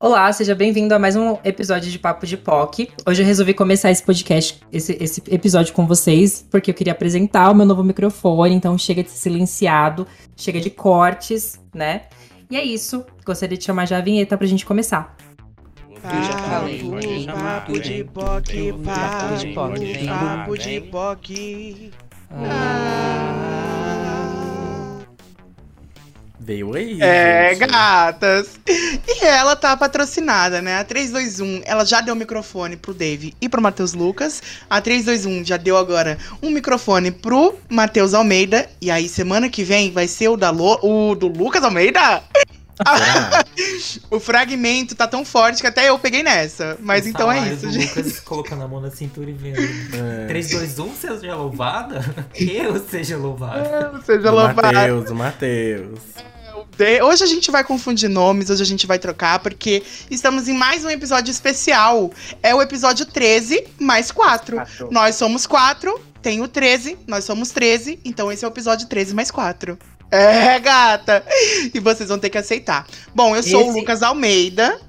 Olá, seja bem-vindo a mais um episódio de Papo de POC. Hoje eu resolvi começar esse podcast, esse, esse, episódio com vocês, porque eu queria apresentar o meu novo microfone, então chega de ser silenciado, chega de cortes, né? E é isso. Gostaria de chamar já a vinheta pra gente começar. Papo de POC, papo de POC, papo de POC. Veio aí. É, gente. gatas. E ela tá patrocinada, né? A 321, ela já deu o microfone pro Dave e pro Matheus Lucas. A 321 já deu agora um microfone pro Matheus Almeida. E aí, semana que vem, vai ser o, da Lo, o do Lucas Almeida? Será? o fragmento tá tão forte que até eu peguei nessa. Mas O então é isso, do gente. Lucas colocando a mão na cintura e vendo. É. 3, 2, 1, seja louvada? Eu seja louvada. Seja O louvado. Matheus, o Matheus. De- Hoje a gente vai confundir nomes, hoje a gente vai trocar, porque estamos em mais um episódio especial. É o episódio 13 mais 4. Nós somos 4, tem o 13, nós somos 13, então esse é o episódio 13 mais 4. É, gata! E vocês vão ter que aceitar. Bom, eu sou o Esse- Lucas Almeida.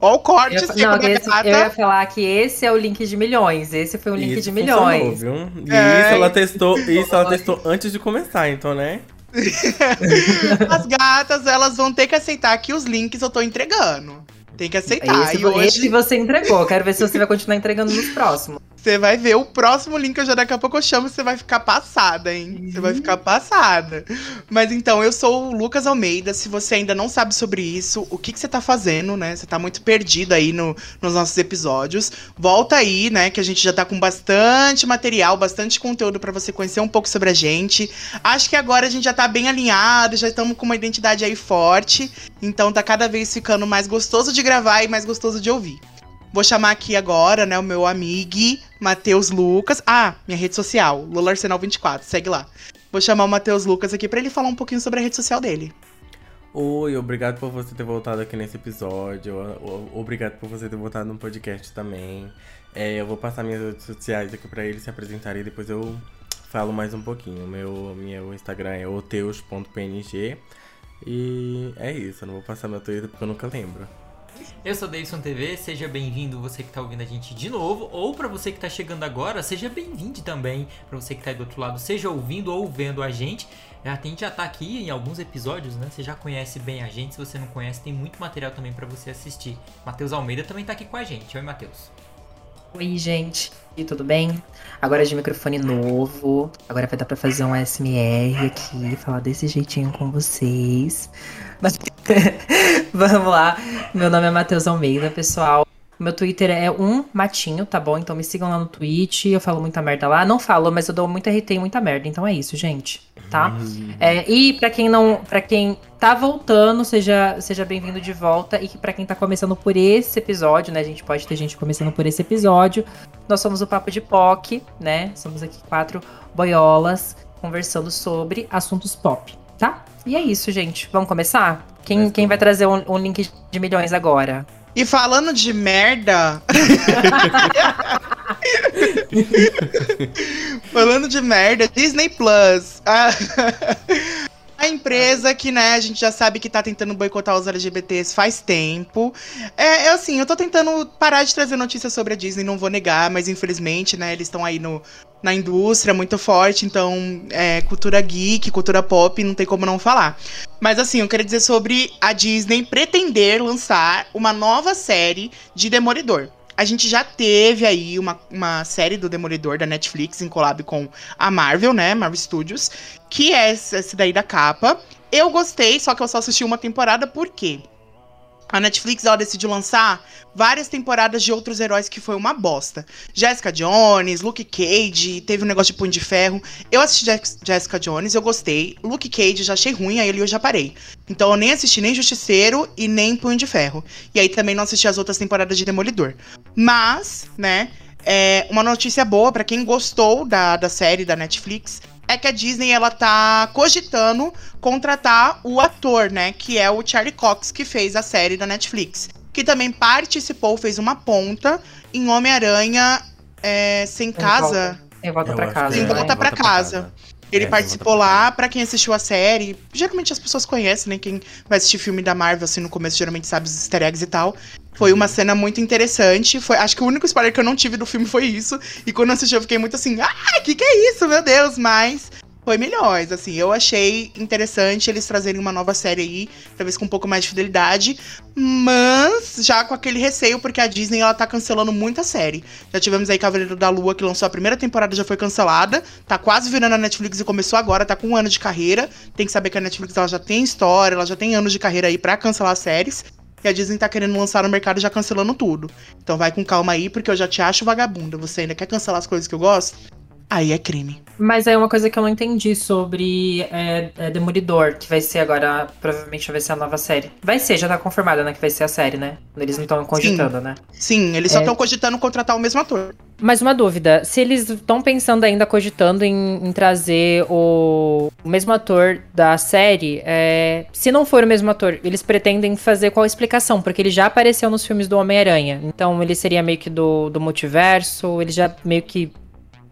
Ó o corte, Eu, não, esse- eu ia falar que esse é o link de milhões. Esse foi o link Isso de milhões. viu? E É. isso ela testou, isso ela testou antes de começar, então, né? As gatas, elas vão ter que aceitar que os links eu tô entregando. Tem que aceitar. esse, e hoje esse você entregou. Quero ver se você vai continuar entregando nos próximos. Você vai ver o próximo link, eu já daqui a pouco eu chamo, você vai ficar passada, hein? Você vai ficar passada. Mas então, eu sou o Lucas Almeida. Se você ainda não sabe sobre isso, o que, que você tá fazendo, né? Você tá muito perdido aí no- nos nossos episódios. Volta aí, né? Que a gente já tá com bastante material, bastante conteúdo pra você conhecer um pouco sobre a gente. Acho que agora a gente já tá bem alinhado, já estamos com uma identidade aí forte. Então tá cada vez ficando mais gostoso de gravar e mais gostoso de ouvir. Vou chamar aqui agora, né, o meu amigo Matheus Lucas. Ah, minha rede social, Lula Arsenal 24, segue lá. Vou chamar o Matheus Lucas aqui pra ele falar um pouquinho sobre a rede social dele. Oi, obrigado por você ter voltado aqui nesse episódio. Obrigado por você ter voltado no podcast também. É, eu vou passar minhas redes sociais aqui pra eles se apresentarem e depois eu falo mais um pouquinho. Meu, meu Instagram é oteus.png. E é isso, eu não vou passar meu Twitter porque eu nunca lembro. Eu sou Davidson TV, seja bem-vindo você que tá ouvindo a gente de novo, ou pra você que tá chegando agora, seja bem-vindo também. Pra você que tá aí do outro lado, seja ouvindo ou vendo a gente. A gente já tá aqui em alguns episódios, né? Você já conhece bem a gente, se você não conhece, tem muito material também pra você assistir. Matheus Almeida também tá aqui com a gente. Oi, Matheus. Oi, gente. E tudo bem? Agora de microfone novo. Agora vai dar pra fazer um ASMR aqui, falar desse jeitinho com vocês. Vamos lá. Meu nome é Matheus Almeida, pessoal. Meu Twitter é um matinho, tá bom? Então me sigam lá no Twitch. Eu falo muita merda lá. Não falo, mas eu dou muita RT e muita merda. Então é isso, gente. Tá? É, e pra quem não, para quem tá voltando, seja, seja bem-vindo de volta e que para quem tá começando por esse episódio, né, a gente pode ter gente começando por esse episódio. Nós somos o Papo de POC, né? Somos aqui quatro boiolas conversando sobre assuntos pop, tá? E é isso, gente. Vamos começar? Quem, quem vai trazer um, um link de milhões agora? E falando de merda. falando de merda, Disney Plus. A, a empresa que, né, a gente já sabe que tá tentando boicotar os LGBTs faz tempo. É, é assim, eu tô tentando parar de trazer notícias sobre a Disney, não vou negar, mas infelizmente, né, eles estão aí no, na indústria muito forte, então é, cultura geek, cultura pop, não tem como não falar. Mas assim, eu queria dizer sobre a Disney pretender lançar uma nova série de Demolidor. A gente já teve aí uma, uma série do Demolidor da Netflix em collab com a Marvel, né? Marvel Studios, que é esse daí da capa. Eu gostei, só que eu só assisti uma temporada, por quê? A Netflix ela decidiu lançar várias temporadas de outros heróis que foi uma bosta. Jessica Jones, Luke Cage, teve um negócio de Punho de Ferro. Eu assisti Jessica Jones, eu gostei. Luke Cage já achei ruim, aí eu já parei. Então eu nem assisti nem Justiceiro e nem Punho de Ferro. E aí também não assisti as outras temporadas de Demolidor. Mas, né, é uma notícia boa pra quem gostou da, da série da Netflix é que a Disney ela tá cogitando contratar o ator, né, que é o Charlie Cox que fez a série da Netflix, que também participou, fez uma ponta em Homem-Aranha é, sem casa. Em volta Eu pra acho casa. que Em é, volta pra casa. Ele É, participou lá, pra quem assistiu a série. Geralmente as pessoas conhecem, né? Quem vai assistir filme da Marvel, assim, no começo, geralmente sabe os easter eggs e tal. Foi uma cena muito interessante. Foi, acho que o único spoiler que eu não tive do filme foi isso. E quando eu assisti, eu fiquei muito assim, ah, que que é isso, meu Deus? Mas foi melhores, assim. Eu achei interessante eles trazerem uma nova série aí, talvez com um pouco mais de fidelidade. Mas já com aquele receio, porque a Disney ela tá cancelando muita série. Já tivemos aí Cavaleiro da Lua, que lançou a primeira temporada, já foi cancelada. Tá quase virando a Netflix e começou agora, tá com um ano de carreira. Tem que saber que a Netflix ela já tem história, ela já tem anos de carreira aí pra cancelar séries. E a Disney tá querendo lançar no mercado já cancelando tudo. Então vai com calma aí, porque eu já te acho vagabunda. Você ainda quer cancelar as coisas que eu gosto? Aí é crime. Mas aí uma coisa que eu não entendi sobre é, é Demolidor, que vai ser agora, provavelmente vai ser a nova série. Vai ser, já tá confirmada, né, que vai ser a série, né? Eles não estão cogitando, né? Sim, eles só É. estão cogitando contratar o mesmo ator. Mais uma dúvida, se eles estão pensando ainda, cogitando em, em trazer o, o mesmo ator da série, é, se não for o mesmo ator, eles pretendem fazer qual explicação? Porque ele já apareceu nos filmes do Homem-Aranha, então ele seria meio que do, do multiverso, ele já meio que,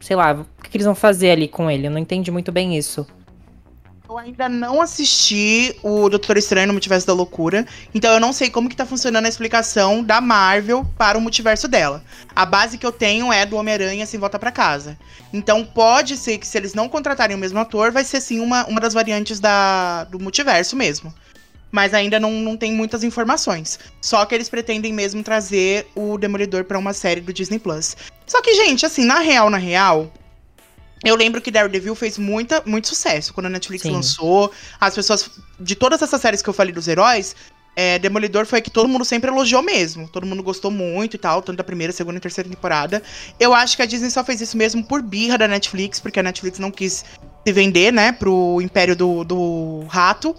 sei lá, o que, que eles vão fazer ali com ele? Eu não entendi muito bem isso. Eu ainda não assisti o Doutor Estranho no Multiverso da Loucura, então eu não sei como que tá funcionando a explicação da Marvel para o multiverso dela. A base que eu tenho é do Homem-Aranha sem volta pra casa. Então pode ser que se eles não contratarem o mesmo ator, vai ser sim uma, uma das variantes da, do multiverso mesmo. Mas ainda não, não tem muitas informações. Só que eles pretendem mesmo trazer o Demolidor pra uma série do Disney Plus. Só que, gente, assim, na real, na real, eu lembro que Daredevil fez muita, muito sucesso quando a Netflix Sim. lançou. As pessoas. De todas essas séries que eu falei dos heróis, é, Demolidor foi a que todo mundo sempre elogiou mesmo. Todo mundo gostou muito e tal, tanto da primeira, segunda e terceira temporada. Eu acho que a Disney só fez isso mesmo por birra da Netflix, porque a Netflix não quis se vender, né, pro império do, do rato.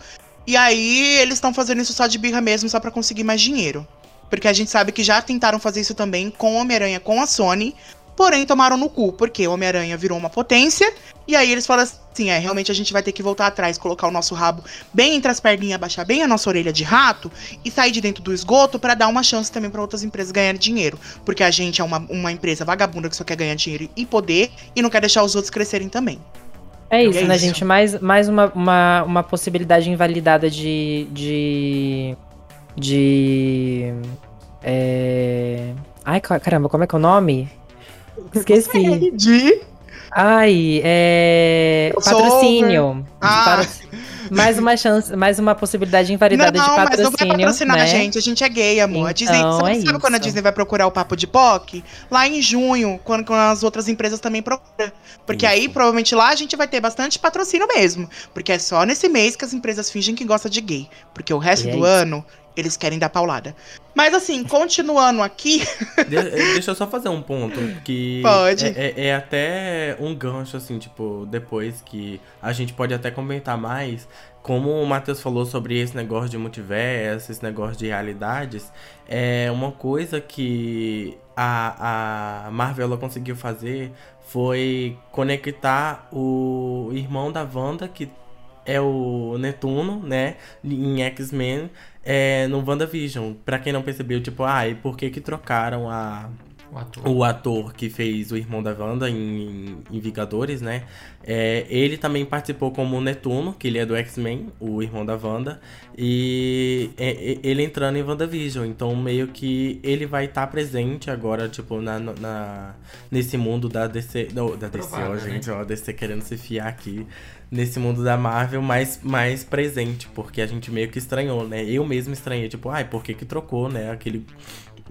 E aí eles estão fazendo isso só de birra mesmo, só pra conseguir mais dinheiro. Porque a gente sabe que já tentaram fazer isso também com Homem-Aranha com a Sony, porém tomaram no cu, porque o Homem-Aranha virou uma potência, e aí eles falam assim, é, realmente a gente vai ter que voltar atrás, colocar o nosso rabo bem entre as perninhas, baixar bem a nossa orelha de rato e sair de dentro do esgoto pra dar uma chance também pra outras empresas ganharem dinheiro. Porque a gente é uma, uma empresa vagabunda que só quer ganhar dinheiro e poder, e não quer deixar os outros crescerem também. É isso, É né, isso. gente? Mais, mais uma, uma, uma possibilidade invalidada de. de. De. É... Ai, ca- caramba, como é que é o nome? Esqueci. De... Ai, é. Eu Patrocínio. Ah. Mais uma chance, mais uma possibilidade invalidada de não, mas patrocínio. não vai patrocinar né? a gente. A gente é gay, amor. a Disney, Então, sabe, é sabe quando a. Disney vai procurar o papo de POC? Lá em junho, quando, quando as outras empresas também procuram. Porque Isso. aí, provavelmente, lá a gente vai ter bastante patrocínio mesmo. Porque é só nesse mês que as empresas fingem que gostam de gay. Porque o resto E é do isso. ano, eles querem dar paulada. Mas assim, continuando aqui. Eh, deixa eu só fazer um ponto que Pode. É, é- é até um gancho, assim, tipo, depois que a gente pode até comentar mais. Como o Matheus falou sobre esse negócio de multiverso, esse negócio de realidades, é uma coisa que a, a Marvel ela conseguiu fazer foi conectar o irmão da Wanda, que é o Netuno, né, em X-Men, é, no WandaVision. Pra quem não percebeu, tipo, ah, e por que que trocaram a, O ator. o ator que fez o irmão da Wanda em, em Vingadores, né? É, ele também participou como Netuno, que ele é do X-Men, o irmão da Wanda, e é, é, ele entrando em WandaVision. Então, meio que ele vai estar presente agora, tipo, na, na- nesse mundo da DC. não, da DC, ó, Provável, né? gente, ó, DC querendo se fiar aqui. Nesse mundo da Marvel mais, mais presente, porque a gente meio que estranhou, né? Eu mesmo estranhei, tipo, ai, por que que trocou, né? Aquele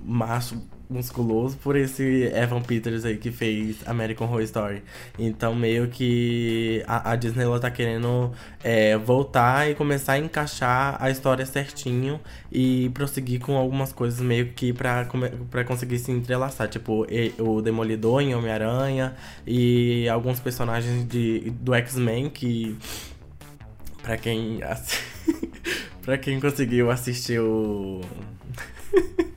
macho musculoso por esse Evan Peters aí que fez American Horror Story. Então meio que a, a Disney ela tá querendo é, voltar e começar a encaixar a história certinho e prosseguir com algumas coisas meio que pra, pra conseguir se entrelaçar. Tipo, o Demolidor em Homem-Aranha e alguns personagens de, do X-Men que. Pra quem. pra quem conseguiu assistir o.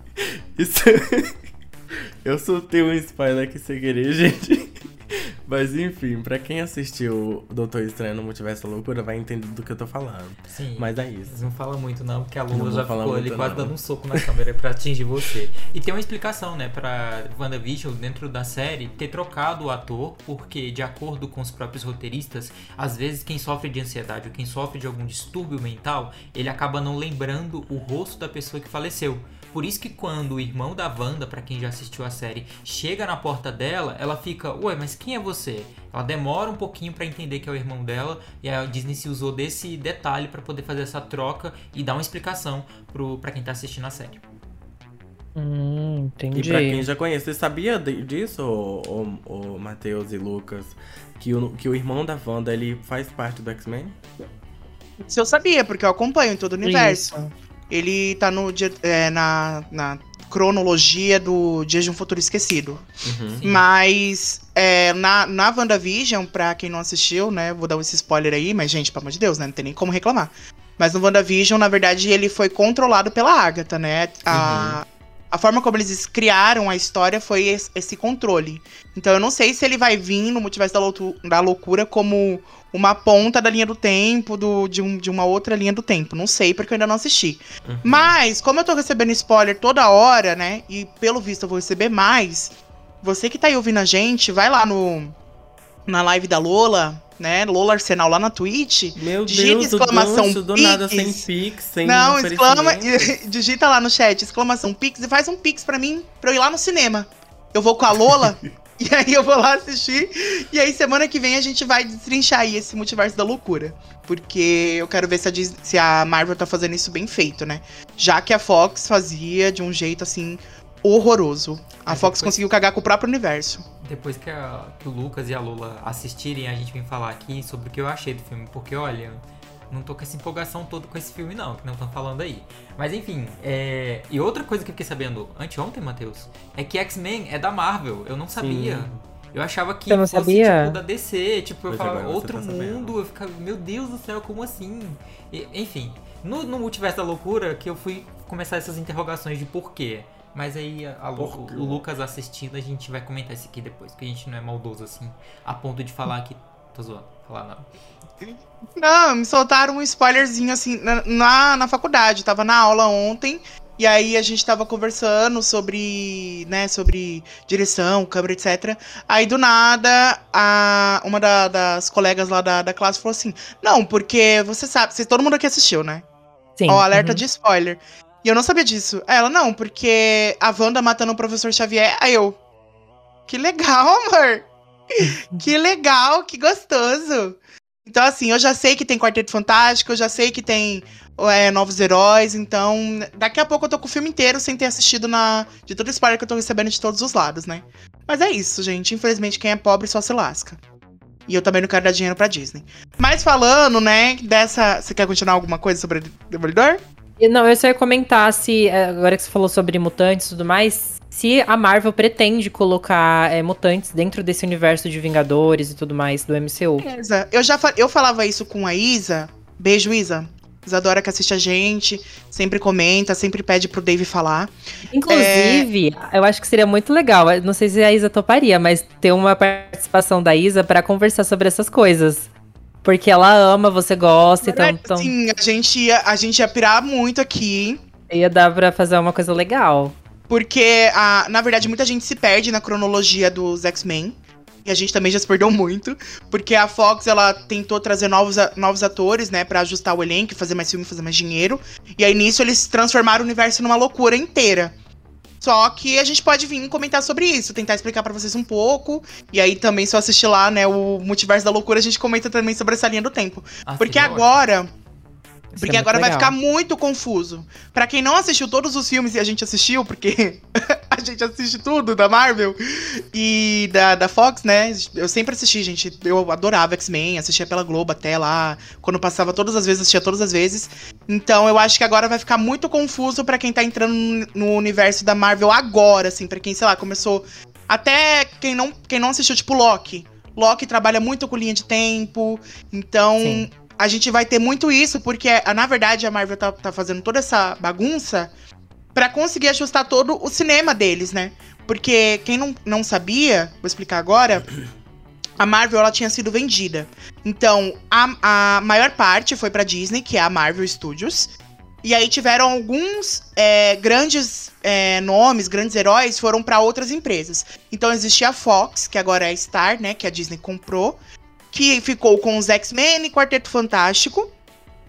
Isso. Eu soltei um spoiler aqui sem querer, gente. Mas enfim, pra quem assistiu Doutor Estranho no Multiverso Loucura vai entender do que eu tô falando. Sim. Mas é isso. Não fala muito não, porque a Lula já ficou ali quase não. dando um soco na câmera pra atingir você. E tem uma explicação, né, pra WandaVision dentro da série ter trocado o ator, porque de acordo com os próprios roteiristas, às vezes quem sofre de ansiedade ou quem sofre de algum distúrbio mental, ele acaba não lembrando o rosto da pessoa que faleceu. Por isso que quando o irmão da Wanda, pra quem já assistiu a série, chega na porta dela, ela fica, ué, mas quem é você? Ela demora um pouquinho pra entender que é o irmão dela, e a Disney se usou desse detalhe pra poder fazer essa troca e dar uma explicação pro, pra quem tá assistindo a série. Hum, E entendi. pra quem já conhece, você sabia disso, o, o, o Matheus e Lucas? Que o, que o irmão da Wanda, ele faz parte do X-Men? Se eu sabia, porque eu acompanho em todo o universo. Isso. Ele tá no dia, é, na, na cronologia do Dias de um Futuro Esquecido. Uhum. Mas é, na, na WandaVision, pra quem não assistiu, né? Vou dar esse spoiler aí, mas, gente, pelo amor de Deus, né? Não tem nem como reclamar. Mas no WandaVision, na verdade, ele foi controlado pela Agatha, né? A, a forma como eles criaram a história foi esse, controle. Então eu não sei se ele vai vir no Multiverso da, Loutu- da Loucura como uma ponta da linha do tempo, do, de, um- de uma outra linha do tempo. Não sei, porque eu ainda não assisti. Uhum. Mas, como eu tô recebendo spoiler toda hora, né? E pelo visto eu vou receber mais. Você que tá aí ouvindo a gente, vai lá no na live da Lola, né? Lola Arsenal lá na Twitch. Meu Digita Deus, exclamação gancho, do nada, sem Pix. sem Não, exclama, digita lá no chat, exclamação Pix e faz um Pix pra mim, pra eu ir lá no cinema. Eu vou com a Lola e aí eu vou lá assistir. E aí semana que vem a gente vai destrinchar aí esse multiverso da loucura. Porque eu quero ver se a, Dis- se a Marvel tá fazendo isso bem feito, né? Já que a Fox fazia de um jeito assim horroroso. A Mas Fox depois- conseguiu cagar com o próprio universo. Depois que, a- que o Lucas e a Lula assistirem, a gente vem falar aqui sobre o que eu achei do filme. Porque, olha, não tô com essa empolgação toda com esse filme, não, que não estão falando aí. Mas enfim, é... e outra coisa que eu fiquei sabendo anteontem, Matheus, é que X-Men é da Marvel. Eu não sabia. Eu achava que Você não fosse sabia? tipo da DC, tipo, eu falava outro tá mundo, eu ficava, meu Deus do céu, como assim? E- enfim, no, no Multiverso da Loucura que eu fui começar essas interrogações de porquê. Mas aí a- a Lu- o Lucas assistindo, a gente vai comentar isso aqui depois, porque a gente não é maldoso assim, a ponto de falar que. Tô zoando, falar não. Não, me soltaram um spoilerzinho assim na, na, na faculdade. Tava na aula ontem. E aí a gente tava conversando sobre, né, sobre direção, câmera, etc. Aí do nada, a, uma da- das colegas lá da, da classe falou assim: Não, porque você sabe, você, todo mundo aqui assistiu, né? Sim. Ó, alerta uhum. de spoiler. E eu não sabia disso. Aí Ela, não, porque a Wanda matando o professor Xavier. Aí eu. Que legal, amor. que legal, que gostoso. Então, assim, eu já sei que tem Quarteto Fantástico, eu já sei que tem é, novos heróis. Então, daqui a pouco eu tô com o filme inteiro sem ter assistido na de todo o spoiler que eu tô recebendo de todos os lados, né? Mas é isso, gente. Infelizmente, quem é pobre só se lasca. E eu também não quero dar dinheiro pra Disney. Mas falando, né, dessa. Você quer continuar alguma coisa sobre Demolidor? Não, eu só ia comentar se, é, agora que você falou sobre mutantes e tudo mais, se a Marvel pretende colocar é, mutantes dentro desse universo de Vingadores e tudo mais do MCU. Beleza. Eu já eu falava isso com a Isa. Beijo, Isa. Isadora que assiste a gente, sempre comenta, sempre pede pro Dave falar. Inclusive, eu acho que seria muito legal, eu não sei se a Isa toparia, mas ter uma participação da Isa pra conversar sobre essas coisas. Porque ela ama, você gosta, então, então Sim, a gente, ia, a gente ia pirar muito aqui. ia dar pra fazer uma coisa legal. Porque, a, na verdade, muita gente se perde na cronologia dos X-Men. E a gente também já se perdeu muito. Porque a Fox, ela tentou trazer novos, novos atores, né? Pra ajustar o elenco, fazer mais filme, fazer mais dinheiro. E aí, nisso, eles transformaram o universo numa loucura inteira. Só que a gente pode vir comentar sobre isso, tentar explicar pra vocês um pouco. E aí, também, só assistir lá, né? O Multiverso da Loucura, a gente comenta também sobre essa linha do tempo. Ah, Porque seria ótimo. Isso Porque é agora muito vai legal. ficar muito confuso. Pra quem não assistiu todos os filmes e a gente assistiu, porque a gente assiste tudo da Marvel e da, da Fox, né? Eu sempre assisti, gente. Eu adorava X-Men, assistia pela Globo até lá. Quando passava todas as vezes, assistia todas as vezes. Então eu acho que agora vai ficar muito confuso pra quem tá entrando no universo da Marvel agora, assim, pra quem, sei lá, começou. Até quem não, quem não assistiu, tipo Loki. Loki trabalha muito com linha de tempo. Então, Sim. A gente vai ter muito isso, porque a- na verdade a Marvel tá, tá fazendo toda essa bagunça pra conseguir ajustar todo o cinema deles, né? Porque quem não, não sabia, vou explicar agora, a Marvel ela tinha sido vendida. Então, a, a maior parte foi pra Disney, que é a Marvel Studios. E aí tiveram alguns é, grandes é, nomes, grandes heróis, foram para outras empresas. Então existia a Fox, que agora é a Star, né? Que a Disney comprou. Que ficou com os X-Men e Quarteto Fantástico.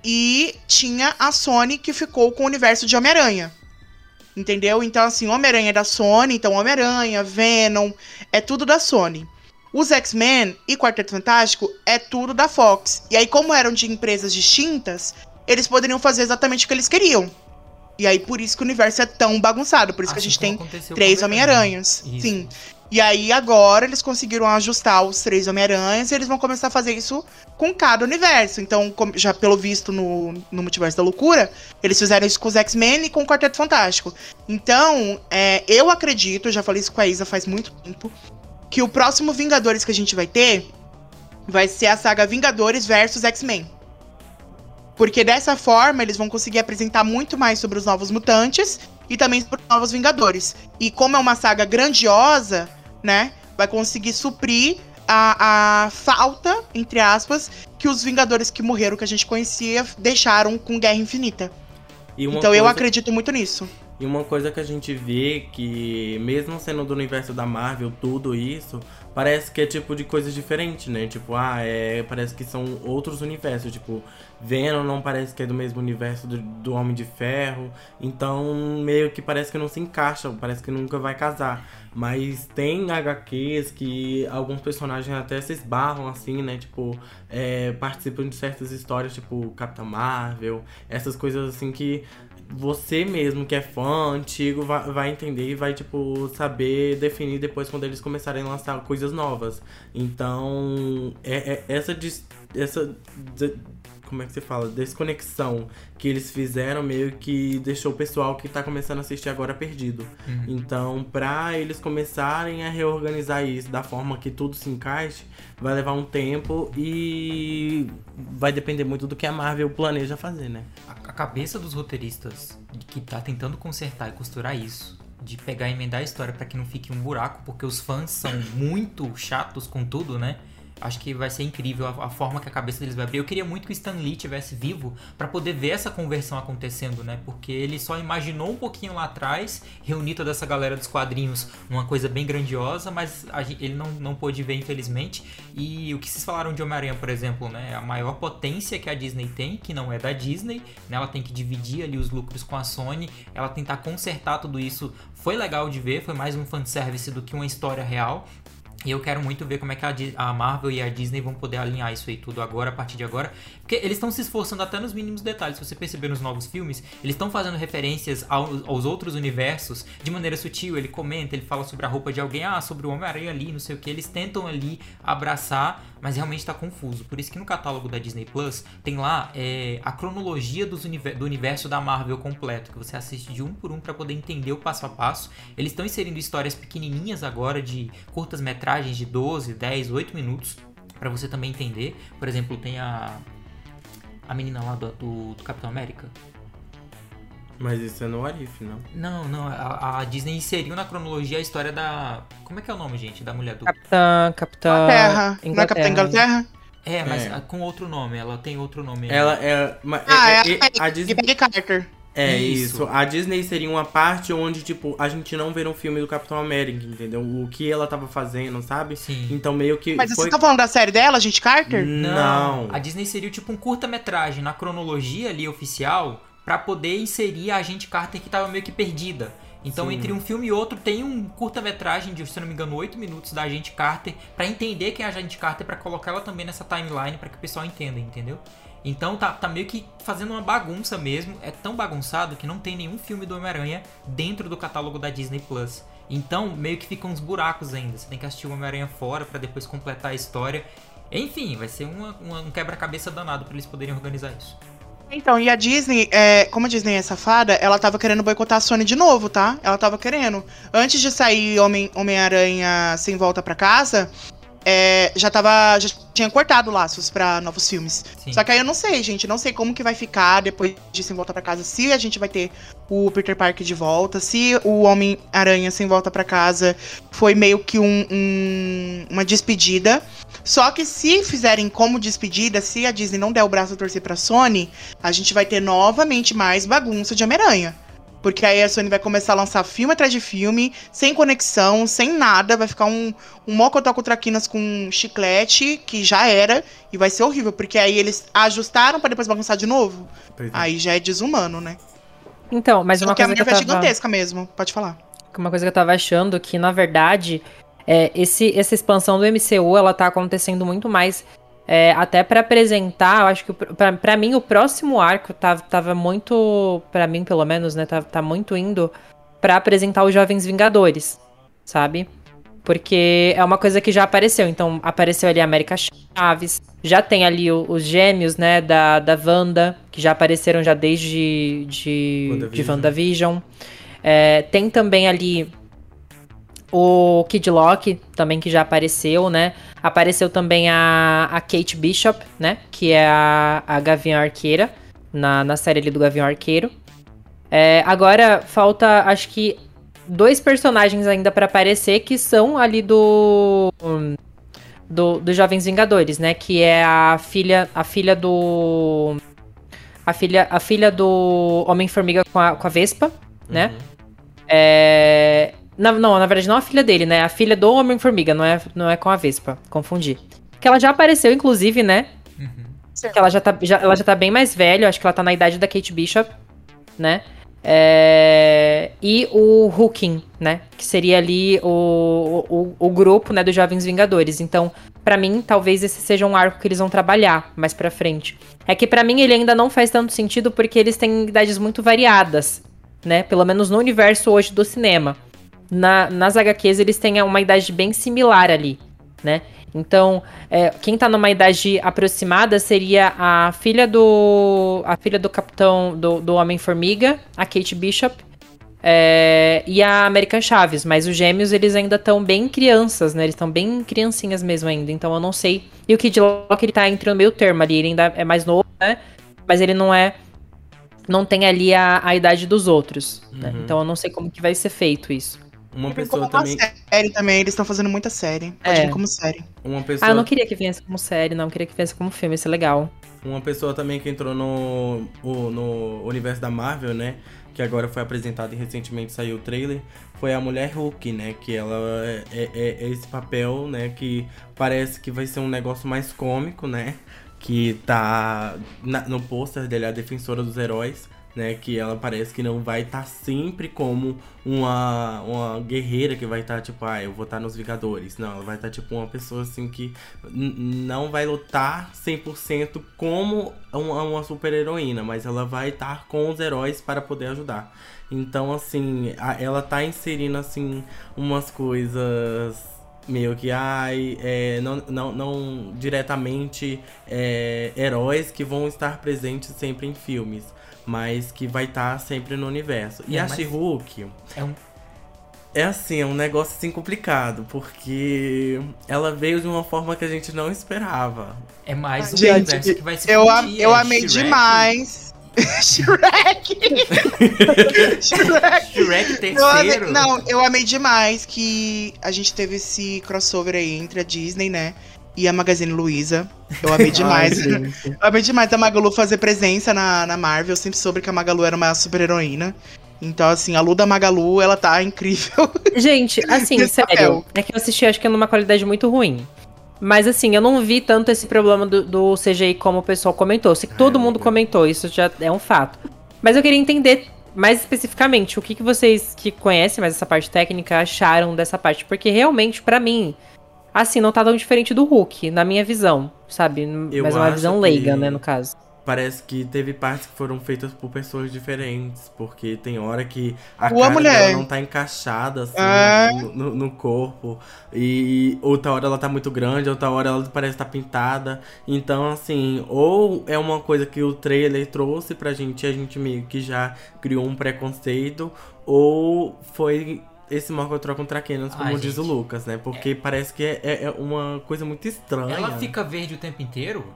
E tinha a Sony, que ficou com o universo de Homem-Aranha. Entendeu? Então, assim, Homem-Aranha é da Sony, então Homem-Aranha, Venom, é tudo da Sony. Os X-Men e Quarteto Fantástico é tudo da Fox. E aí, como eram de empresas distintas, eles poderiam fazer exatamente o que eles queriam. E aí, por isso que o universo é tão bagunçado. Por isso assim que a gente tem três Homem-Aranhas. Sim. E aí, agora, eles conseguiram ajustar os três Homem-Aranhas e eles vão começar a fazer isso com cada universo. Então, já pelo visto no, no Multiverso da Loucura, eles fizeram isso com os X-Men e com o Quarteto Fantástico. Então, é, eu acredito, já falei isso com a Isa faz muito tempo, que o próximo Vingadores que a gente vai ter vai ser a saga Vingadores versus X-Men. Porque dessa forma eles vão conseguir apresentar muito mais sobre os novos mutantes e também sobre os novos Vingadores. E como é uma saga grandiosa, né, vai conseguir suprir a, a falta, entre aspas, que os Vingadores que morreram, que a gente conhecia, deixaram com Guerra Infinita. então coisa... eu acredito muito nisso. E uma coisa que a gente vê que, mesmo sendo do universo da Marvel, tudo isso, parece que é tipo de coisas diferentes, né? Tipo, ah, é, parece que são outros universos. Tipo, Venom não parece que é do mesmo universo do, do Homem de Ferro. Então, meio que parece que não se encaixa, parece que nunca vai casar. Mas tem HQs que alguns personagens até se esbarram, assim, né? Tipo, é, participam de certas histórias, tipo Capitã Marvel, essas coisas assim que você mesmo que é fã antigo vai, vai entender e vai, tipo, saber definir depois quando eles começarem a lançar coisas novas. Então, é, é essa, essa como é que se fala? Desconexão que eles fizeram meio que deixou o pessoal que tá começando a assistir agora perdido. Uhum. Então, pra eles começarem a reorganizar isso da forma que tudo se encaixe, vai levar um tempo e vai depender muito do que a Marvel planeja fazer, né? A, a cabeça dos roteiristas que tá tentando consertar e costurar isso de pegar e emendar a história para que não fique um buraco, porque os fãs são muito chatos com tudo, né? Acho que vai ser incrível a, a, forma que a cabeça deles vai abrir. Eu queria muito que o Stan Lee tivesse vivo para poder ver essa conversão acontecendo, né? Porque ele só imaginou um pouquinho lá atrás, reunir toda essa galera dos quadrinhos uma coisa bem grandiosa, mas a, ele não, não pôde ver, infelizmente. E o que vocês falaram de Homem-Aranha, por exemplo, né? A maior potência que a Disney tem, que não é da Disney, né? Ela tem que dividir ali os lucros com a Sony, ela tentar consertar tudo isso. Foi legal de ver, foi mais um fanservice do que uma história real. E eu quero muito ver como é que a, Marvel e a Disney vão poder alinhar isso aí tudo agora, a partir de agora. Porque eles estão se esforçando até nos mínimos detalhes. Se você perceber nos novos filmes, eles estão fazendo referências aos, aos, outros universos de maneira sutil. Ele comenta, ele fala sobre a roupa de alguém, ah, sobre o Homem-Aranha ali, não sei o que. Eles tentam ali abraçar, mas realmente está confuso. Por isso que no catálogo da Disney Plus tem lá é, a cronologia univer do universo da Marvel completo, que você assiste de um por um para poder entender o passo a passo. Eles estão inserindo histórias pequenininhas agora de curtas metragens metragens de 12, 10, 8 minutos para você também entender. Por exemplo, tem a a menina lá do, do, do Capitão América. Mas isso é no Arif, não? Não, não. A, a, Disney inseriu na cronologia a história da. Como é que é o nome, gente? Da mulher do. Capitã. Capitã. Inglaterra. Não é Capitã Inglaterra? É, mas é. com outro nome. Ela tem outro nome. Ela é. ah, é, é, é, a Disney. Carter. É isso. isso. A Disney seria uma parte onde, tipo, a gente não vê um filme do Capitão América, entendeu? O que ela tava fazendo, sabe? Sim. Então meio que. Mas foi... você tá falando da série dela, gente Carter? Não. não. A Disney seria tipo um curta-metragem na cronologia ali oficial para poder inserir a gente Carter que tava meio que perdida. Então, Sim. entre um filme e outro, tem um curta-metragem de, se não me engano, 8 minutos da Agente Carter para entender quem é a Agente Carter, para colocar ela também nessa timeline para que o pessoal entenda, entendeu? Então tá, tá meio que fazendo uma bagunça mesmo. É tão bagunçado que não tem nenhum filme do Homem-Aranha dentro do catálogo da Disney Plus. Então meio que ficam uns buracos ainda. Você tem que assistir o Homem-Aranha fora para depois completar a história. Enfim, vai ser uma, uma, um quebra-cabeça danado para eles poderem organizar isso. Então, e a Disney, é, como a Disney é safada, ela tava querendo boicotar a Sony de novo, tá? Ela tava querendo. Antes de sair Homem-Aranha Sem Volta para Casa, é, já tava. Já tinha cortado laços pra novos filmes. Sim. Só que aí eu não sei, gente. Não sei como que vai ficar depois disso em volta pra casa. Se a gente vai ter o Peter Parker de volta, se o Homem-Aranha sem volta pra casa foi meio que um- um- uma despedida. Só que se fizerem como despedida, se a Disney não der o braço a torcer pra Sony, a gente vai ter novamente mais bagunça de Homem-Aranha. Porque aí a Sony vai começar a lançar filme atrás de filme, sem conexão, sem nada. Vai ficar um, um mocotó com traquinas com chiclete, que já era, e vai ser horrível. Porque aí eles ajustaram pra depois bagunçar de novo. É. Aí já é desumano, né? Então, mas uma Porque a coisa que minha eu é tava... gigantesca mesmo, pode falar. uma coisa que eu tava achando que, na verdade, é, esse, essa expansão do MCU, ela tá acontecendo muito mais é, até pra apresentar, eu acho que pra mim o próximo arco tava, tava muito, pra mim pelo menos, né, tá, tá muito indo pra apresentar os Jovens Vingadores, sabe? Porque é uma coisa que já apareceu, então apareceu ali a América Chaves, já tem ali o- os gêmeos, né, da, da Wanda, que já apareceram já desde de, de WandaVision. WandaVision. É, tem também ali o Kid Lock, também que já apareceu, né? Apareceu também a, a Kate Bishop, né? Que é a, a Gavião Arqueira, na, na série ali do Gavião Arqueiro. É, agora falta, acho que, dois personagens ainda pra aparecer que são ali do. Do, dos Jovens Vingadores, né? Que é a filha, a filha do. A filha, a filha do Homem-Formiga com a, com a Vespa, né? Uhum. É... na- não, na verdade não a filha dele, né? A filha do Homem-Formiga, não é, não é com a Vespa. Confundi. Que ela já apareceu, inclusive, né? Uhum. Que ela já, tá, já- ela já tá bem mais velha, acho que ela tá na idade da Kate Bishop, né? É, E o Hooking, né? Que seria ali o, o, o grupo né, dos Jovens Vingadores. Então, pra mim, talvez esse seja um arco que eles vão trabalhar mais pra frente. É que pra mim ele ainda não faz tanto sentido porque eles têm idades muito variadas, né? Pelo menos no universo hoje do cinema. Na, nas HQs eles têm uma idade bem similar ali, né? Então, é, quem tá numa idade aproximada seria a filha do. A filha do capitão do, do Homem-Formiga, a Kate Bishop. é, e a American Chaves, mas os gêmeos eles ainda estão bem crianças, né? Eles estão bem criancinhas mesmo ainda, então eu não sei. E o Kid Lock ele tá entre o meio termo ali, ele ainda é mais novo, né? Mas ele não é. Não tem ali a, a idade dos outros. né? Uhum. Então eu não sei como que vai ser feito isso. Uma pessoa como uma também. série também, eles estão fazendo muita série. Pode É. vir como série. Uma Ah, pessoa eu não queria que viesse como série, não. Eu queria que viesse como filme, isso é legal. Uma pessoa também que entrou no, o- no universo da Marvel, né? Que agora foi apresentado e recentemente saiu o trailer. Foi a Mulher Hulk, né? Que ela é, é- é esse papel, né? Que parece que vai ser um negócio mais cômico, né? Que tá na- no pôster dele, a defensora dos heróis. Né, que ela parece que não vai estar sempre como uma, uma guerreira que vai estar tipo, ah, eu vou estar nos Vingadores. Não, ela vai estar tipo uma pessoa assim que não vai lutar 100% como uma, uma super heroína, mas ela vai estar com os heróis para poder ajudar. Então, assim, a- ela tá inserindo assim umas coisas meio que ai, é, não, não, não diretamente é, heróis que vão estar presentes sempre em filmes, mas que vai estar sempre no universo. E É, a She-Hulk, É um é assim, é um negócio assim complicado, porque ela veio de uma forma que a gente não esperava. É mais um Gente, universo que vai se Eu, am- fundir, eu é amei Shrek, demais. Shrek! Shrek! Shrek Eu amei- terceiro. não, eu amei demais que a gente teve esse crossover aí entre a Disney, né? E a Magazine Luiza. Eu amei demais. Ai, eu amei demais a Magalu fazer presença na, na Marvel. Eu sempre soube que a Magalu era uma super heroína. Então, assim, a Lu da Magalu, ela tá incrível. Gente, assim, sério, papel. é que eu assisti acho que numa qualidade muito ruim. Mas assim, eu não vi tanto esse problema do, do CGI como o pessoal comentou. Sei que todo É, mundo comentou, isso já é um fato. Mas eu queria entender mais especificamente o que, que vocês que conhecem mais essa parte técnica acharam dessa parte. Porque realmente, pra mim, assim, não tá tão diferente do Hulk, na minha visão, sabe? Eu Mas é uma visão que- leiga, né, no caso. Parece que teve partes que foram feitas por pessoas diferentes, porque tem hora que a Ua, cara mulher. dela não tá encaixada assim É. no, no- no corpo. E outra hora ela tá muito grande, outra hora ela parece estar pintada. Então, assim, ou é uma coisa que o trailer trouxe pra gente e a gente meio que já criou um preconceito, ou foi esse Morgoth troca um Traquenos, como Ai, diz o gente. Lucas, né? Porque parece que é, é- é uma coisa muito estranha. Ela fica verde o tempo inteiro?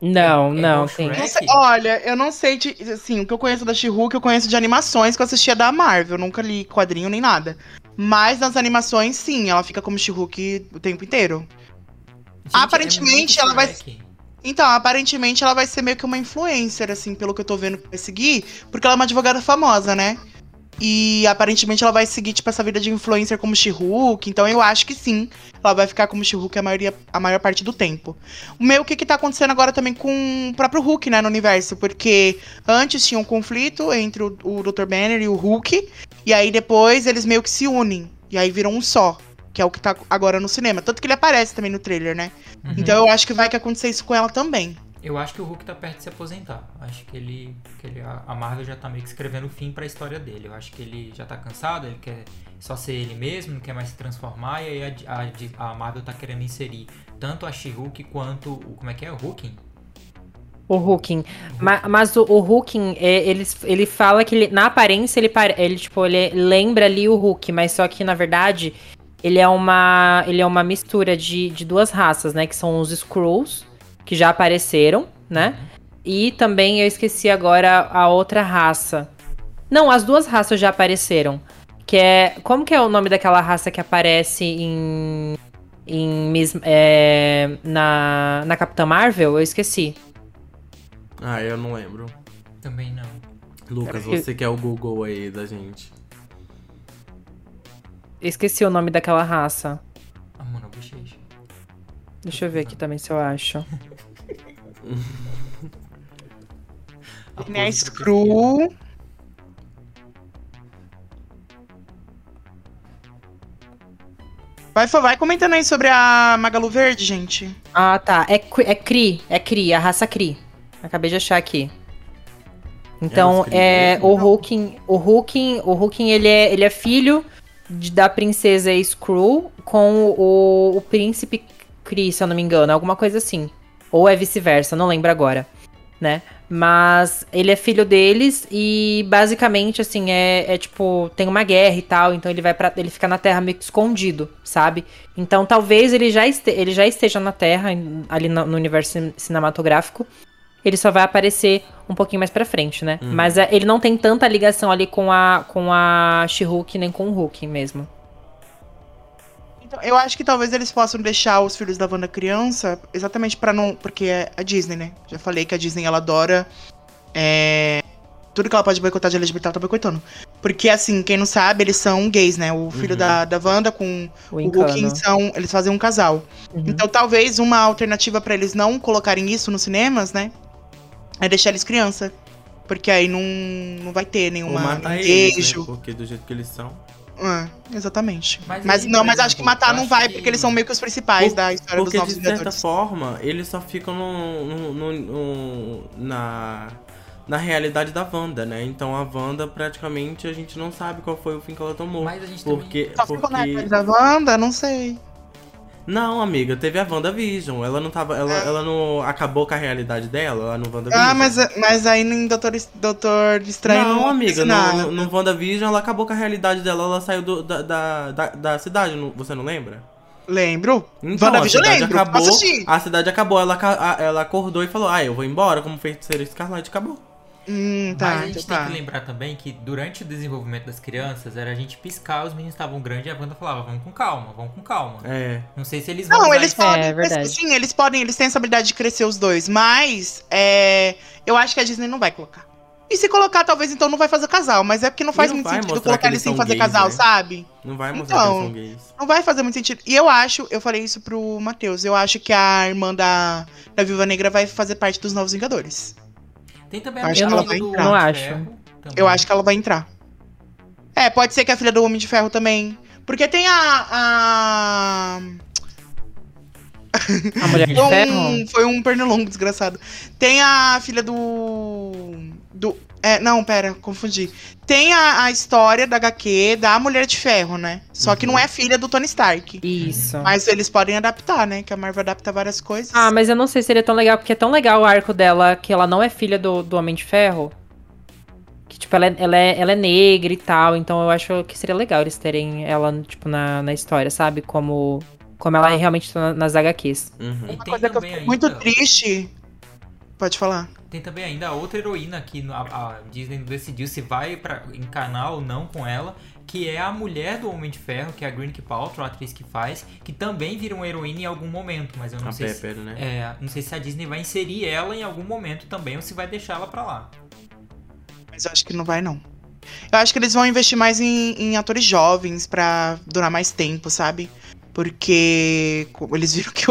Não, É não, tem. Sei, olha, eu não sei, de, assim, o que eu conheço da She-Hulk, eu conheço de animações que eu assistia da Marvel, nunca li quadrinho nem nada. Mas nas animações, sim, ela fica como She-Hulk o tempo inteiro. Gente, Aparentemente, é muito ela vai-. Então, aparentemente ela vai ser meio que uma influencer, assim, pelo que eu tô vendo que vai seguir, porque ela é uma advogada famosa, né? E aparentemente ela vai seguir, tipo, essa vida de influencer como She-Hulk, então eu acho que sim, ela vai ficar como She-Hulk a, maioria, a maior parte do tempo. O meu, o que que tá acontecendo agora também com o próprio Hulk, né, no universo, porque antes tinha um conflito entre o, o Dr. Banner e o Hulk, e aí depois eles meio que se unem, e aí viram um só, que é o que tá agora no cinema. Tanto que ele aparece também no trailer, né? Uhum. Então eu acho que vai que acontecer isso com ela também. Eu acho que o Hulk tá perto de se aposentar. Acho que ele. Que ele a a Marvel já tá meio que escrevendo o fim pra história dele. Eu acho que ele já tá cansado, ele quer só ser ele mesmo, não quer mais se transformar. E aí a, a- a Marvel tá querendo inserir tanto a She-Hulk quanto o. Como é que é? O Hulking? O Hooking. Ma- Mas, o, o Hooking, é, ele, ele fala que ele- na aparência ele, ele, tipo, ele lembra ali o Hulk, mas só que, na verdade, ele é uma, ele é uma mistura de, de duas raças, né? Que são os Skrulls, que já apareceram, né? E também eu esqueci agora a outra raça. Não, as duas raças já apareceram. Que é. Como que é o nome daquela raça que aparece em. em Miss- é, na, na Capitã Marvel? Eu esqueci. Ah, eu não lembro. Também não. Lucas, você que é o Google aí da gente. Esqueci o nome daquela raça. A Mona Bochecha. Deixa eu ver aqui também se eu acho. A Tem a pose do Screw. Vai, vai comentando aí sobre a Magalu Verde, gente. Ah, tá. É, Cri- é Cri. É Cri, a raça Cri. Acabei de achar aqui. Então, é, mesmo? o Hulking, o Hulking, o Hulking, ele é, ele é filho de- da princesa Skrull com o, o príncipe Kree, se eu não me engano, alguma coisa assim. Ou é vice-versa, não lembro agora, né? Mas ele é filho deles e basicamente assim é, é tipo tem uma guerra e tal, então ele vai para ele fica na Terra meio que escondido, sabe? Então talvez ele já, este, ele já esteja na Terra ali no, no universo cin- cinematográfico. Ele só vai aparecer um pouquinho mais pra frente, né? Mas é, ele não tem tanta ligação ali com a com a She-Hulk nem com o Hulk mesmo. Então, eu acho que talvez eles possam deixar os filhos da Wanda criança, exatamente pra não. Porque é a Disney, né? Já falei que a Disney ela adora. é, tudo que ela pode boicotar de LGBT, ela tá boicotando. Porque, assim, quem não sabe, eles são gays, né? O filho Uhum. da, da Wanda com O o são. Eles fazem um casal. Uhum. Então, talvez uma alternativa pra eles não colocarem isso nos cinemas, né? É deixar eles criança. Porque aí não, não vai ter Ou nenhuma matar nenhum eles, beijo. né? Porque do jeito que eles são. É, exatamente. Mas Mas, não, mas acho que matar não vai, que- porque eles são meio que os principais Por- da história Porque, dos Novos de certa Vingadores. forma, eles só ficam no, no- no- no- na, na realidade da Wanda, né? Então a Wanda, praticamente, a gente não sabe qual foi o fim que ela tomou. Mas a gente Porque, Só ficou na porque... realidade da Wanda? Não sei. Não, amiga, teve a WandaVision. Ela não tava. Ela, ela não acabou com a realidade dela lá no WandaVision. Ah, mas, mas aí em Doutor, Doutor Estranho não, não amiga, no, no WandaVision ela acabou com a realidade dela, ela saiu do- da, da, da, da cidade, você não lembra? Lembro. Então, WandaVision a cidade lembro. acabou. Assisti. A cidade acabou, ela, ela acordou e falou: Ah, eu vou embora como feiticeira escarlate, acabou. Hum, tá, Mas a gente então tem tá. que lembrar também que durante o desenvolvimento das crianças, era a gente piscar, os meninos estavam grandes e a Wanda falava, vamos com calma, vamos com calma. É. Não sei se eles vão Não, eles podem. É, crescer- Sim, eles podem, eles têm essa habilidade de crescer os dois, mas é, eu acho que a Disney não vai colocar. E se colocar, talvez então não vai fazer casal, mas é porque não faz não muito sentido colocar eles eles sem fazer gays, casal, né? sabe? Não vai mostrar Então. que eles são gays. Não vai fazer muito sentido. E eu acho, eu falei isso pro Matheus, eu acho que a irmã da, da Viúva Negra vai fazer parte dos Novos Vingadores. Tem também Acho a que ela vai do entrar. Homem de Não acho. Ferro. Eu acho que ela vai entrar. É, pode ser que a filha do Homem de Ferro também. Porque tem a. a... A Mulher de Foi Ferro? um, foi um pernilongo desgraçado. Tem a filha do. do é, não, pera, confundi. Tem a, a história da HQ da Mulher de Ferro, né? Só que Uhum. não é filha do Tony Stark. Isso. Mas eles podem adaptar, né? Que a Marvel adapta várias coisas. Ah, mas eu não sei se seria tão legal, porque é tão legal o arco dela que ela não é filha do, do Homem de Ferro. Que, tipo, ela é, ela, é, ela é negra e tal, então eu acho que seria legal eles terem ela, tipo, na, na história, sabe? Como, como ela é realmente tá nas HQs. Uhum. Uma coisa que eu ainda- muito triste. Pode falar. Tem também ainda outra heroína que a, a Disney decidiu se vai pra encanar ou não com ela, que é a mulher do Homem de Ferro, que é a Gwyneth Paltrow, a atriz que faz, que também vira uma heroína em algum momento, mas eu não A sei se, Pepper, né? é, não sei se a Disney vai inserir ela em algum momento também ou se vai deixar ela pra lá. Mas eu acho que não vai, não. Eu acho que eles vão investir mais em, em atores jovens pra durar mais tempo, sabe? Porque eles viram que,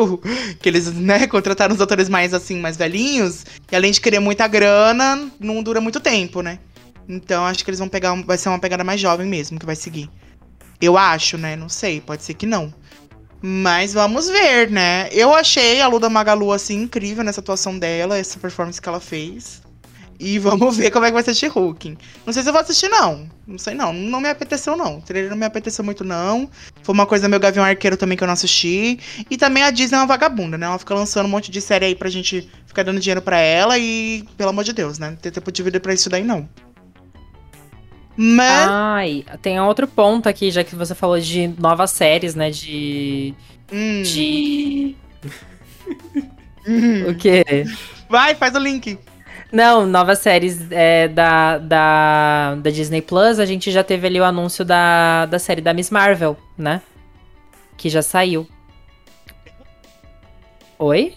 que eles, né, contrataram os atores mais assim, mais velhinhos, e além de querer muita grana, não dura muito tempo, né? Então acho que eles vão pegar. Vai ser uma pegada mais jovem mesmo que vai seguir. Eu acho, né? Não sei, pode ser que não. Mas vamos ver, né? Eu achei a Luda Magalu, assim, incrível nessa atuação dela, essa performance que ela fez. E vamos ver como é que vai ser She-Hulk. Não sei se eu vou assistir, não. Não sei, não. Não me apeteceu, não. O trailer não me apeteceu muito, não. Foi uma coisa meu Gavião Arqueiro também que eu não assisti. E também a Disney é uma vagabunda, né? Ela fica lançando um monte de série aí pra gente ficar dando dinheiro pra ela e, pelo amor de Deus, né? Não tem tempo de vida pra isso daí, não. Mas. Ai, tem outro ponto aqui, já que você falou de novas séries, né? De. hum, De. hum. O quê? Vai, faz o link. Não, novas séries é, da, da, da Disney Plus, a gente já teve ali o anúncio da, da série da Miss Marvel, né? Que já saiu. Oi?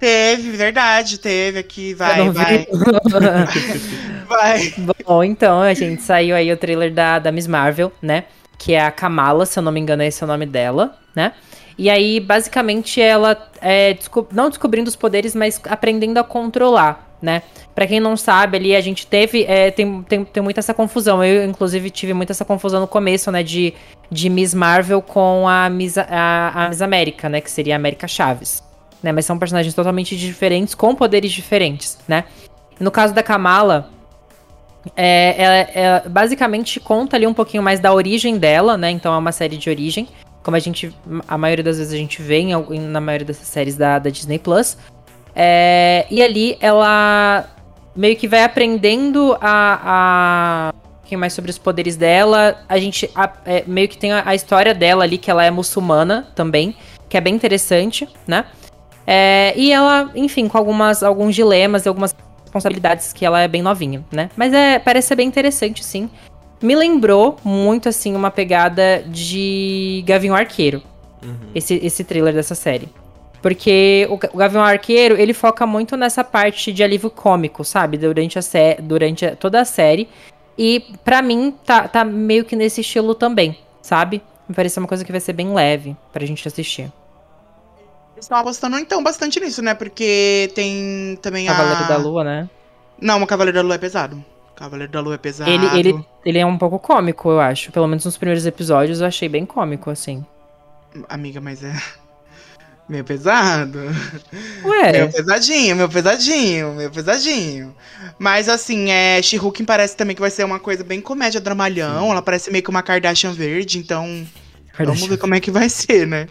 Teve, verdade, teve aqui. Vai, vai. Vai. Bom, então, a gente saiu aí o trailer da, da Miss Marvel, né? Que é a Kamala, se eu não me engano, esse é o nome dela, né? E aí, basicamente, ela é desco- não descobrindo os poderes, mas aprendendo a controlar, né? Pra quem não sabe, ali a gente teve. é, tem, tem, tem muita essa confusão. Eu, inclusive, tive muita essa confusão no começo, né? De, de Miss Marvel com a Miss, a, a Miss América, né? Que seria a América Chaves. Né? Mas são personagens totalmente diferentes, com poderes diferentes, né? No caso da Kamala, é, é- é- basicamente conta ali um pouquinho mais da origem dela, né? Então é uma série de origem. Como a gente. A maioria das vezes a gente vê em- na maioria dessas séries da, da Disney Plus. É, e ali ela meio que vai aprendendo a. a um pouquinho mais sobre os poderes dela. A gente a- é, meio que tem a, a história dela ali, que ela é muçulmana também, que é bem interessante, né? É, e ela, enfim, com algumas, alguns dilemas e algumas responsabilidades que ela é bem novinha, né? Mas é, parece ser bem interessante, sim. Me lembrou muito, assim, uma pegada de Gavião Arqueiro, Uhum. esse, esse trailer dessa série. Porque o, Ga- o Gavião Arqueiro, ele foca muito nessa parte de alívio cômico, sabe? Durante, a sé durante a- toda a série. E pra mim, tá, tá meio que nesse estilo também, sabe? Me parece uma coisa que vai ser bem leve pra gente assistir. Eles estão apostando, então, bastante nisso, né? Porque tem também a. Cavaleiro da Lua, né? Não, o Cavaleiro da Lua é pesado. Cavaleiro da Lua é pesado. Ele, ele, ele é um pouco cômico, eu acho. Pelo menos nos primeiros episódios eu achei bem cômico, assim. Amiga, mas é. Meio pesado. Ué, Meio pesadinho, meu pesadinho, meu pesadinho. Mas assim, é. She-Hulk parece também que vai ser uma coisa bem comédia dramalhão. Ela parece meio que uma Kardashian verde, então. Vamos ver como é que vai ser, né?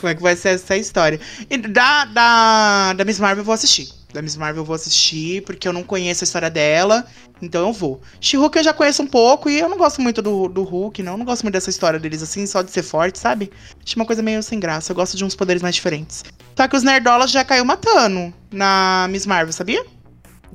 Como é que vai ser essa história. E da, da, da Miss Marvel eu vou assistir. Da Miss Marvel eu vou assistir, porque eu não conheço a história dela, então eu vou. She-Hulk eu já conheço um pouco e eu não gosto muito do, do Hulk, não. Eu não gosto muito dessa história deles, assim, só de ser forte, sabe? Acho uma coisa meio sem graça. Eu gosto de uns poderes mais diferentes. Só que os nerdolas já caiu matando na Miss Marvel, sabia?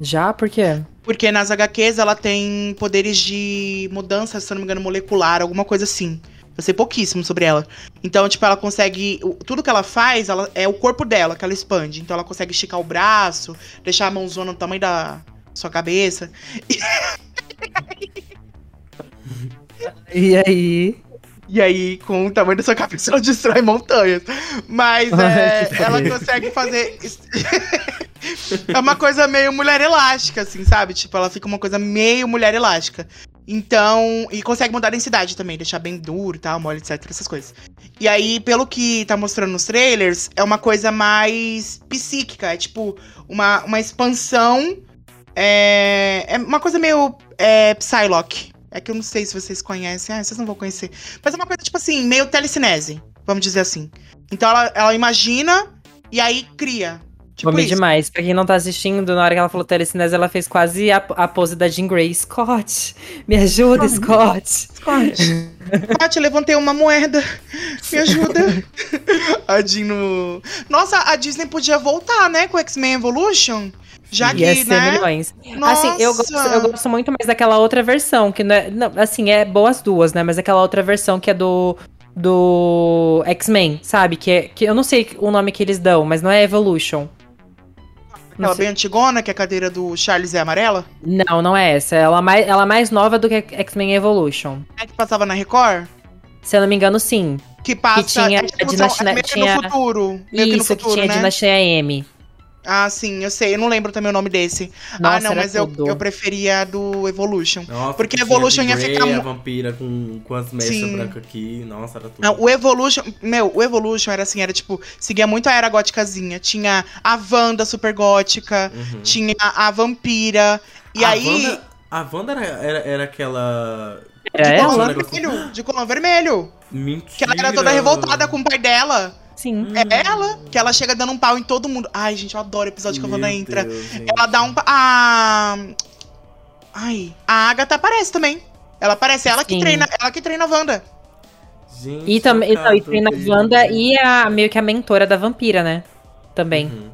Já? Por quê? Porque nas HQs ela tem poderes de mudança, se eu não me engano, molecular, alguma coisa assim. Eu sei pouquíssimo sobre ela. Então, tipo, ela consegue. Tudo que ela faz ela, é o corpo dela que ela expande. Então ela consegue esticar o braço, deixar a mãozona no tamanho da sua cabeça. E aí? E aí, com o tamanho da sua cabeça, ela destrói montanhas. Mas é, ela consegue fazer. é uma coisa meio mulher elástica, assim, sabe? Tipo, ela fica uma coisa meio mulher elástica. Então. E consegue mudar a densidade também, deixar bem duro e tal, mole, etc. Essas coisas. E aí, pelo que tá mostrando nos trailers, é uma coisa mais psíquica. É tipo, uma, uma expansão. É, é uma coisa meio é, Psylocke. É que eu não sei se vocês conhecem. Ah, vocês não vão conhecer. Mas é uma coisa, tipo assim, meio telecinese. Vamos dizer assim. Então ela, ela imagina e aí cria. Tipo isso. demais. Pra quem não tá assistindo, na hora que ela falou telecinese, ela fez quase a, a pose da Jean Grey. Scott, me ajuda, Scott. Scott, levantei uma moeda. Me ajuda. a Jean no... Nossa, a Disney podia voltar, né, com X-Men Evolution. Já Ia que, ser né? milhões. Nossa. Assim, eu gosto, eu gosto muito mais daquela outra versão, que não é. não, assim, é boa as duas, né? Mas aquela outra versão que é do. Do X-Men, sabe? Que, é, que eu não sei o nome que eles dão, mas não é Evolution. Aquela sei- bem antigona, que a cadeira do Charles é amarela. não, não é essa. Ela é mais, ela é mais nova do que X-Men Evolution. É que passava na Record. Se eu não me engano, sim. Que passa. tinha é, tipo, a são- dinastia- é meio que tinha- no futuro. Meio que no Isso, que futuro, tinha né? Dinastia M. Ah, sim, eu sei. Eu não lembro também o nome desse. ah, Nossa, não, era mas eu, eu preferia a do Evolution. Nossa, Porque que tinha Evolution de ia Grey, ficar a vampira com, com as mechas brancas aqui. Nossa, era tudo. Não, o Evolution, meu, o Evolution era assim, era tipo, seguia muito a era góticazinha. Tinha a Wanda super gótica, Uhum. tinha a vampira. E a aí, Wanda, a Wanda era, era, era aquela. Era de ela? vermelho, de colão vermelho. Mentira. Que ela era toda revoltada com o pai dela. Sim. É ela, que ela chega dando um pau em todo mundo. Ai, gente, eu adoro o episódio que a Meu Wanda entra. Deus. Ela dá um. A. Ai. A Agatha aparece também. Ela aparece, ela que Sim. treina, ela que treina a Wanda. Gente, E também, chocado, não, e tem na gente. Wanda e a meio que a mentora da vampira, né? Também. Uhum.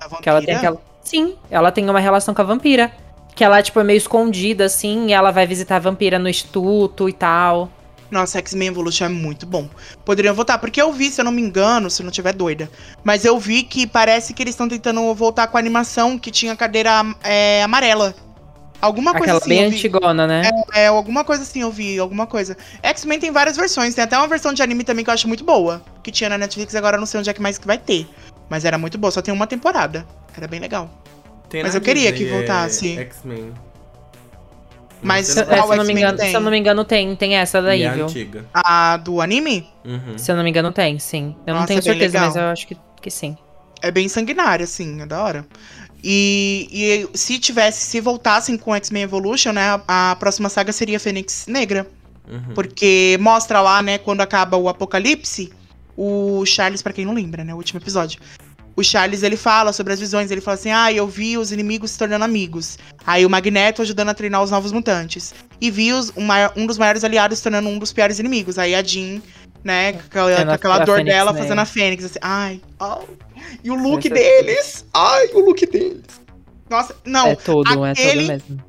A vampira. Que ela tem aquela. Sim, ela tem uma relação com a vampira. Que ela, tipo, é meio escondida, assim, e ela vai visitar a vampira no instituto e tal. Nossa, X-Men Evolution é muito bom. Poderiam votar, porque eu vi, se eu não me engano, se eu não tiver doida. Mas eu vi que parece que eles estão tentando voltar com a animação que tinha cadeira é, amarela. Alguma coisa Aquela assim. bem eu vi. antigona, né? É, alguma coisa assim eu vi, alguma coisa. X-Men tem várias versões, tem até uma versão de anime também que eu acho muito boa. Que tinha na Netflix, agora eu não sei onde é que mais que vai ter. Mas era muito boa, só tem uma temporada. Era bem legal. Tem Mas eu queria que voltasse. É X-Men. Mas Não Se, é, qual se eu não me engano, tem? se eu não me engano, tem, tem essa E daí, é viu? antiga. A do anime Uhum. Se eu não me engano, tem, sim. Eu não Nossa, tenho é bem certeza, legal. mas eu acho que, que sim. é bem sanguinária, assim, é da hora. E, e se tivesse, se voltassem com X-Men Evolution, né, a, a próxima saga seria Fênix Negra. Uhum. Porque mostra lá, né, quando acaba o apocalipse, o Charles, pra quem não lembra, né, o último episódio. O Charles, ele fala sobre as visões, ele fala assim, ah, eu vi os inimigos se tornando amigos. Aí o Magneto ajudando a treinar os novos mutantes. E vi os, um, um dos maiores aliados se tornando um dos piores inimigos. Aí a Jean, né, com aquela, Tendo com a- aquela dor Fênix dela, Negra. fazendo a Fênix, assim, ai, ai. E o look Essa- deles, ai, o look deles. Nossa, não, é todo, é aquele- todo mesmo.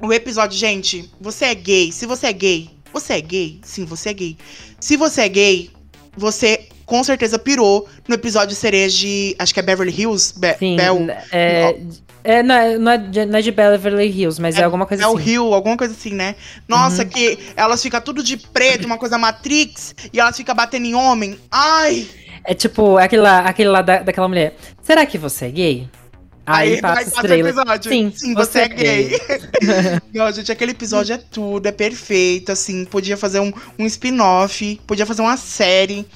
o episódio, gente, você é gay. Se você é gay, você é gay? Sim, você é gay. Se você é gay, você com certeza pirou no episódio cereja de. Acho que é Beverly Hills? Be Sim, Bel, é, é, não, é, não, é de, não é de Beverly Hills, mas é, alguma coisa Bel assim. Hill, alguma coisa assim, né? Nossa, Uhum. que elas ficam tudo de preto, uma coisa Matrix, e elas ficam batendo em homem. Ai! É tipo, aquele lá, aquele lá da, daquela mulher. Será que você é gay? Aí, passa os passar o episódio. Sim, você é gay. Não, gente, aquele episódio é tudo, é perfeito, assim. Podia fazer um, um spin-off, podia fazer uma série.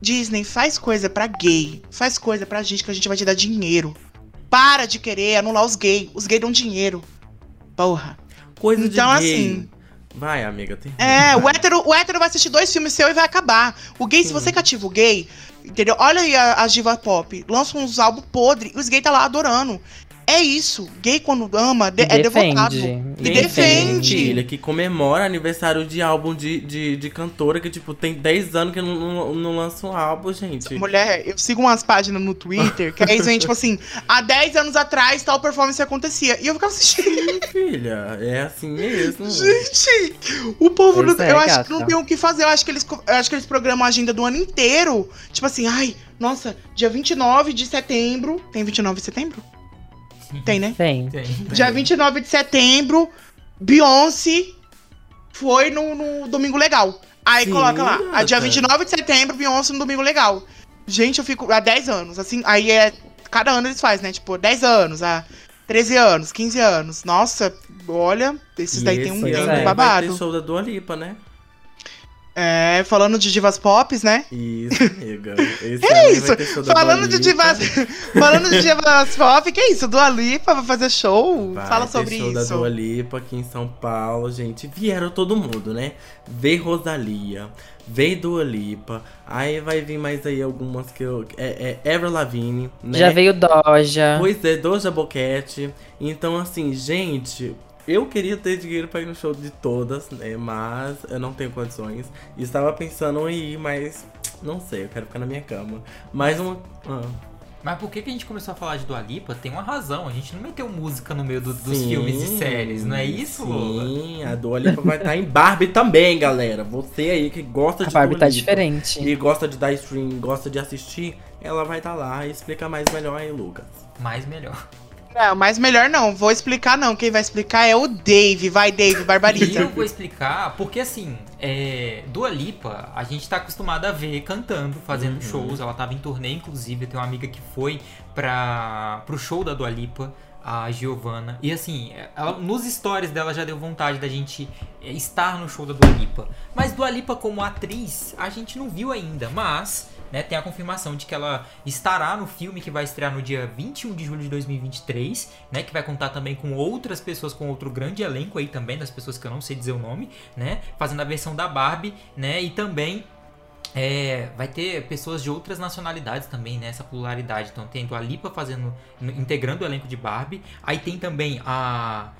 Disney, faz coisa pra gay. Faz coisa pra gente que a gente vai te dar dinheiro. Para de querer anular os gays. Os gays dão dinheiro. Porra. Coisa Então, de gay. assim, Vai, amiga. É, o hétero, o hétero vai assistir dois filmes seu e vai acabar. O gay, se você cativa o gay, entendeu? Olha aí a, a diva pop. Lança uns álbuns podres e os gays tá lá adorando. É isso. Gay, quando ama, de- é devotado. defende. E defende. filha que comemora aniversário de álbum de, de, de cantora que, tipo, tem 10 anos que não, não, não lança um álbum, gente. Mulher, eu sigo umas páginas no Twitter que aí vem, tipo assim, há 10 anos atrás tal performance acontecia. E eu ficava assistindo. Filha, é assim mesmo. Gente, o povo, não- é, eu acho que não tem o que fazer. Eu acho que eles, eu acho que eles programam a agenda do ano inteiro. Tipo assim, ai, nossa, dia 29 de setembro. Tem 29 de setembro? Tem, né? Tem. Tem. Dia 29 de setembro, Beyoncé foi no, no Domingo Legal. Aí Sim, coloca lá, a dia gata. 29 de setembro, Beyoncé no Domingo Legal. Gente, eu fico há 10 anos, assim, aí é. Cada ano eles fazem, né? Tipo, 10 anos, há 13 anos, 15 anos. Nossa, olha, esses E daí tem um, esse tem um aí babado. Vai ter show da Dua Lipa, né? É, falando de divas pop, né? Isso, amiga. Esse Que ano isso? vai ter show da Falando de divas, falando de divas pop, que isso? Dua Lipa vai fazer show? Vai Fala ter sobre show da isso. Dua Lipa aqui em São Paulo, gente. Vieram todo mundo, né? Veio Rosalia, veio Dua Lipa. Aí vai vir mais aí algumas que eu... É, é Ever Lavigne, né? Já veio Doja. Pois é, Doja Boquete. Então, assim, gente, eu queria ter dinheiro pra ir no show de todas, né? Mas eu não tenho condições. E estava pensando em ir, mas não sei, eu quero ficar na minha cama. Mais uma. ah, Mas por que, que a gente começou a falar de Dua Lipa? Tem uma razão. A gente não meteu música no meio do- dos sim, filmes e séries, não é isso, Lola? Sim, a Dua Lipa vai estar em Barbie também, galera. Você aí que gosta A de Barbie Dua tá Lipa diferente. E gosta de dar stream, gosta de assistir, ela vai estar lá e explica mais melhor aí, Lucas. Mais melhor. Não, mas melhor não, vou explicar não. Quem vai explicar é o Dave. Vai, Dave, barbariza. eu vou explicar, porque assim, é, Dua Lipa, a gente tá acostumado a ver cantando, fazendo Uhum. shows. Ela tava em turnê, inclusive. Eu tenho uma amiga que foi pra, pro show da Dua Lipa, a Giovanna. E assim, ela, nos stories dela já deu vontade da gente é, estar no show da Dua Lipa. Mas Dua Lipa como atriz, a gente não viu ainda, mas... né, tem a confirmação de que ela estará no filme que vai estrear no dia 21 de julho de 2023, né? Que vai contar também com outras pessoas, com outro grande elenco aí também, das pessoas que eu não sei dizer o nome, né? Fazendo a versão da Barbie, né? E também é, vai ter pessoas de outras nacionalidades também, né? Pluralidade. Então tem a Lipa fazendo, integrando o elenco de Barbie. Aí tem também a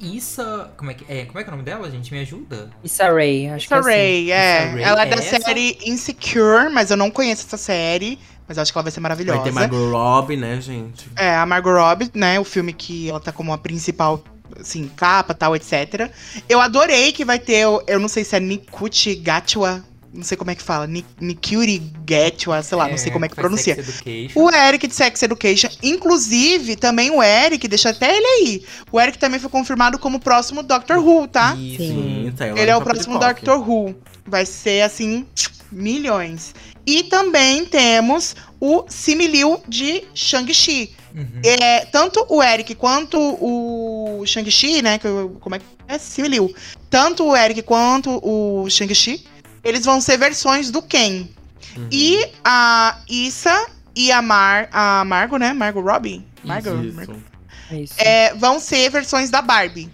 Issa, como é que é? Como é que é o nome dela, gente? Me ajuda? Issa Rae, acho Issa que é assim. Rae, é. Issa Rae, Ela é da essa? série Insecure, mas eu não conheço essa série. Mas eu acho que ela vai ser maravilhosa. Vai ter Margot Robbie, né, gente? É, a Margot Robbie, né? O filme que ela tá como a principal, assim, capa, tal, etc. Eu adorei que vai ter, o- eu não sei se é Nikuchi Gatwa, não sei como é que fala, Ni- Nikuri Gatwa, sei lá, não sei como é que pronuncia. Sex Education. O Eric de Sex Education, inclusive, também o Eric, deixa até ele aí. O Eric também foi confirmado como o próximo Doctor Who, tá? Isso. Sim. lá Ele é o Papo próximo. Doctor Who. Vai ser, assim, milhões. E também temos o Similiu de Shang-Chi. Uhum. É, tanto o Eric quanto o Shang-Chi, né? Que como é que é? Similiu. Tanto o Eric quanto o Shang-Chi, eles vão ser versões do Ken. Uhum. E a Issa e a Mar, a Margot, né? Margot Robbie? Margot. Isso. Margot. É isso. É, vão ser versões da Barbie.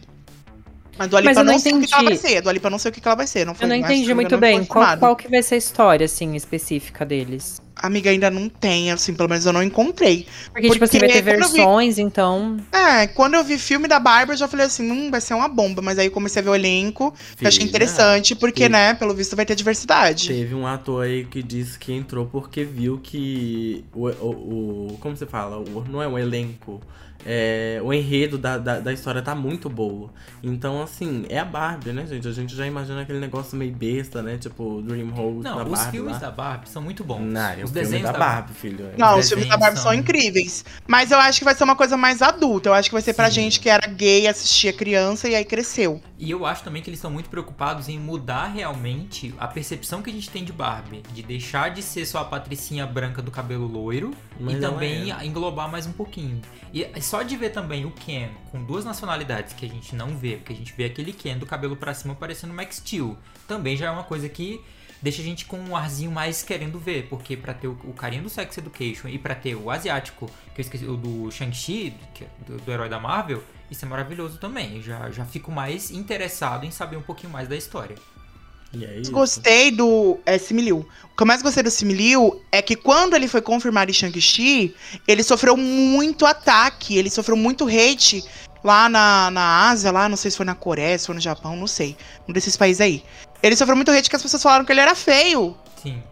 A Dua Mas Lipa eu não não sei o que ela vai ser. A Dua Lipa não sei o que ela vai ser. Não foi, Eu não entendi muito bem. Qual, qual que vai ser a história, assim, específica deles? Amiga, ainda não tem, assim, pelo menos eu não encontrei. Porque, tipo assim, vai ter Porque eu vi- versões, então. É, quando eu vi filme da Barbie, eu já falei assim, hum, vai ser uma bomba. Mas aí eu comecei a ver o elenco, que eu achei Filha, interessante, porque, né, pelo visto vai ter diversidade. Teve um ator aí que disse que entrou porque viu que o. o, o- como você fala? O, não é um elenco. É, o enredo da, da, da história tá muito boa. Então, assim, é a Barbie, né, gente? A gente já imagina aquele negócio meio besta, né? Tipo, Dreamhouse da Não, os Barbie filmes lá. da Barbie são muito bons. Não, é os desenhos da Barbie, filho. Não, Os os filmes da Barbie são são- incríveis. Mas eu acho que vai ser uma coisa mais adulta. Eu acho que vai ser pra Sim. gente que era gay, assistia criança e aí cresceu. E eu acho também que eles estão muito preocupados em mudar realmente a percepção que a gente tem de Barbie. De deixar de ser só a patricinha branca do cabelo loiro Mas e também é. englobar mais um pouquinho. E só de ver também o Ken com duas nacionalidades que a gente não vê, porque a gente vê aquele Ken do cabelo pra cima parecendo Max Steel, também já é uma coisa que deixa a gente com um arzinho mais querendo ver, porque pra ter o, carinha do Sex Education e pra ter o asiático, que eu esqueci, o do Shang-Chi, é do, do herói da Marvel, isso é maravilhoso também. Eu já, já fico mais interessado em saber um pouquinho mais da história. Gostei do é, Similiu. O que eu mais gostei do Similiu é que quando ele foi confirmado em Shang-Chi, ele sofreu muito ataque, ele sofreu muito hate lá na, na Ásia, lá, não sei se foi na Coreia, se foi no Japão, não sei. Um desses países aí. Ele sofreu muito hate que as pessoas falaram que ele era feio. Sim.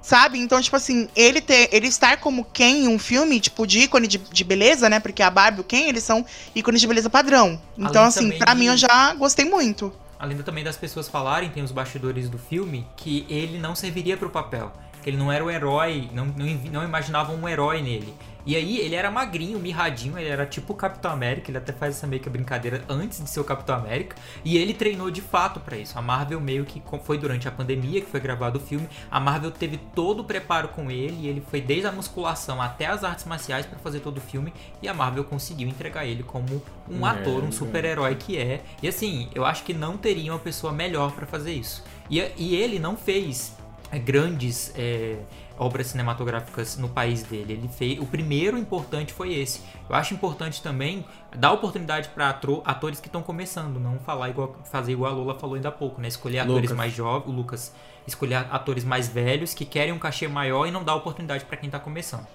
Sabe? Então, tipo assim, ele ter, ele estar como Ken em um filme, tipo, de ícone de, de beleza, né? Porque a Barbie e o Ken, eles são ícones de beleza padrão. Então, Além assim, pra de- mim, eu já gostei muito. Além também das pessoas falarem, tem os bastidores do filme, que ele não serviria pro papel. Que ele não era o herói, não, não, não imaginavam um herói nele. E aí ele era magrinho, mirradinho, ele era tipo o Capitão América, ele até faz essa meio que brincadeira antes de ser o Capitão América. E ele treinou de fato pra isso. A Marvel meio que foi durante a pandemia que foi gravado o filme, a Marvel teve todo o preparo com ele, e ele foi desde a musculação até as artes marciais pra fazer todo o filme, e a Marvel conseguiu entregar ele como um É, ator, um é. super-herói que é. E assim, eu acho que não teria uma pessoa melhor pra fazer isso. E, e ele não fez grandes é, obras cinematográficas no país dele. Ele fez o primeiro importante foi esse. Eu acho importante também dar oportunidade para atores que estão começando, não falar igual fazer igual a Lula falou ainda há pouco, né? Escolher atores Lucas. mais jovens, o Lucas, escolher atores mais velhos que querem um cachê maior e não dar oportunidade para quem tá começando.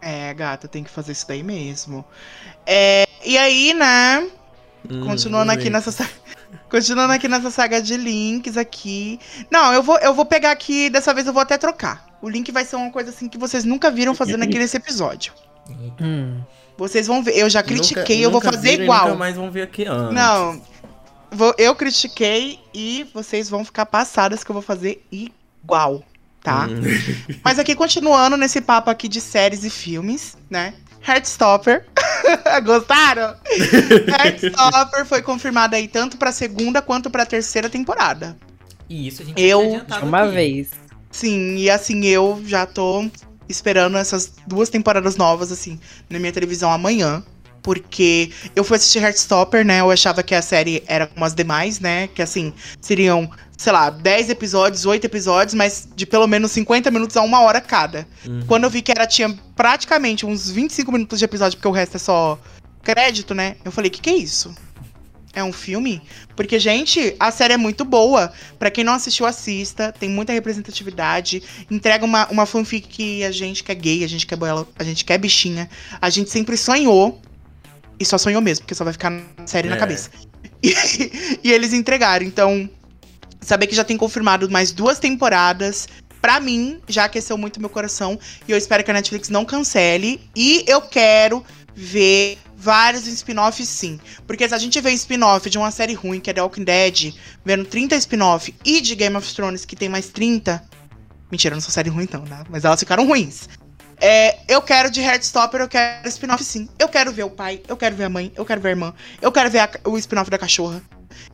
É, gata, tem que fazer isso daí mesmo. É, e aí, né? Hum, Continuando aqui nessa sa- Continuando aqui nessa saga de links aqui. Não, eu vou, eu vou pegar aqui, dessa vez eu vou até trocar. O link vai ser uma coisa assim que vocês nunca viram fazendo aqui nesse episódio. Hum. Vocês vão ver. Eu já E nunca- critiquei, eu vou fazer igual. Nunca mais vão ver aqui antes. Não. Vou- eu critiquei e vocês vão ficar passadas que eu vou fazer igual, tá? Hum. Mas aqui, continuando nesse papo aqui de séries e filmes, né? Heartstopper. Gostaram? Heartstopper foi confirmada aí tanto pra segunda quanto pra terceira temporada. E isso a gente Eu- Uma aqui. vez. Sim, e assim, eu já tô esperando essas duas temporadas novas, assim, na minha televisão amanhã. Porque eu fui assistir Heartstopper, né? Eu achava que a série era como as demais, né? Que assim, seriam, sei lá, 10 episódios, 8 episódios, mas de pelo menos 50 minutos a uma hora cada. Uhum. Quando eu vi que era, tinha praticamente uns 25 minutos de episódio, porque o resto é só crédito, né? Eu falei, que que é isso? É um filme? Porque, gente, a série é muito boa. Pra quem não assistiu, assista. Tem muita representatividade. Entrega uma, uma fanfic que a gente que é gay, a gente que é boela, a gente que é bichinha. A gente sempre sonhou. E só sonhou mesmo, porque só vai ficar na série na É. cabeça. E, e eles entregaram. Então, saber que já tem confirmado mais duas temporadas. Pra mim, já aqueceu muito meu coração. E eu espero que a Netflix não cancele. E eu quero ver vários spin-offs, sim. Porque se a gente vê spin-off de uma série ruim, que é The Walking Dead, vendo 30 spin-off, e de Game of Thrones, que tem mais 30. Mentira, não são série ruim, não, né? Mas elas ficaram ruins. É, eu quero de Heartstopper, eu quero spin-off, sim. Eu quero ver o pai, eu quero ver a mãe, eu quero ver a irmã, eu quero ver a- o spin-off da cachorra.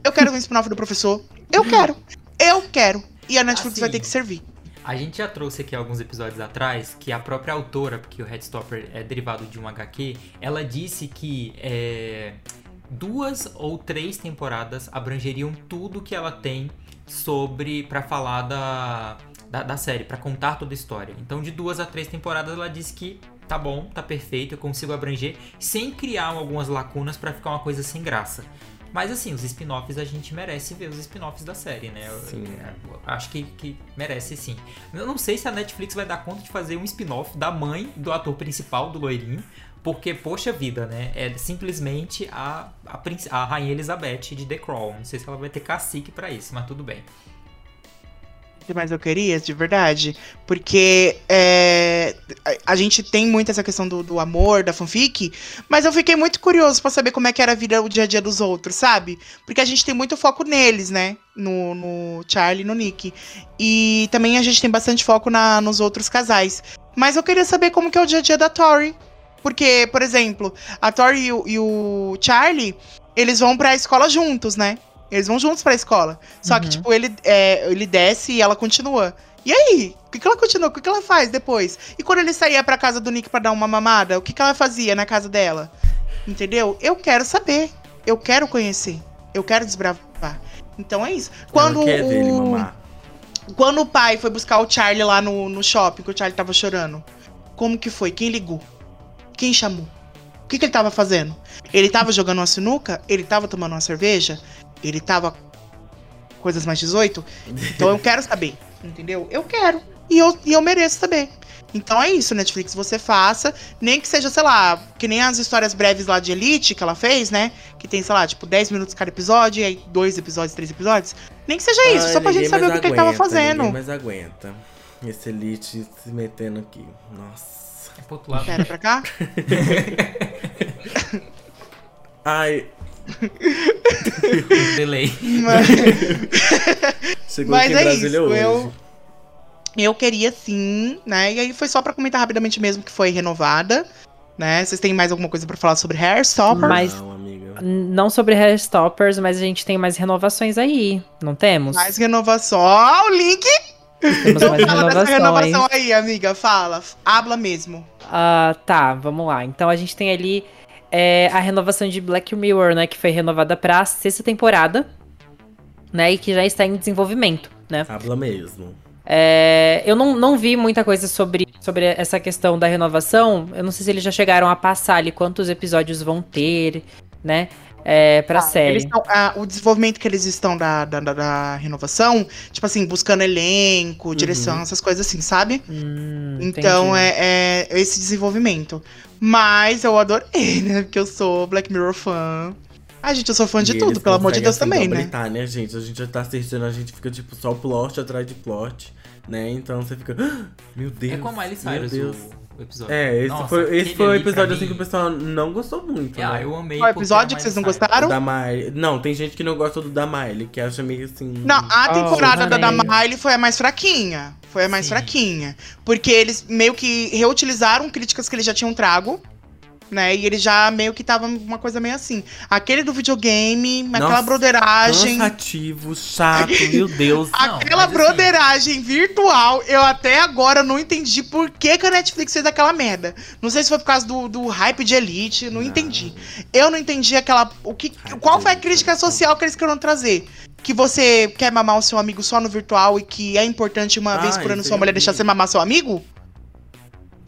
Eu quero ver o spin-off do professor. Eu quero. Eu quero. E a Netflix vai Assim, ter que servir. A gente já trouxe aqui alguns episódios atrás que a própria autora, porque o Headstopper é derivado de um HQ, ela disse que é, duas ou três temporadas abrangeriam tudo que ela tem sobre para falar da, da, da série, para contar toda a história. Então, de duas a três temporadas, ela disse que tá bom, tá perfeito, eu consigo abranger sem criar algumas lacunas para ficar uma coisa sem graça. Mas assim, os spin-offs a gente merece ver os spin-offs da série, né? Eu- Sim. eu acho que, que merece sim. Eu não sei se a Netflix vai dar conta de fazer um spin-off da mãe do ator principal, do loirinho. Porque, poxa vida, né? É simplesmente a, a, a Rainha Elizabeth de The Crown. Não sei se ela vai ter cacique pra isso, mas tudo bem. Mas eu queria, de verdade. Porque é, a, gente tem muito essa questão do, do amor, da fanfic. Mas eu fiquei muito curioso pra saber como é que era a vida, o dia a dia dos outros, sabe? Porque a gente tem muito foco neles, né? No, no Charlie e no Nick. E também a gente tem bastante foco na, nos outros casais. Mas eu queria saber como que é o dia a dia da Tori. Porque, por exemplo, a Tori e o, e o Charlie, eles vão pra escola juntos, né? Eles vão juntos pra escola. Só que, Uhum. tipo, ele, é, ele desce e ela continua. E aí? O que, que ela continua? O que, que ela faz depois? E quando ele saía pra casa do Nick pra dar uma mamada, o que, que ela fazia na casa dela? Entendeu? Eu quero saber. Eu quero conhecer. Eu quero desbravar. Então é isso. Quando Ela quer ver ele o, mamar. quando o pai foi buscar o Charlie lá no, no shopping, que o Charlie tava chorando, como que foi? Quem ligou? Quem chamou? O que, que ele tava fazendo? Ele tava jogando uma sinuca? Ele tava tomando uma cerveja? Ele tava. Coisas mais 18? Então eu quero saber, entendeu? Eu quero. E eu, e eu mereço saber. Então é isso, Netflix, você faça. Nem que seja, sei lá, que nem as histórias breves lá de Elite que ela fez, né? Que tem, sei lá, tipo, 10 minutos cada episódio, e aí dois episódios, três episódios. Nem que seja isso, Ai, só pra gente saber o que, que ele tava aguenta, fazendo. Mais aguenta. Esse Elite se metendo aqui. Nossa. É pro outro lado. Pera pra cá. Ai, Delay. Mas, aqui em é Brasília isso, hoje. eu- eu queria sim, né? E aí foi só pra comentar rapidamente mesmo que foi renovada, né? Vocês têm mais alguma coisa pra falar sobre Hairstopper? Mas- Não, amiga. Não sobre Hairstoppers, mas a gente tem mais renovações aí, não temos? Mais renovação. Ó, o link! Temos Então mais fala dessa renovação aí, amiga. Fala. Habla mesmo. Ah, tá, vamos lá. Então a gente tem ali é, a renovação de Black Mirror, né? Que foi renovada pra sexta temporada. né? E que já está em desenvolvimento, né? Habla mesmo. É, eu não, não vi muita coisa sobre, sobre essa questão da renovação. Eu não sei se eles já chegaram a passar ali quantos episódios vão ter, né? É, pra Ah, série. eles tão- ah, o desenvolvimento que eles estão da, da, da- da renovação, tipo assim, buscando elenco, direção, essas coisas assim, sabe? Hum, Então é, é esse desenvolvimento. Mas eu adorei, né? Porque eu sou Black Mirror fã. Ai, gente, eu sou fã de E tudo, pelo amor de Deus assim, também, né? né, gente? A gente já tá assistindo, a gente fica, tipo, só plot atrás de plot, né? Então você fica. "Ah, Meu Deus. É com a Miley meu Cyrus Deus. o, o episódio. É, esse Nossa, foi, esse foi o episódio assim que o pessoal não gostou muito. Ah, né? eu amei. Qual porque episódio que vocês não gostaram? O da Miley. Não, tem gente que não gosta do da Miley, que acha meio assim. Não, a Oh, temporada da adorei. Miley foi a mais fraquinha. Foi a mais Sim. fraquinha. Porque eles meio que reutilizaram críticas que eles já tinham trago. Né? E eles já meio que tava uma coisa meio assim. Aquele do videogame, aquela Nossa, broderagem. Cansativo, chato, meu Deus. Não, Aquela assim- broderagem virtual, eu até agora não entendi por que, que a Netflix fez aquela merda. Não sei se foi por causa do, do hype de Elite, não, entendi. Eu não entendi aquela. O que, Hype qual foi a crítica social que eles queriam trazer? Que você quer mamar o seu amigo só no virtual e que é importante uma Ah, vez por ano sua mulher deixar você mamar seu amigo?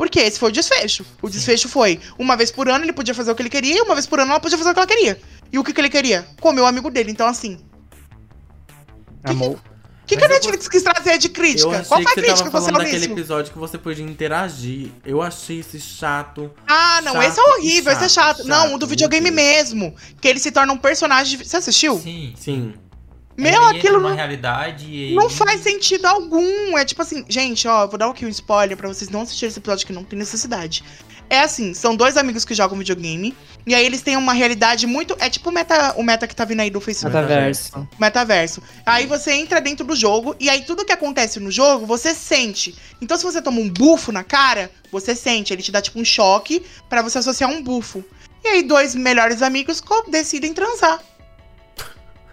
Porque esse foi o desfecho. O desfecho foi: uma vez por ano ele podia fazer o que ele queria, e uma vez por ano ela podia fazer o que ela queria. E o que, que ele queria? Comer o amigo dele. Então, assim, Amor. o que, que a Netflix quis trazer de crítica? Qual foi a crítica que você falando daquele episódio que você podia interagir. Eu achei esse chato. Ah, não, Chato esse é horrível, e esse é chato, chato. Não, o chato, do videogame mesmo. Que ele se torna um personagem. de- Você assistiu? Sim. Sim. Meu, Ele entra aquilo não, realidade e não faz sentido algum. É tipo assim, gente, ó, vou dar aqui um spoiler pra vocês não assistirem esse episódio que não tem necessidade. É assim, são dois amigos que jogam videogame. E aí eles têm uma realidade muito. É tipo o meta, o meta que tá vindo aí do Facebook. Metaverso. Metaverso. Aí você entra dentro do jogo e aí tudo que acontece no jogo você sente. Então se você toma um bufo na cara, você sente. Ele te dá tipo um choque pra você associar um bufo. E aí dois melhores amigos decidem transar.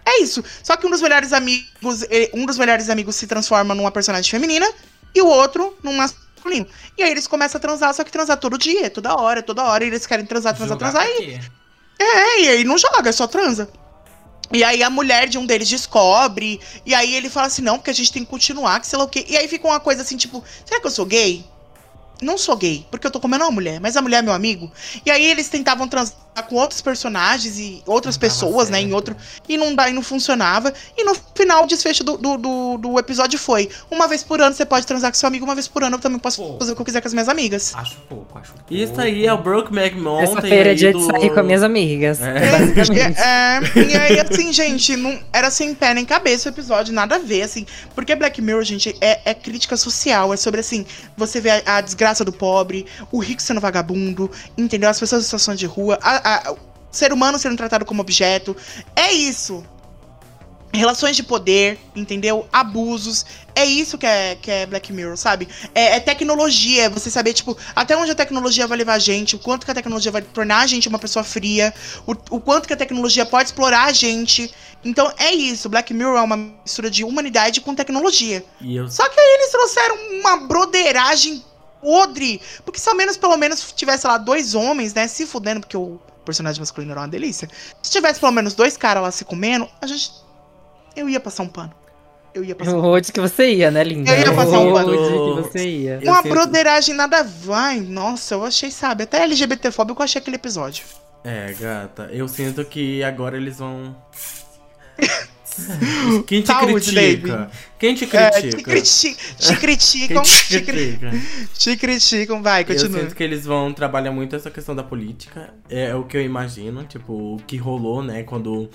É isso. Só que um dos melhores amigos, um dos melhores amigos se transforma numa personagem feminina e o outro num masculino. E aí eles começam a transar, só que transar todo dia, toda hora, toda hora. E eles querem transar, transar, jogar transar. E é, e aí não joga, só transa. E aí a mulher de um deles descobre, e aí ele fala assim, não, porque a gente tem que continuar, que sei lá o quê. E aí fica uma coisa assim, tipo, será que eu sou gay? Não sou gay, porque eu tô comendo uma mulher, mas a mulher é meu amigo. E aí eles tentavam transar com outros personagens e outras pessoas, né, em outro... E não, dá, e não funcionava. E no final, o desfecho do, do, do, do episódio foi, uma vez por ano você pode transar com seu amigo, uma vez por ano eu também posso Pô. fazer o que eu quiser com as minhas amigas. Acho pouco, acho pouco. Isso aí é o Brokeback Mountain. Essa feira é dia do... de sair com as minhas amigas. É. Basicamente. É, e aí, assim, gente, não, era sem pé nem cabeça o episódio, nada a ver, assim. Porque Black Mirror, gente, é, é crítica social. É sobre, assim, você vê a, a desgraça do pobre, o rico sendo vagabundo, entendeu? As pessoas em situação de rua, a- a- ser humano sendo tratado como objeto. É isso. Relações de poder, entendeu? Abusos. É isso que é, que é Black Mirror, sabe? É, é tecnologia, é você saber, tipo, até onde a tecnologia vai levar a gente, o quanto que a tecnologia vai tornar a gente uma pessoa fria, o, o quanto que a tecnologia pode explorar a gente. Então é isso, Black Mirror é uma mistura de humanidade com tecnologia. E eu Só que aí eles trouxeram uma broderagem podre. Porque se ao menos, pelo menos, tivesse lá dois homens, né, se fudendo, porque o personagem masculino era uma delícia. Se tivesse pelo menos dois caras lá se comendo, a gente. Eu ia passar um pano. Eu ia passar um pano. Onde que você ia, né, linda? Eu ia passar um Onde pano. que você ia? Uma broderagem nada vai. Nossa, eu achei, sabe, até LGBTfóbico eu achei aquele episódio. É, gata, eu sinto que agora eles vão. Quem te Saúde, critica? David. Quem te É, te, critica? criti te criticam, te te, cri critica? te criticam, vai, Eu continua. sinto que eles vão trabalhar muito essa questão da política. É o que eu imagino, tipo, o que rolou, né, quando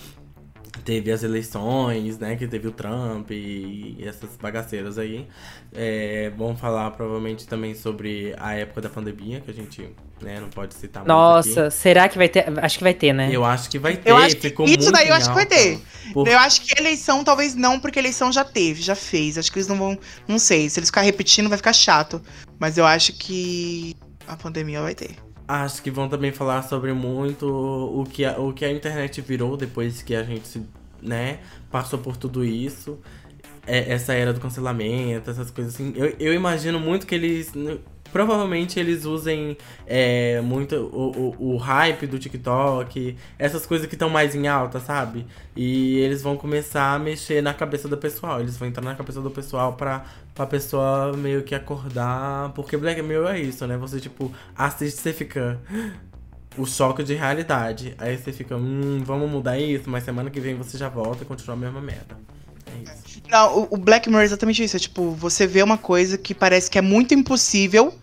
teve as eleições, né, que teve o Trump e essas bagaceiras aí. É, vão falar provavelmente também sobre a época da pandemia, que a gente, né, não pode citar muito Nossa, será que vai ter? Acho que vai ter, né? Eu acho que vai ter, Eu acho que ficou isso muito daí eu acho que vai ter. Por- Eu acho que eleição talvez não, porque eleição já teve, já fez. Acho que eles não vão. Não sei. Se eles ficar repetindo, vai ficar chato. Mas eu acho que a pandemia vai ter. Acho que vão também falar sobre muito o que a, o que a internet virou depois que a gente, se- né, passou por tudo isso. É, essa era do cancelamento, essas coisas assim. Eu, eu imagino muito que eles. Provavelmente eles usem é, muito o, o, o hype do TikTok, essas coisas que estão mais em alta, sabe? E eles vão começar a mexer na cabeça do pessoal. Eles vão entrar na cabeça do pessoal pra, pra pessoa meio que acordar. Porque Black Mirror é isso, né? Você, tipo, assiste, você fica o choque de realidade. Aí você fica, hum, vamos mudar isso, mas semana que vem você já volta e continua a mesma merda. É isso. Não, o Black Mirror é exatamente isso. É tipo, você vê uma coisa que parece que é muito impossível.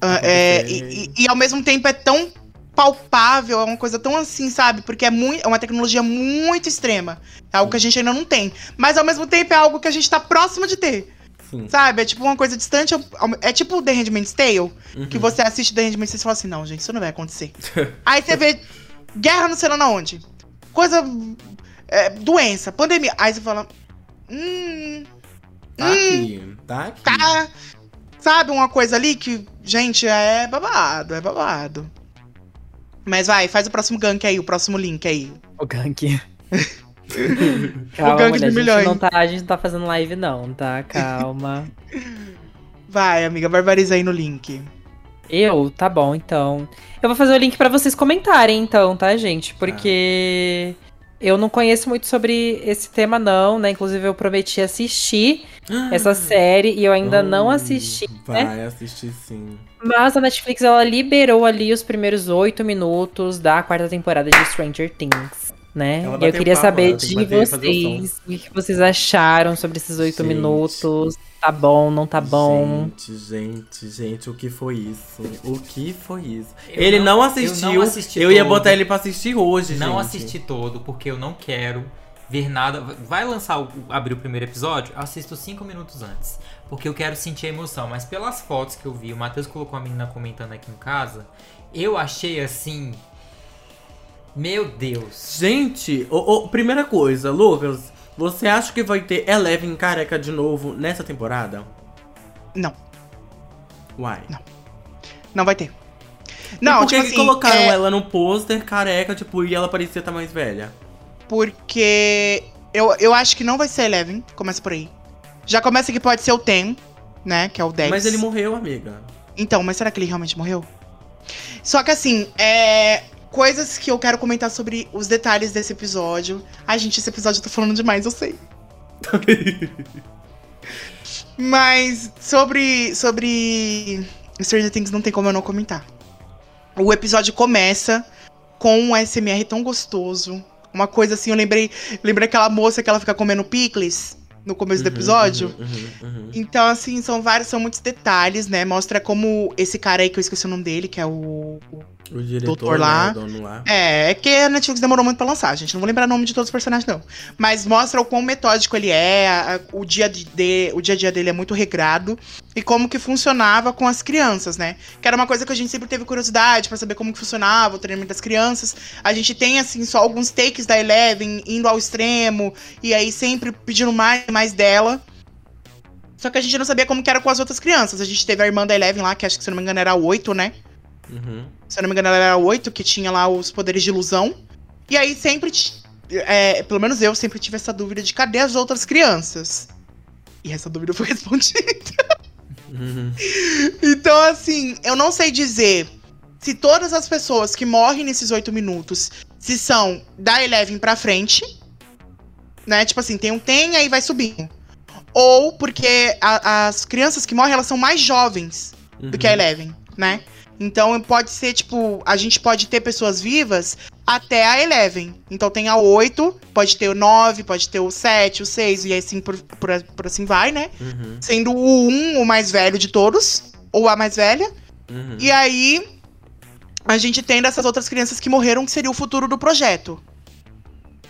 Ah, é, e, e- e ao mesmo tempo é tão palpável, é uma coisa tão assim, sabe? Porque é, muito, é uma tecnologia muito extrema. É algo que a gente ainda não tem. Mas ao mesmo tempo é algo que a gente tá próximo de ter. Sim. Sabe? É tipo uma coisa distante. É tipo The Handmaid's Tale. Uhum. Que você assiste The Handmaid's Tale e fala assim, não, gente, isso não vai acontecer. Aí você vê guerra não sei lá na onde. Coisa. é, doença, pandemia. Aí você fala. Hum. Tá hum, aqui, tá aqui. tá. Sabe uma coisa ali que, gente, é babado, é babado. Mas vai, faz o próximo gank aí, o próximo link aí. O gank. Calma, gank mulher, de a, gente milhões. não tá, a gente não tá fazendo live não, tá? Calma. Vai, amiga, barbariza aí no link. Eu? Tá bom, então. Eu vou fazer o link pra vocês comentarem, então, tá, gente? Porque eu não conheço muito sobre esse tema, não, né? Inclusive, eu prometi assistir essa série e eu ainda não Hum, assisti, né? Vai assistir sim. Mas a Netflix, ela liberou ali os primeiros oito minutos da quarta temporada de Stranger Things, né? E eu queria palma, saber de bater vocês, o que vocês acharam sobre esses oito minutos. Tá bom, não tá bom? Gente, gente, gente, o que foi isso? O que foi isso? Eu ele não- não, eu assistiu. não Eu, assisti ia todo. botar ele pra assistir hoje, Não gente. assisti todo, porque eu não quero ver nada. Vai lançar, o, abrir o primeiro episódio? Eu assisto cinco minutos antes. Porque eu quero sentir a emoção. Mas pelas fotos que eu vi, o Matheus colocou a menina comentando aqui em casa. Eu achei assim. Meu Deus. Gente, ô, ô, primeira coisa, Lucas, você acha que vai ter Eleven careca de novo nessa temporada? Não, Uai. não vai ter. e Não, por que tipo que assim, colocaram é ela no pôster careca, tipo, e ela parecia estar mais velha? porque eu, eu acho que não vai ser Eleven, começa por aí. Já começa que pode ser o Ten, né, que é o Dex. Mas ele morreu, amiga. Então, mas será que ele realmente morreu? Só que assim, é. Coisas que eu quero comentar sobre os detalhes desse episódio. Ai, gente, esse episódio eu tô falando demais, eu sei. Mas sobre. Sobre. Stranger Things não tem como eu não comentar. O episódio começa com um SMR tão gostoso. Uma coisa assim, eu lembrei. Lembrei aquela moça que ela fica comendo picles no começo do Uhum, episódio. uhum, uhum, uhum. Então, assim, são vários, são muitos detalhes, né? Mostra como esse cara aí, que eu esqueci o nome dele, que é o. o- diretor Doutor lá, dono lá. É, é que a Netflix demorou muito pra lançar, gente. Não vou lembrar o nome de todos os personagens, não. Mas mostra o quão metódico ele é, a- o, dia de, de- o dia a dia dele é muito regrado. E como que funcionava com as crianças, né? Que era uma coisa que a gente sempre teve curiosidade pra saber como que funcionava o treinamento das crianças. A gente tem, assim, só alguns takes da Eleven indo ao extremo. E aí sempre pedindo mais mais dela. Só que a gente não sabia como que era com as outras crianças. A gente teve a irmã da Eleven lá, que acho que, se eu não me engano, era oito, né? Uhum. se eu não me engano, ela era oito, que tinha lá os poderes de ilusão. E aí sempre, é, pelo menos eu sempre tive essa dúvida de cadê as outras crianças? E essa dúvida foi respondida. Uhum. Então, assim, eu não sei dizer se todas as pessoas que morrem nesses oito minutos se são da Eleven pra frente, né? Tipo assim, tem um tem, aí vai subindo. Ou porque a- as crianças que morrem, elas são mais jovens do que a Uhum. Eleven, né? Então pode ser, tipo, a gente pode ter pessoas vivas até a Eleven. Então tem a 8, pode ter o 9, pode ter o 7, o 6, e assim por, por, por assim vai, né? Uhum. Sendo o 1 o mais velho de todos, ou a mais velha. Uhum. E aí a gente tem dessas outras crianças que morreram, que seria o futuro do projeto.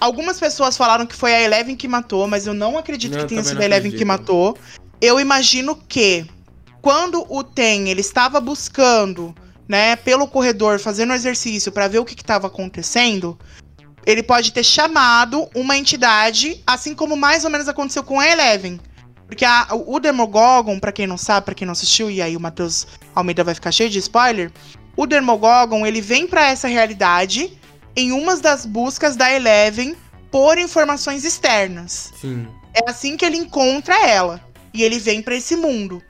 Algumas pessoas falaram que foi a Eleven que matou, mas eu não acredito Não, que tenha sido a Eleven que matou. Eu imagino que quando o Ten ele estava buscando, né, pelo corredor, fazendo exercício pra ver o que estava acontecendo, ele pode ter chamado uma entidade, assim como mais ou menos aconteceu com a Eleven. Porque a- o Demogorgon, pra quem não sabe, pra quem não assistiu, e aí o Matheus Almeida vai ficar cheio de spoiler, o Demogorgon, ele vem pra essa realidade em umas das buscas da Eleven por informações externas. Sim. É assim que ele encontra ela. E ele vem pra esse mundo.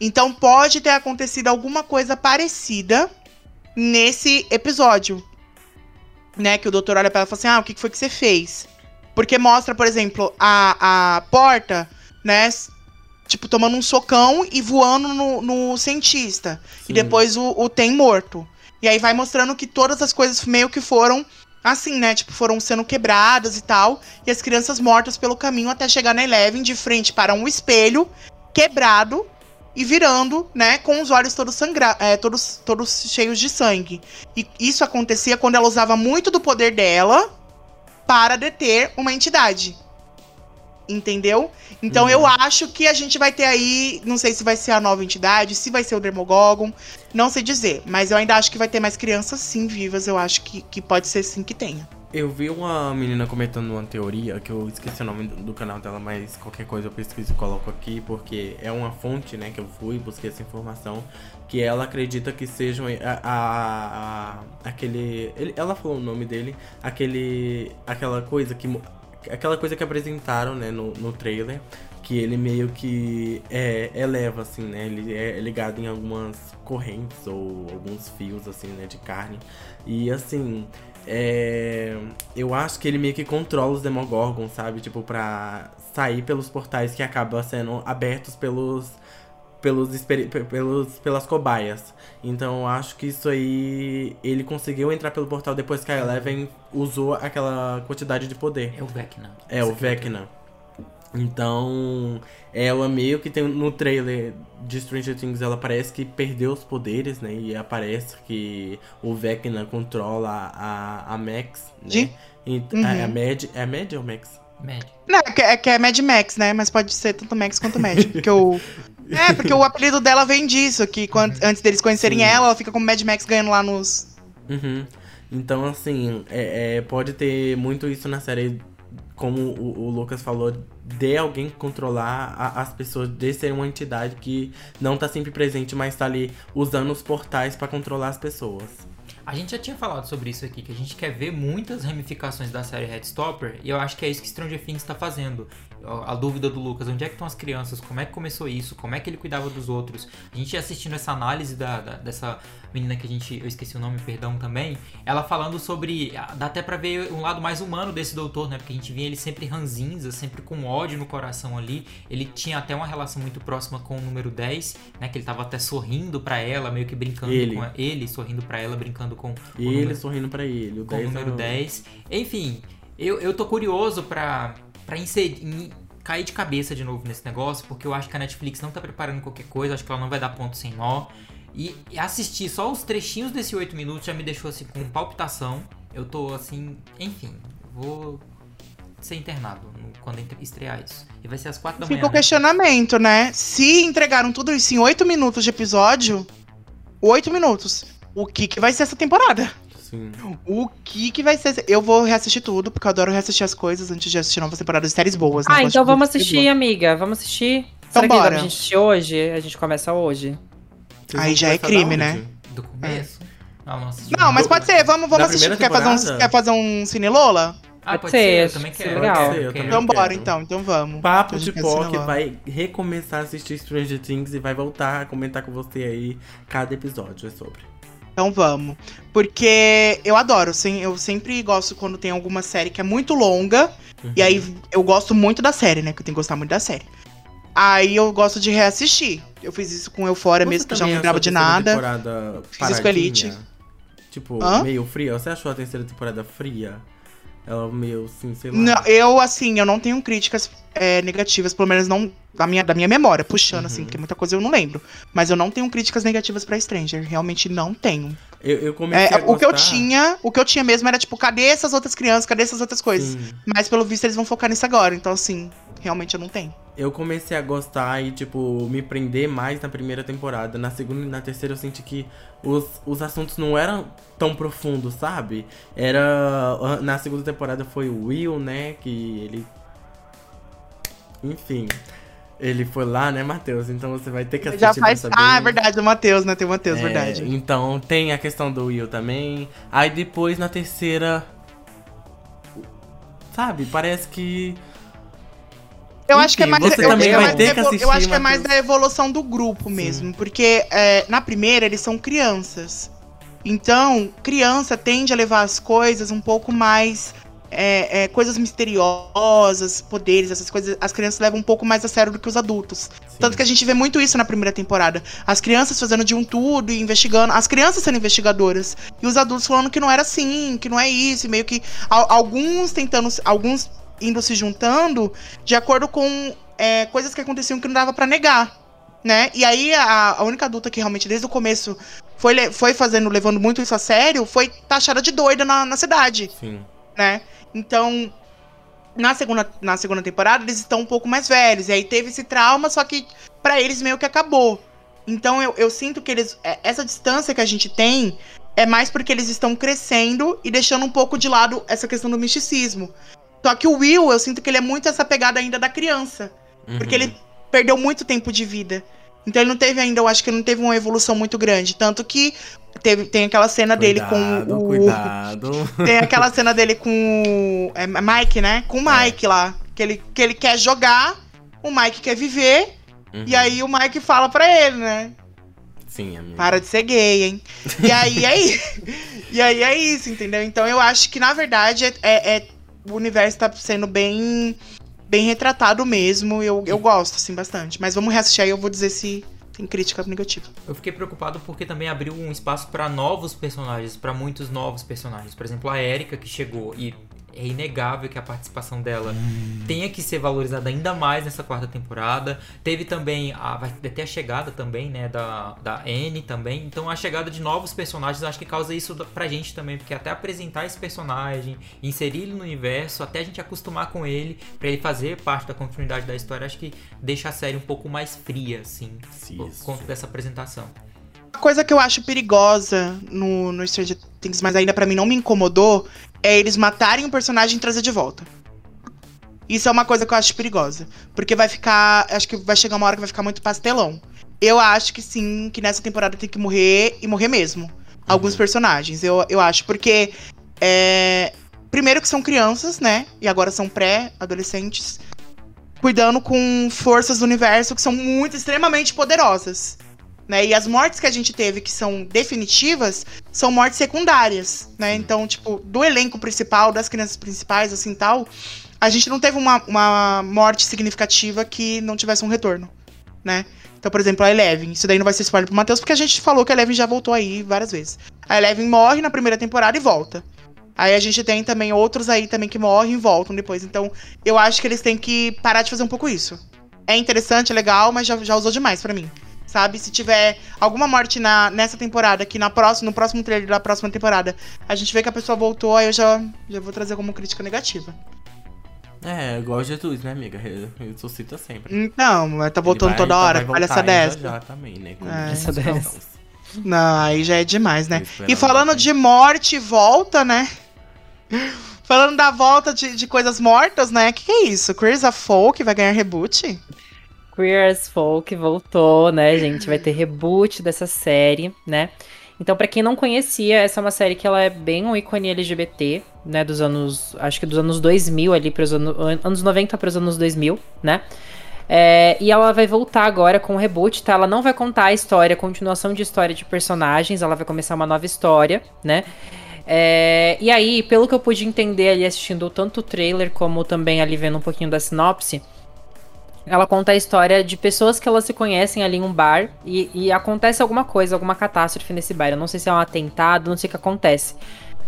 Então pode ter acontecido alguma coisa parecida nesse episódio. Né? Que o doutor olha pra ela e fala assim: Ah, o que foi que você fez? Porque mostra, por exemplo, a, a porta, né? Tipo, tomando um socão e voando no, no cientista. E Sim. depois o, o tem morto. E aí vai mostrando que todas as coisas meio que foram assim, né? Tipo, foram sendo quebradas e tal. E as crianças mortas pelo caminho até chegar na Eleven de frente para um espelho quebrado e virando, né? Com os olhos todos sangrados, todos, todos cheios de sangue. E isso acontecia quando ela usava muito do poder dela para deter uma entidade. Entendeu? Então Uhum. eu acho que a gente vai ter aí, não sei se vai ser a nova entidade, se vai ser o Demogorgon, não sei dizer, mas eu ainda acho que vai ter mais crianças sim vivas, eu acho que, que pode ser sim que tenha. Eu vi uma menina comentando uma teoria, que eu esqueci o nome do, do canal dela, mas qualquer coisa eu pesquiso e coloco aqui, porque é uma fonte, né, que eu fui, busquei essa informação, que ela acredita que sejam a, a- a- aquele, ele- ela falou o nome dele, aquele, aquela coisa que, aquela coisa que apresentaram, né, no, no trailer, que ele meio que é, eleva, assim, né, ele é ligado em algumas correntes ou alguns fios, assim, né, de carne, e assim... É, eu acho que ele meio que controla os Demogorgons, sabe? Tipo, pra sair pelos portais que acabam sendo abertos pelos. Pelos, pelos pelas cobaias. Então eu acho que isso aí. Ele conseguiu entrar pelo portal depois que a Eleven usou aquela quantidade de poder. É o Vecna. É, o Vecna. Então, ela meio que tem no trailer de Stranger Things, ela parece que perdeu os poderes, né? E aparece que o Vecna controla a, a Max, né? De- E- Uhum. É a Mad, é a Mad ou Max? Médio. Não, é que, é que é Mad Max, né? Mas pode ser tanto Max quanto Mad. Porque o. É, porque o apelido dela vem disso, que quando- antes deles conhecerem Sim. ela, ela fica como Mad Max ganhando lá nos. Uhum. Então, assim, é, é, pode ter muito isso na série, como o, o Lucas falou, de alguém controlar a- as pessoas, de ser uma entidade que não tá sempre presente, mas tá ali usando os portais pra controlar as pessoas. A gente já tinha falado sobre isso aqui, que a gente quer ver muitas ramificações da série Headstopper, e eu acho que é isso que Stranger Things está fazendo. A dúvida do Lucas, onde é que estão as crianças? Como é que começou isso? Como é que ele cuidava dos outros? A gente ia assistindo essa análise da, da- dessa menina que a gente, eu esqueci o nome, perdão também, ela falando sobre, dá até pra ver um lado mais humano desse doutor, né? Porque a gente via ele sempre ranzinza, sempre com ódio no coração ali. Ele tinha até uma relação muito próxima com o número 10, né? Que ele tava até sorrindo pra ela, meio que brincando Ele. com ele, sorrindo pra ela, brincando com E o ele número- sorrindo pra ele. O com o 10 número é o- 10. Enfim, eu, eu tô curioso pra, pra inserir, cair de cabeça de novo nesse negócio, porque eu acho que a Netflix não tá preparando qualquer coisa, acho que ela não vai dar ponto sem nó. E, assistir só os trechinhos desse 8 minutos já me deixou assim com palpitação. Eu tô assim, enfim, vou ser internado no- quando estrear isso. E vai ser às 4 da manhã. Fica o né? questionamento, né? Se entregaram tudo isso em oito minutos de episódio, oito minutos. O que que vai ser essa temporada? Sim. O que que vai ser? Eu vou reassistir tudo, porque eu adoro reassistir as coisas antes de assistir novas temporadas de séries boas. né? Ah, então vamos série assistir, amiga. Vamos assistir. Será que dá bora. pra gente assistir hoje? A gente começa hoje. Vocês Aí já é crime, né? Do começo? Ah, não boa. Não, mas pode ser. Vamos, vamos assistir. Quer fazer, um, quer fazer um Cine Lola? Ah, Pode pode ser, ser, eu também que quero. legal. Ser, eu também Então bora, quero. então. Então vamos. Papo A de Pó que vai recomeçar a assistir Stranger Things e vai voltar a comentar com você aí cada episódio é sobre. Então vamos. Porque eu adoro. sim, Eu sempre gosto quando tem alguma série que é muito longa. Uhum. E aí eu gosto muito da série, né? Que eu tenho que gostar muito da série. Aí eu gosto de reassistir. Eu fiz isso com Você mesmo, que eu já não lembrava de a terceira nada. temporada Fiz isso com? Elite. Tipo, Hã? meio fria? Você achou a terceira temporada fria? Ela meio, assim, sei lá. Não, eu, assim, eu não tenho críticas é, negativas, pelo menos não da minha, da minha memória, puxando, assim, Uhum. porque muita coisa eu não lembro. Mas eu não tenho críticas negativas pra Stranger, realmente não tenho. Eu, eu comecei É, a o que eu gostar- tinha, o que eu tinha mesmo era tipo, cadê essas outras crianças, cadê essas outras coisas? Sim. Mas pelo visto eles vão focar nisso agora, então assim, realmente eu não tenho. Eu comecei a gostar e, tipo, me prender mais na primeira temporada. Na segunda e na terceira eu senti que os, os assuntos não eram tão profundos, sabe? Era. Na segunda temporada foi o Will, né? Que ele. Enfim. Ele foi lá, né, Matheus? Então você vai ter que assistir Já faz. saber. Ah, é verdade, o Matheus, né? Tem o Matheus, É, verdade. Então tem a questão do Will também. Aí depois na terceira. Sabe? Parece que. Eu acho que é mais, eu acho que é mais assistir, Eu acho que é mais da evolução do grupo mesmo. Porque é, na primeira eles são crianças. Então, criança tende a levar as coisas um pouco mais. é, é, coisas misteriosas, poderes, essas coisas. As crianças levam um pouco mais a sério do que os adultos. Tanto que a gente vê muito isso na primeira temporada. As crianças fazendo de um tudo e investigando. As crianças sendo investigadoras. E os adultos falando que não era assim, que não é isso. E meio que. al- alguns tentando. Alguns indo se juntando de acordo com é, coisas que aconteciam que não dava pra negar. Né? E aí a, a única adulta que realmente desde o começo foi, foi fazendo, levando muito isso a sério, foi taxada de doida na, na cidade Sim. né? Então, na segunda, na segunda temporada, eles estão um pouco mais velhos. E aí teve esse trauma, só que pra eles meio que acabou. Então eu, eu sinto que eles. é, Essa distância que a gente tem é mais porque eles estão crescendo e deixando um pouco de lado essa questão do misticismo. Só que o Will, eu sinto que ele é muito essa pegada ainda da criança. Porque Uhum. ele perdeu muito tempo de vida. Então ele não teve ainda, eu acho que não teve uma evolução muito grande. Tanto que teve, tem aquela cena dele Cuidado, com o. Cuidado. Tem aquela cena dele com é, Mike, né? Com o Mike lá. Que ele, que ele quer jogar, o Mike quer viver, Uhum. e aí o Mike fala pra ele, né? Sim, amigo. Para de ser gay, hein? E aí é isso. E aí é isso, entendeu? Então eu acho que, na verdade, é, é- é- o universo tá sendo bem, bem retratado mesmo. Eu, eu gosto, assim, bastante. Mas vamos reassistir aí, eu vou dizer se tem crítica negativa. Eu fiquei preocupado porque também abriu um espaço pra novos personagens, pra muitos novos personagens. Por exemplo, a Erika que chegou e é inegável que a participação dela tenha que ser valorizada ainda mais nessa quarta temporada. Teve também a vai ter a chegada também, né, da da Anne também. Então a chegada de novos personagens acho que causa isso pra gente também, porque até apresentar esse personagem, inserir ele no universo, até a gente acostumar com ele, pra ele fazer parte da continuidade da história, acho que deixa a série um pouco mais fria assim, por Isso. conta dessa apresentação. Uma coisa que eu acho perigosa no, no Stranger Things, mas ainda pra mim não me incomodou, é eles matarem o personagem e trazer de volta. Isso é uma coisa que eu acho perigosa. Porque vai ficar. Acho que vai chegar uma hora que vai ficar muito pastelão. Eu acho que sim, que nessa temporada tem que morrer e morrer mesmo. Alguns personagens, eu, eu acho. Porque. é, primeiro que são crianças, né? E agora são pré-adolescentes. Cuidando com forças do universo que são muito, extremamente poderosas né? E as mortes que a gente teve que são definitivas são mortes secundárias, né? Então, tipo, do elenco principal, das crianças principais, assim tal, a gente não teve uma, uma morte significativa que não tivesse um retorno, né? Então, por exemplo, a Eleven. Isso daí não vai ser spoiler pro Matheus, porque a gente falou que a Eleven já voltou aí várias vezes. A Eleven morre na primeira temporada e volta. Aí a gente tem também outros aí também que morrem e voltam depois. Então, eu acho que eles têm que parar de fazer um pouco isso. É interessante, é legal, mas já, já usou demais pra mim. Sabe? Se tiver alguma morte na, nessa temporada, que na próxima, no próximo trailer da próxima temporada, a gente vê que a pessoa voltou, aí eu já, já vou trazer como crítica negativa. É, igual Jesus, né, amiga? Re- Ressuscita sempre. Não, mas tá voltando vai- toda hora, com palhaça voltar aí dessa. Já, já também, né? É. Essa dessa. Não, aí já é demais, né? E falando de morte e volta, né? Falando da volta de, de coisas mortas, né? O que, que é isso? Queers of Folk vai ganhar reboot? Queer as Folk voltou, né, gente? Vai ter reboot dessa série, né? Então, pra quem não conhecia, essa é uma série que ela é bem um ícone LGBT, né, dos anos, acho que dos anos 2000 ali para os anos, anos 90 para os anos 2000, né? É, e ela vai voltar agora com o reboot, tá? Ela não vai contar a história, a continuação de história de personagens, ela vai começar uma nova história, né? É, e aí, pelo que eu pude entender ali assistindo tanto o trailer como também ali vendo um pouquinho da sinopse, ela conta a história de pessoas que elas se conhecem ali em um bar e, e acontece alguma coisa, alguma catástrofe nesse bar. Eu não sei se é um atentado, não sei o que acontece.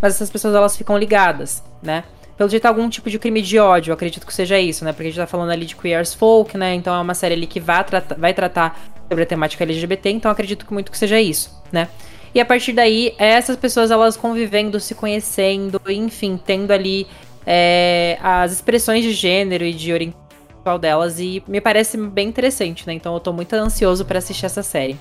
Mas essas pessoas elas ficam ligadas, né? Pelo jeito, algum tipo de crime de ódio, acredito que seja isso, né? Porque a gente tá falando ali de Queer as Folk, né? Então é uma série ali que vai, trata- vai tratar sobre a temática LGBT, então acredito que muito que seja isso, né? E a partir daí, essas pessoas elas convivendo, se conhecendo, enfim, tendo ali é, as expressões de gênero e de orientação sexual delas e me parece bem interessante, né? Então eu tô muito ansioso pra assistir essa série.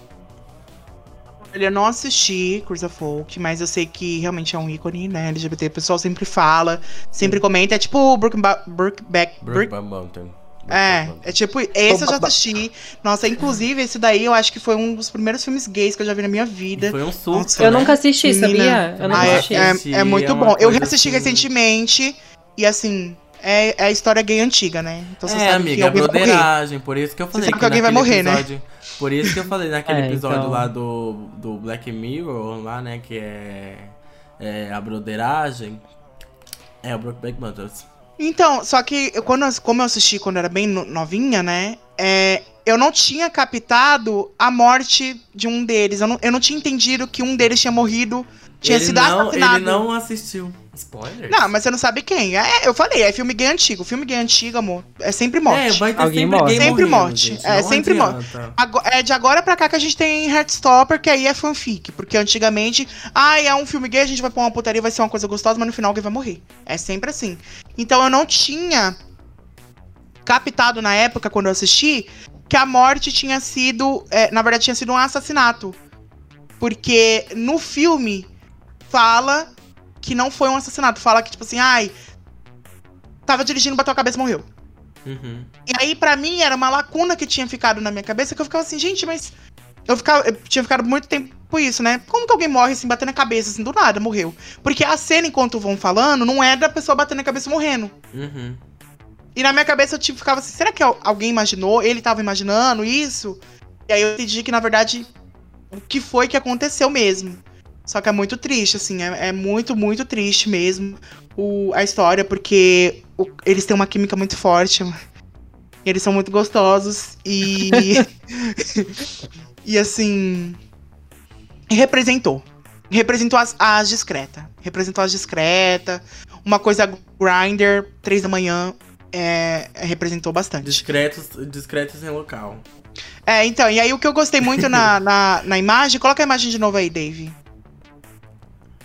Olha, eu não assisti Curse of Folk, mas eu sei que realmente é um ícone, né? LGBT. O pessoal sempre fala, sempre comenta. É tipo o Brookback. Brookback. Brook- Mountain. É, é tipo, esse eu já assisti. Nossa, inclusive, esse daí eu acho que foi um dos primeiros filmes gays que eu já vi na minha vida. E Foi um surto. Nossa, Eu né? nunca assisti, sabia? Eu nunca Ah, é, assisti. é- assisti, é muito é bom. Eu reassisti assim- recentemente e assim, é, é a história gay antiga, né? Então você é, sabe amiga, que é alguém broderagem. Por isso que eu falei sabe que alguém vai morrer, né? episódio, Por isso que eu falei naquele É, episódio então. lá do, do Black Mirror, lá, né, que é, é a broderagem. É o Brokeback Mountains. Então, só que eu- quando, como eu assisti quando eu era bem no- novinha, né? é, eu não tinha captado a morte de um deles. Eu não, eu não tinha entendido que um deles tinha morrido, tinha ele sido não, assassinado. Ele não assistiu. Spoilers? Não, mas você não sabe quem. É, eu falei, é filme gay antigo. Filme gay antigo, amor, é sempre morte. É, vai ter Alguém sempre morre. Sempre morte. gente, É, sempre adianta. Ago- é de agora pra cá que a gente tem Heartstopper, que aí é fanfic. Porque antigamente, ah, é um filme gay, a gente vai pôr uma putaria, vai ser uma coisa gostosa, mas no final alguém vai morrer. É sempre assim. Então eu não tinha captado na época, quando eu assisti, que a morte tinha sido. é, na verdade, tinha sido um assassinato. Porque no filme fala que não foi um assassinato. Fala que, tipo assim, ai. Tava dirigindo, bateu a cabeça e morreu. Uhum. E aí, pra mim, era uma lacuna que tinha ficado na minha cabeça, que eu ficava assim, gente, mas. Eu, ficava, eu tinha ficado muito tempo com isso, né? Como que alguém morre assim, batendo a cabeça, assim, do nada, morreu? Porque a cena, enquanto vão falando, não é da pessoa batendo a cabeça morrendo. Uhum. E na minha cabeça eu tipo, ficava assim, será que al- alguém imaginou? Ele tava imaginando isso? E aí eu entendi que, na verdade, o que foi que aconteceu mesmo. Só que é muito triste, assim, é, é muito, muito triste mesmo o, a história, porque o- eles têm uma química muito forte. Eles são muito gostosos e. e assim. Representou. Representou as, as discretas. Representou as discretas. Uma coisa grinder, três da manhã. É, representou bastante. Discretos, discretos em local. É, então, e aí o que eu gostei muito na, na, na imagem, coloca a imagem de novo aí, Dave.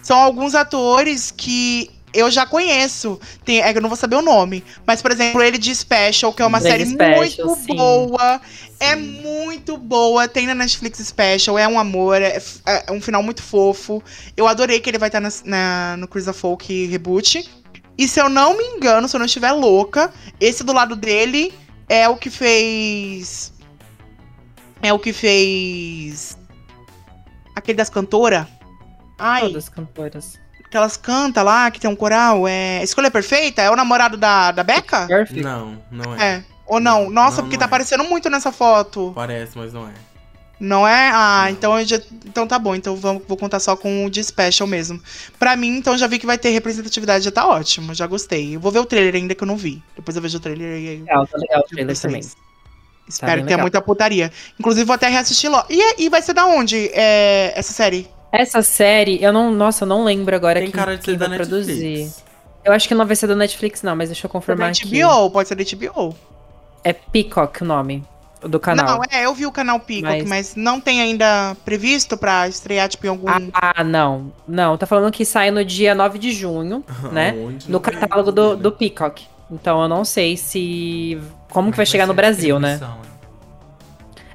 São alguns atores que eu já conheço. Tem, é eu não vou saber o nome. Mas, por exemplo, ele de Special, que é uma série Special, muito sim. boa. É muito boa. Tem na Netflix Special, é um amor, é, é um final muito fofo. Eu adorei que ele vai estar na, na- no of Folk Reboot. E se eu não me engano, se eu não estiver louca, esse do lado dele é o que fez. É o que fez. Aquele das cantoras. Ai, Todas cantoras. que elas cantam lá, que tem um coral. É. Escolha Perfeita? É o namorado da, da Becca? Perfect. Não, não é. É. Ou não? Nossa, Não, porque não tá é. aparecendo muito nessa foto. Parece, mas não é. Não é? Ah, Não. então eu já. Então tá bom. Então vamos, vou contar só com o de special mesmo. Pra mim, então já vi que vai ter representatividade, já tá ótimo. Já gostei. Eu vou ver o trailer ainda que eu não vi. Depois eu vejo o trailer e aí. Legal, tá legal o trailer também. Tá Espero bem que tenha legal. muita putaria. Inclusive, vou até reassistir logo. E, e vai ser da onde é, essa série? Essa série, eu não. Nossa, eu não lembro agora Tem quem, cara de quem da vai Netflix. produzir. Eu acho que não vai ser da Netflix, não, mas deixa eu Da confirmar aqui. HBO, pode ser da HBO. É Peacock o nome do canal. Não, é, eu vi o canal Peacock, Mas- mas... não tem ainda previsto pra estrear, tipo, em algum. Ah, não. Não, tá falando que sai no dia 9 de junho, né? Aonde? No catálogo do, do Peacock. Então eu não sei se. Como que vai Vai chegar no Brasil, né? né?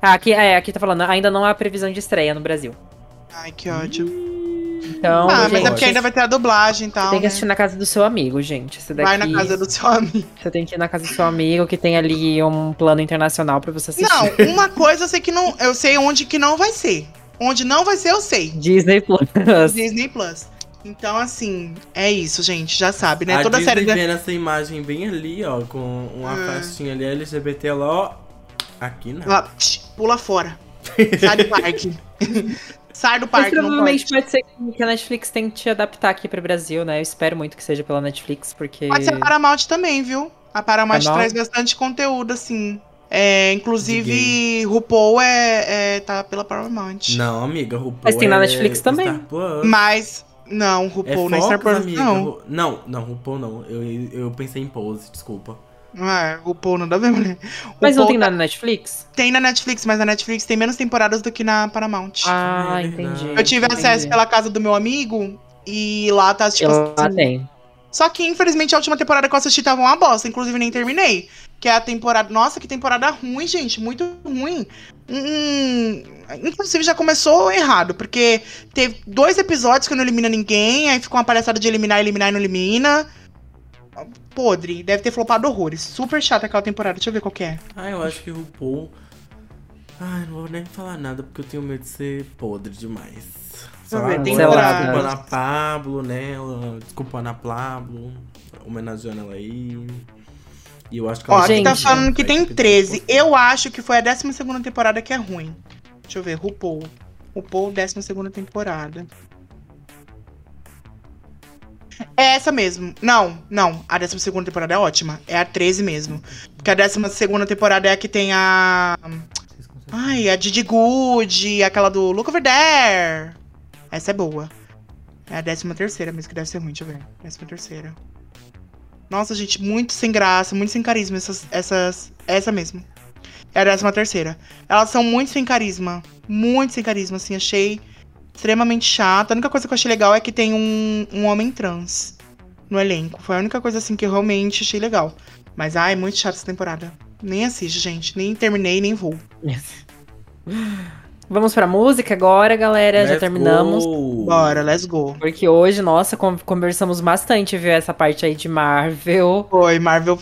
Ah, aqui, é, aqui tá falando, ainda não há previsão de estreia no Brasil. Ai, que ódio. Então, ah, mas gente, é porque ainda vai ter a dublagem e tal. tem que né? assistir na casa do seu amigo, gente. Esse daqui, Vai na casa do seu amigo. Você tem que ir na casa do seu amigo, que tem ali um plano internacional pra você assistir. Não, uma coisa eu sei que não. Eu sei onde que não vai ser. Onde não vai ser, eu sei. Disney Plus. Disney Plus. Então, assim, é isso, gente. Já sabe, né? A Toda Disney série da. vendo essa imagem bem ali, ó, com uma Ah. festinha ali LGBT lá, ó. Aqui não. Lá, pula fora. Sai do parque. Sai do Mas parque, não provavelmente pode. pode ser que a Netflix tente adaptar aqui pro Brasil, né? Eu espero muito que seja pela Netflix, porque. Pode ser a Paramount também, viu? A Paramount Paramount? traz bastante conteúdo, assim. É, inclusive, RuPaul é, é, tá pela Paramount. Não, amiga, RuPaul Mas tem na é Netflix também. Mas, não, É RuPaul na Fox, Star Plus, amiga. não. Não, não, RuPaul não. Eu, eu pensei em Pose, desculpa. É, RuPaul não dá ver, mulher. Mas não RuPaul tem tá- nada na Netflix? Tem na Netflix, mas na Netflix tem menos temporadas do que na Paramount. Ah, é entendi. Eu tive entendi. acesso pela casa do meu amigo e lá tá, tipo, Lá assim, tem. Só que, infelizmente, a última temporada que eu assisti tava uma bosta. Inclusive, nem terminei. Que é a temporada. Nossa, que temporada ruim, gente. Muito ruim. Hum, inclusive, já começou errado. Porque teve dois episódios que não elimina ninguém. Aí ficou uma palhaçada de eliminar, eliminar e não elimina. Podre. Deve ter flopado horrores. Super chata aquela temporada. Deixa eu ver qual que é. Ah, eu acho que RuPaul. Ai, não vou nem falar nada porque eu tenho medo de ser podre demais. Só Bem agora lembrado. desculpando a Pablo, né? Ela- Desculpando a Pablo, homenageando ela aí. E eu acho que Ó, ela aqui Gente. tá falando que tem Vai ter 13. que- Eu acho que foi a 12 temporada que é ruim. Deixa eu ver, RuPaul. RuPaul, 12 temporada. É essa mesmo. Não, não. A 12 temporada é ótima. É a 13 mesmo. Porque a 12 temporada é a que tem a. Ai, a Didi Good, aquela do Look Over There. Essa é boa. É a 13 terceira mesmo, que deve ser ruim, deixa eu ver. 13 terceira. Nossa, gente, muito sem graça, muito sem carisma. Essas, essas, essa mesmo. É a 13 terceira. Elas são muito sem carisma. Muito sem carisma, assim, achei extremamente chata. A única coisa que eu achei legal é que tem um, um homem trans no elenco. Foi a única coisa, assim, que eu realmente achei legal. Mas, ai, muito chata essa temporada. Nem assiste, gente. Nem terminei, nem vou. Vamos pra música agora, galera. Já Let's terminamos. go! Bora, let's go. Porque hoje, nossa, con- conversamos bastante, viu? Essa parte aí de Marvel. Foi, Marvel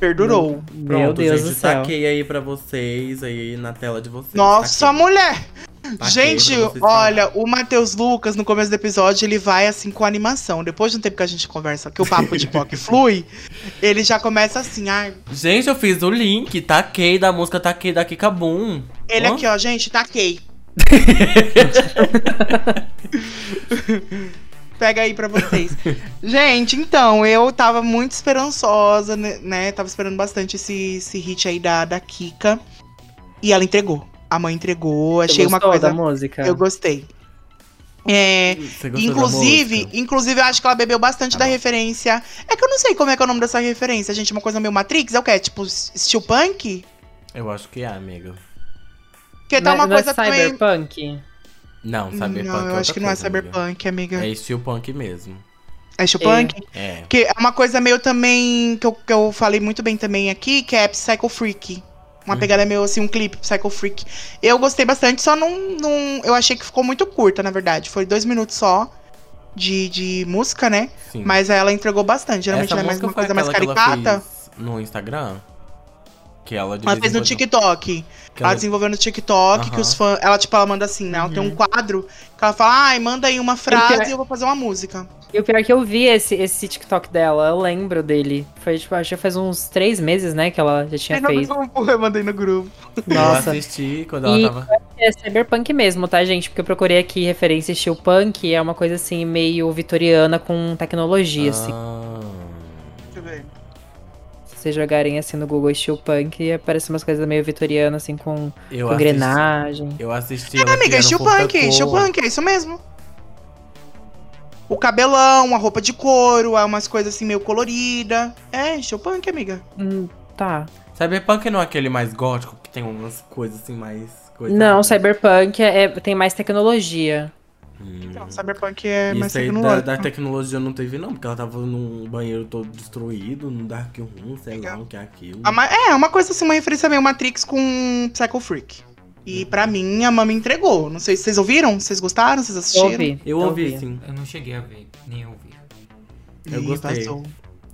perdurou. Meu Pronto, Deus gente, do céu. taquei aí pra vocês, aí na tela de vocês. Nossa, taquei. mulher! Taquei gente, vocês olha, o Matheus Lucas, no começo do episódio, ele vai assim com animação. Depois de um tempo que a gente conversa, que o papo de POC flui, ele já começa assim, ai. Gente, eu fiz o link, taquei da música Taquei da Kika Boom. Ele Hã? aqui, ó, gente, taquei. Pega aí pra vocês. Gente, então, eu tava muito esperançosa, né, né? Tava esperando bastante esse, esse hit aí da, da Kika. E ela entregou. A mãe entregou. Você Achei uma gostou coisa. da música? Eu gostei. É, Você inclusive, inclusive, eu acho que ela bebeu bastante Tá da bom. referência. É que eu não sei como é que é o nome dessa referência, gente. Uma coisa meio Matrix, é o quê? Tipo, steel punk? Eu acho que é, amiga. Porque tá Não é- uma não é coisa também. cyberpunk? Não, Cyberpunk Não, eu é acho que não é coisa, amiga. cyberpunk, amiga. É steel punk mesmo. É steel punk? É. Que é uma coisa meio também, que eu, que eu falei muito bem também aqui, que é Psycho Freak. Uma pegada meio assim, um clipe Psycho Freak. Eu gostei bastante, só não, não. Eu achei que ficou muito curta, na verdade. Foi dois minutos só de, de música, né? Sim. Mas ela entregou bastante. Geralmente Essa ela é mais uma coisa mais caricata. no Instagram? Que ela Ela fez no TikTok. que Ela ela- desenvolveu no TikTok, que os fãs. Ela, tipo, ela manda assim, né? Ela tem um quadro que ela fala, ai, manda aí uma frase e eu vou fazer uma música. E o pior é que eu vi esse, esse TikTok dela, eu lembro dele. Foi, tipo, acho que faz uns três meses, né, que ela já tinha no feito. grupo, eu mandei no grupo. Nossa. Eu assisti quando ela E- tava. É cyberpunk mesmo, tá, gente? Porque eu procurei aqui referência steel punk, é uma coisa assim, meio vitoriana com tecnologia, assim. Ah. Eu. Se vocês jogarem assim no Google steel punk, aparecem umas coisas meio vitorianas, assim, com, Eu com assisti- engrenagem. Eu assisti. É, amiga, steel punk, steel punk, é isso mesmo. O cabelão, a roupa de couro, é umas coisas assim meio colorida. É, steel punk, amiga. Hum, tá. Cyberpunk não é aquele mais gótico que tem umas coisas assim mais. coisa- Não, cyberpunk é, é- tem mais tecnologia. Hum. Então, cyberpunk é mais Isso aí da, da tecnologia eu não teve, não, porque ela tava num banheiro todo destruído, num Dark Room, sei lá o que é aquilo. A ma- É, uma coisa assim, uma referência meio Matrix com Psycho Freak. E pra mim, a Mama entregou. Não sei se vocês ouviram, vocês gostaram, vocês Eu assistiram? ouvi. Eu ouvi, sim. Eu não cheguei a ver, nem ouvi. Eu Ih, gostei. O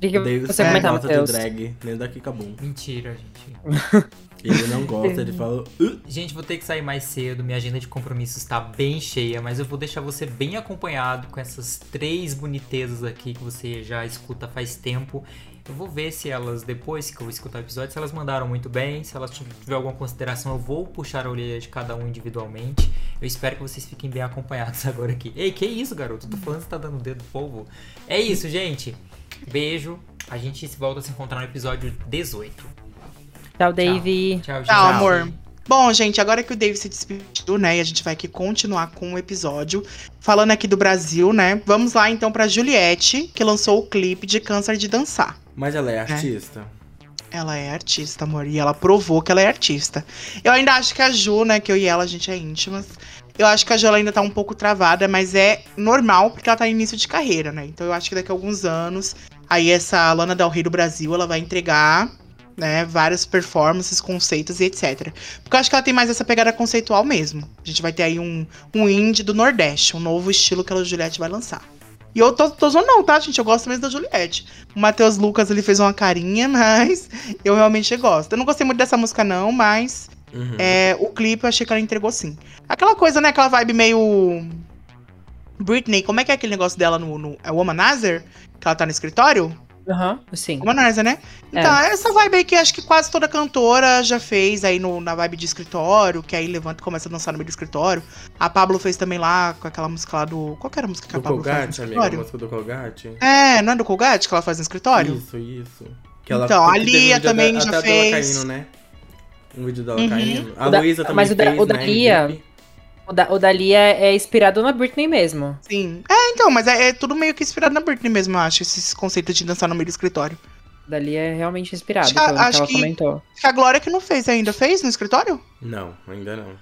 que, você não comentar, gosta de Matheus? drag, nem daqui acabou. Mentira, gente. Ele não gosta, ele fala. "Uh". Gente, vou ter que sair mais cedo, minha agenda de compromissos tá bem cheia, mas eu vou deixar você bem acompanhado com essas três bonitezas aqui que você já escuta faz tempo. Eu vou ver se elas, depois que eu escutar o episódio, se elas mandaram muito bem, se elas tiver alguma consideração, eu vou puxar a orelha de cada um individualmente. Eu espero que vocês fiquem bem acompanhados agora aqui. Ei, que isso, garoto? Tô falando que você tá dando dedo pro povo. É isso, gente. Beijo. A gente se volta a se encontrar no episódio 18. Tchau, Dave. Tchau, gente. Tchau, amor. Bom, gente, agora que o Dave se despediu, né, e a gente vai aqui continuar com o episódio, falando aqui do Brasil, né, vamos lá então pra Juliette, que lançou o clipe de Câncer de Dançar. Mas ela é artista? Ela é artista, amor, e ela provou que ela é artista. Eu ainda acho que a Ju, né, que eu e ela, a gente é íntimas, eu acho que a Ju ela ainda tá um pouco travada, mas é normal, porque ela tá em início de carreira, né, então eu acho que daqui a alguns anos, aí essa Lana Del Rey do Brasil, ela vai entregar né, várias performances, conceitos e etc. Porque eu acho que ela tem mais essa pegada conceitual mesmo. A gente vai ter aí um, um indie do Nordeste, um novo estilo que a Juliette vai lançar. E eu tô, tô zoando não, tá, gente? Eu gosto mesmo da Juliette. O Matheus Lucas, ele fez uma carinha, mas eu realmente gosto. Eu não gostei muito dessa música não, mas Uhum. é, o clipe eu achei que ela entregou sim. Aquela coisa, né, aquela vibe meio... Britney, como é que é aquele negócio dela no, no é Womanizer? Que ela tá no escritório? Aham, sim. Womanizer, né? Então, essa vibe aí que acho que quase toda cantora já fez aí no, na vibe de escritório, que aí levanta e começa a dançar no meio do escritório. A Pablo fez também lá com aquela música lá do. Qual que era a música que a Do Pablo faz no Colgate, amiga, a escritório? música do Colgate. É, não é do Colgate que ela faz no escritório? Isso, isso. Então, a Lia vídeo também da- já fez. caindo, né? Um vídeo dela Uhum. caindo. A Luísa também mas o da- fez, o da né, Lia-. O, da, o Dali é, é inspirado na Britney mesmo. Sim. É, então, mas é, é tudo meio que inspirado na Britney mesmo, eu acho, esses conceitos de dançar no meio do escritório. O Dali é realmente inspirado, Acho que- pelo que acho ela que- comentou. Acho que a Glória que não fez ainda, fez no escritório? Não, ainda não.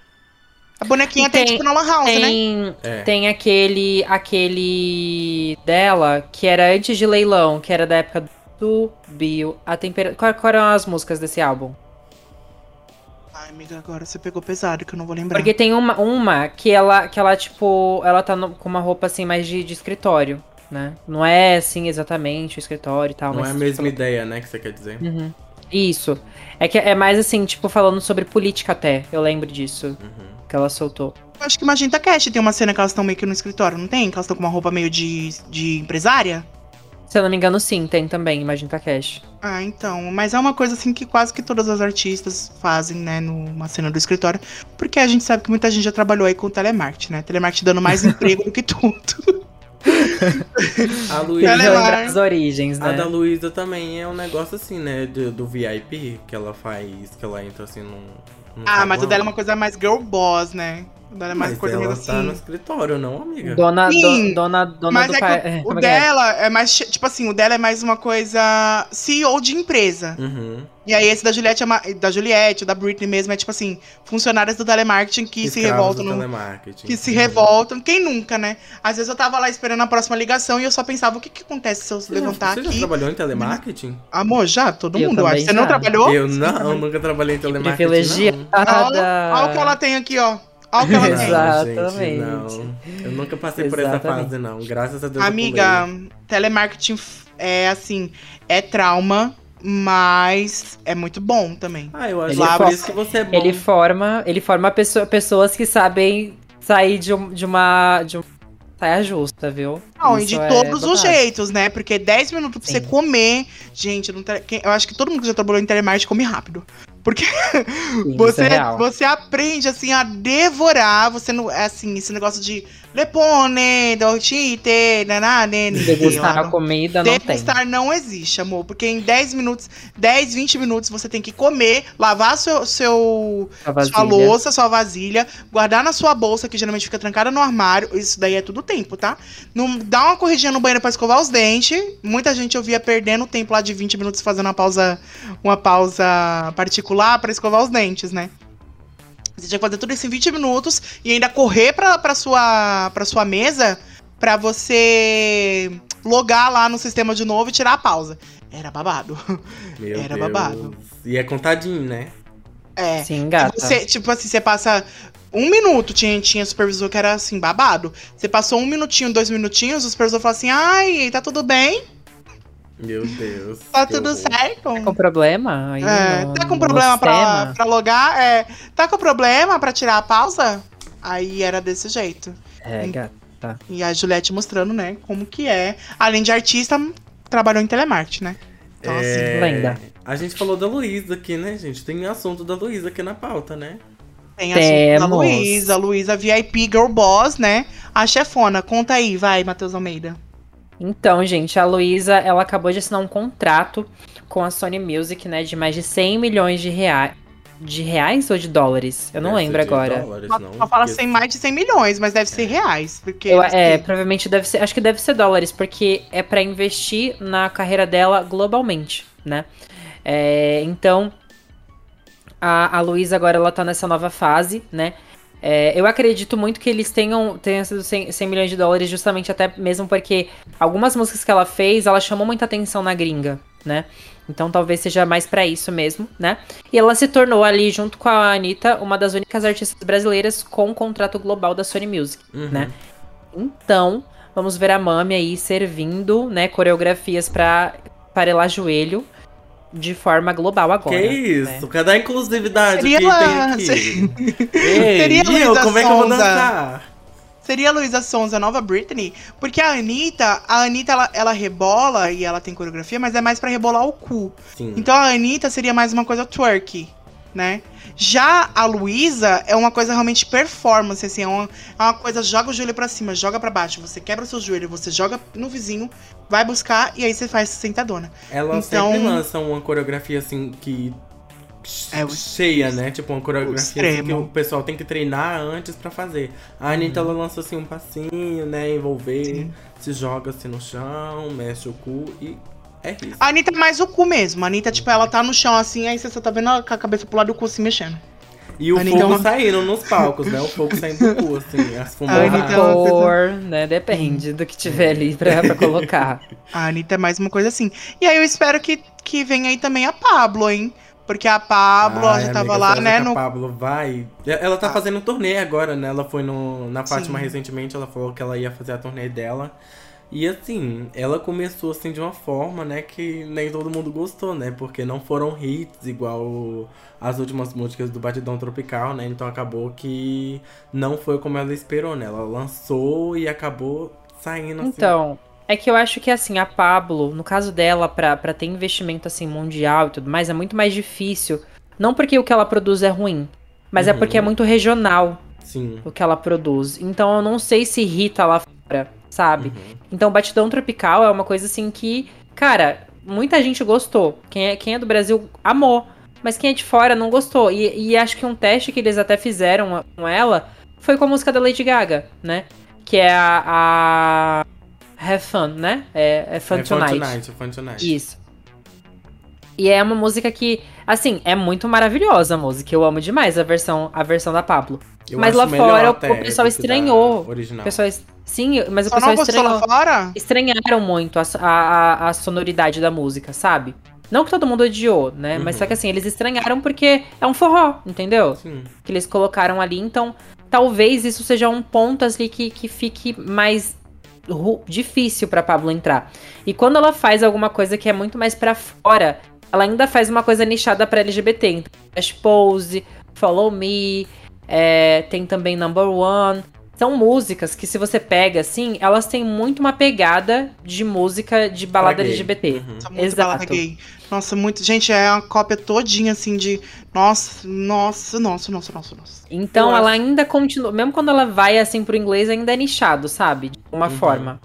A bonequinha tem, tem- tipo na Lan House, né? Tem, É. tem aquele, aquele dela que era antes de leilão, que era da época do Bill. A tempera... Qual, qual eram as músicas desse álbum? Amiga, agora você pegou pesado, que eu não vou lembrar. Porque tem uma, uma que ela, que ela tipo, ela tá no- com uma roupa assim mais de, de escritório, né? Não é assim exatamente o escritório e tal, Não mas é a tipo, mesma ideia, né, que você quer dizer? Uhum. Isso. É que é mais assim, tipo, falando sobre política até. Eu lembro disso Uhum. que ela soltou. Eu acho que Magenta Cash tem uma cena que elas estão meio que no escritório, não tem? Que elas estão com uma roupa meio de, de empresária? Se eu não me engano, sim, tem também, Magenta Cash. Ah, então. Mas é uma coisa assim que quase que todas as artistas fazem, né, numa cena do escritório. Porque a gente sabe que muita gente já trabalhou aí com telemarketing, né? Telemarketing dando mais emprego do que tudo. A Luísa, as origens, a né? da Luísa também é um negócio assim, né, do, do VIP, que ela faz, que ela entra assim num... num ah, mas o dela é uma coisa mais girl boss, né? O dela é mais Mas coisa ela meio tá no assim. escritório, não, amiga? Dona, Sim, do- dona, dona Mas do é que pai. o, é, o é é? dela é mais. Tipo assim, o dela é mais uma coisa CEO de empresa. Uhum. E aí esse da Juliette, é da Juliette, o da Britney mesmo, é tipo assim, funcionárias do telemarketing que se Escravos revoltam do no, telemarketing. que se Uhum. revoltam. Quem nunca, né? Às vezes eu tava lá esperando a próxima ligação e eu só pensava, o que que acontece se eu Você já- levantar Você já aqui? trabalhou em telemarketing? Amor, já? Todo Eu mundo, eu. Você não já. trabalhou? Eu não, nunca trabalhei em telemarketing, Privilegiada. Olha o que ela tem aqui, ó. Olha o que ela tem. Exatamente. não. Eu nunca passei por essa Exatamente. fase, não. Graças a Deus eu Amiga, telemarketing é assim, é trauma, mas é muito bom também. Ah, eu acho Ele é por isso que você é bom. Ele forma, ele forma pessoa- pessoas que sabem sair de, um- de uma. De uma saia justa, viu? Não, e Isso de é todos os jeitos, né? Porque 10 minutos pra Sim. você comer. Gente, eu acho que todo mundo que já trabalhou em telemarketing come rápido. Porque Sim, isso você, é você aprende, assim, a devorar. Você não. É assim, esse negócio de lepone, dolcite, nanane. Degustar a comida não tem. Degustar não existe, amor. Porque em 10 minutos, 10, 20 minutos você tem que comer, lavar seu, seu, sua louça, sua vasilha, guardar na sua bolsa, que geralmente fica trancada no armário. Isso daí é tudo tempo, tá? Não dá uma corridinha no banheiro pra escovar os dentes. Muita gente eu via perdendo tempo lá de 20 minutos fazendo uma pausa, uma pausa particular pra escovar os dentes, né? Você tinha que fazer tudo isso em 20 minutos e ainda correr pra, pra, sua, pra sua mesa pra você logar lá no sistema de novo e tirar a pausa. Era babado. Meu Era Deus. babado. E é contadinho, né? É. Sim, gata. Você, tipo assim, você passa um minuto, tinha, tinha supervisor que era assim, babado. Você passou um minutinho, dois minutinhos, o supervisor fala assim, ai, tá tudo bem? Meu Deus. Tá tudo horror. certo? Tá com problema? Aí É, no- tá com problema pra, pra logar? É, tá com problema pra tirar a pausa? Aí era desse jeito. É, gata. E a Juliette mostrando, né, como que é. Além de artista, trabalhou em telemarketing, né? Então, assim, É, lenda. A gente falou da Luísa aqui, né, gente? Tem assunto da Luísa aqui na pauta, né? Tem da Temos. Luísa, Luísa VIP Girl Boss, né? A chefona. Conta aí, vai, Matheus Almeida. Então, gente, a Luísa, ela acabou de assinar um contrato com a Sony Music, né, de mais de 100 milhões de reais. De reais ou de dólares? Eu não Deve lembro agora. dólares, Só, não, só fala porque- sem mais de 100 milhões, mas deve ser reais. Porque Eu- é, provavelmente deve ser. Acho que deve ser dólares, porque é pra investir na carreira dela globalmente, né? É, então, a, a Luísa agora ela tá nessa nova fase, né? É, eu acredito muito que eles tenham, tenham sido 100, 100 milhões de dólares, justamente até mesmo porque algumas músicas que ela fez, ela chamou muita atenção na gringa, né? Então talvez seja mais pra isso mesmo, né? E ela se tornou ali, junto com a Anitta, uma das únicas artistas brasileiras com um contrato global da Sony Music, Uhum. né? Então, vamos ver a Mami aí servindo, né, coreografias pra farelar joelho de forma global agora. Que isso? né? Cadê a inclusividade Seria que lá- tem aqui? Ei, Seria eu, como é que eu vou Sonza. dançar? Seria a Luísa Sons a nova Britney? Porque a Anitta, a Anitta, ela, ela rebola e ela tem coreografia, mas é mais pra rebolar o cu. Sim. Então a Anitta seria mais uma coisa twerk, né? Já a Luísa é uma coisa realmente performance, assim, é uma, é uma coisa, joga o joelho pra cima, joga pra baixo, você quebra o seu joelho, você joga no vizinho, vai buscar e aí você faz sentadona. Ela Então- sempre lança uma coreografia assim que. É, cheia, né? Tipo, uma coreografia assim, que o pessoal tem que treinar antes pra fazer. A Anitta, ela lança assim um passinho, né? Envolver, Sim. se joga assim no chão, mexe o cu e é isso. A Anitta é mais o cu mesmo. A Anitta, tipo, ela tá no chão assim, aí você só tá vendo ela com a cabeça pro lado do cu se mexendo. E o A Anitta fogo é uma- saindo nos palcos, né? O fogo saindo do cu, assim, as A Anitta fumaças. é uma coisa- Cor, né? Depende do que tiver ali pra, pra colocar. A Anitta é mais uma coisa assim. E aí eu espero que, que venha aí também a Pablo, hein? Porque a Pablo, ela Ai, já tava amiga, lá, né? No... A Pablo vai. Ela tá Ah. fazendo um turnê agora, né? Ela foi no, na Fátima Sim. recentemente, ela falou que ela ia fazer a turnê dela. E assim, ela começou assim de uma forma, né, que nem todo mundo gostou, né? Porque não foram hits igual as últimas músicas do Batidão Tropical, né? Então acabou que não foi como ela esperou, né? Ela lançou e acabou saindo assim. Então, é que eu acho que assim, a Pablo, no caso dela, pra, pra ter investimento assim mundial e tudo mais, é muito mais difícil. Não porque o que ela produz é ruim, mas é Uhum. porque é muito regional Sim. o que ela produz. Então eu não sei se irrita lá fora, sabe? Uhum. Então, Batidão Tropical é uma coisa assim que, cara, muita gente gostou. Quem é, quem é do Brasil amou. Mas quem é de fora não gostou. E, e acho que um teste que eles até fizeram com ela foi com a música da Lady Gaga, né? Que é a. a Have Fun, né? É, é Fun é Tonight. Fun Tonight, é Fun Tonight. Isso. E é uma música que, assim, é muito maravilhosa a música. Eu amo demais a versão, a versão da Pablo. Eu Mas lá fora o- o pessoal estranhou. Original. O pessoal, sim, mas o Só pessoal não gostou estranhou lá fora? estranharam muito a, a, a sonoridade da música, sabe? Não que todo mundo odiou, né? Mas Uhum. só que assim, eles estranharam porque é um forró, entendeu? Sim. Que eles colocaram ali. Então, talvez isso seja um ponto ali que, que fique mais difícil pra Pablo entrar. E quando ela faz alguma coisa que é muito mais pra fora, ela ainda faz uma coisa nichada pra LGBT. Então, Flash Pose, Follow Me, é, tem também Number One. São músicas que, se você pega assim, elas têm muito uma pegada de música de balada Pra gay. LGBT. Uhum. Nossa, muito Exato. balada gay. Nossa, muito. Gente, é uma cópia todinha assim de. Nossa, nossa, nossa, nossa, nossa, nossa. Então Eu ela ainda continua, mesmo quando ela vai assim pro inglês, ainda é nichado, sabe? De uma Uhum. forma.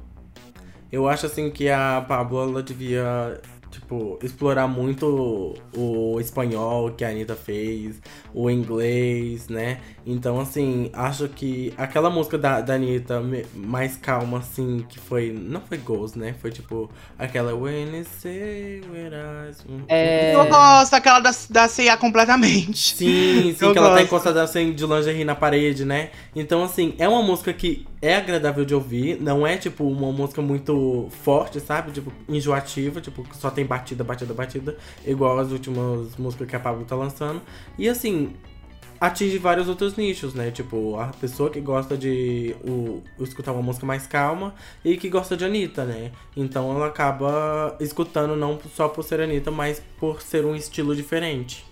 Eu acho assim que a Pablo ela devia, tipo, explorar muito o espanhol que a Anitta fez, o inglês, né? Então, assim, acho que aquela música da, da Anitta mais calma, assim, que foi. Não foi Ghost, né? Foi tipo aquela When you say where I... É. Eu gosto aquela da, da C&A completamente. Sim, sim, Eu que ela tá gosto. encostada assim de lingerie na parede, né? Então, assim, é uma música que é agradável de ouvir, não é, tipo, uma música muito forte, sabe? Tipo, enjoativa, tipo, só tem batida, batida, batida, igual as últimas músicas que a Pablo tá lançando. E, assim, atinge vários outros nichos, né? Tipo, a pessoa que gosta de o, escutar uma música mais calma e que gosta de Anitta, né? Então ela acaba escutando não só por ser Anitta, mas por ser um estilo diferente.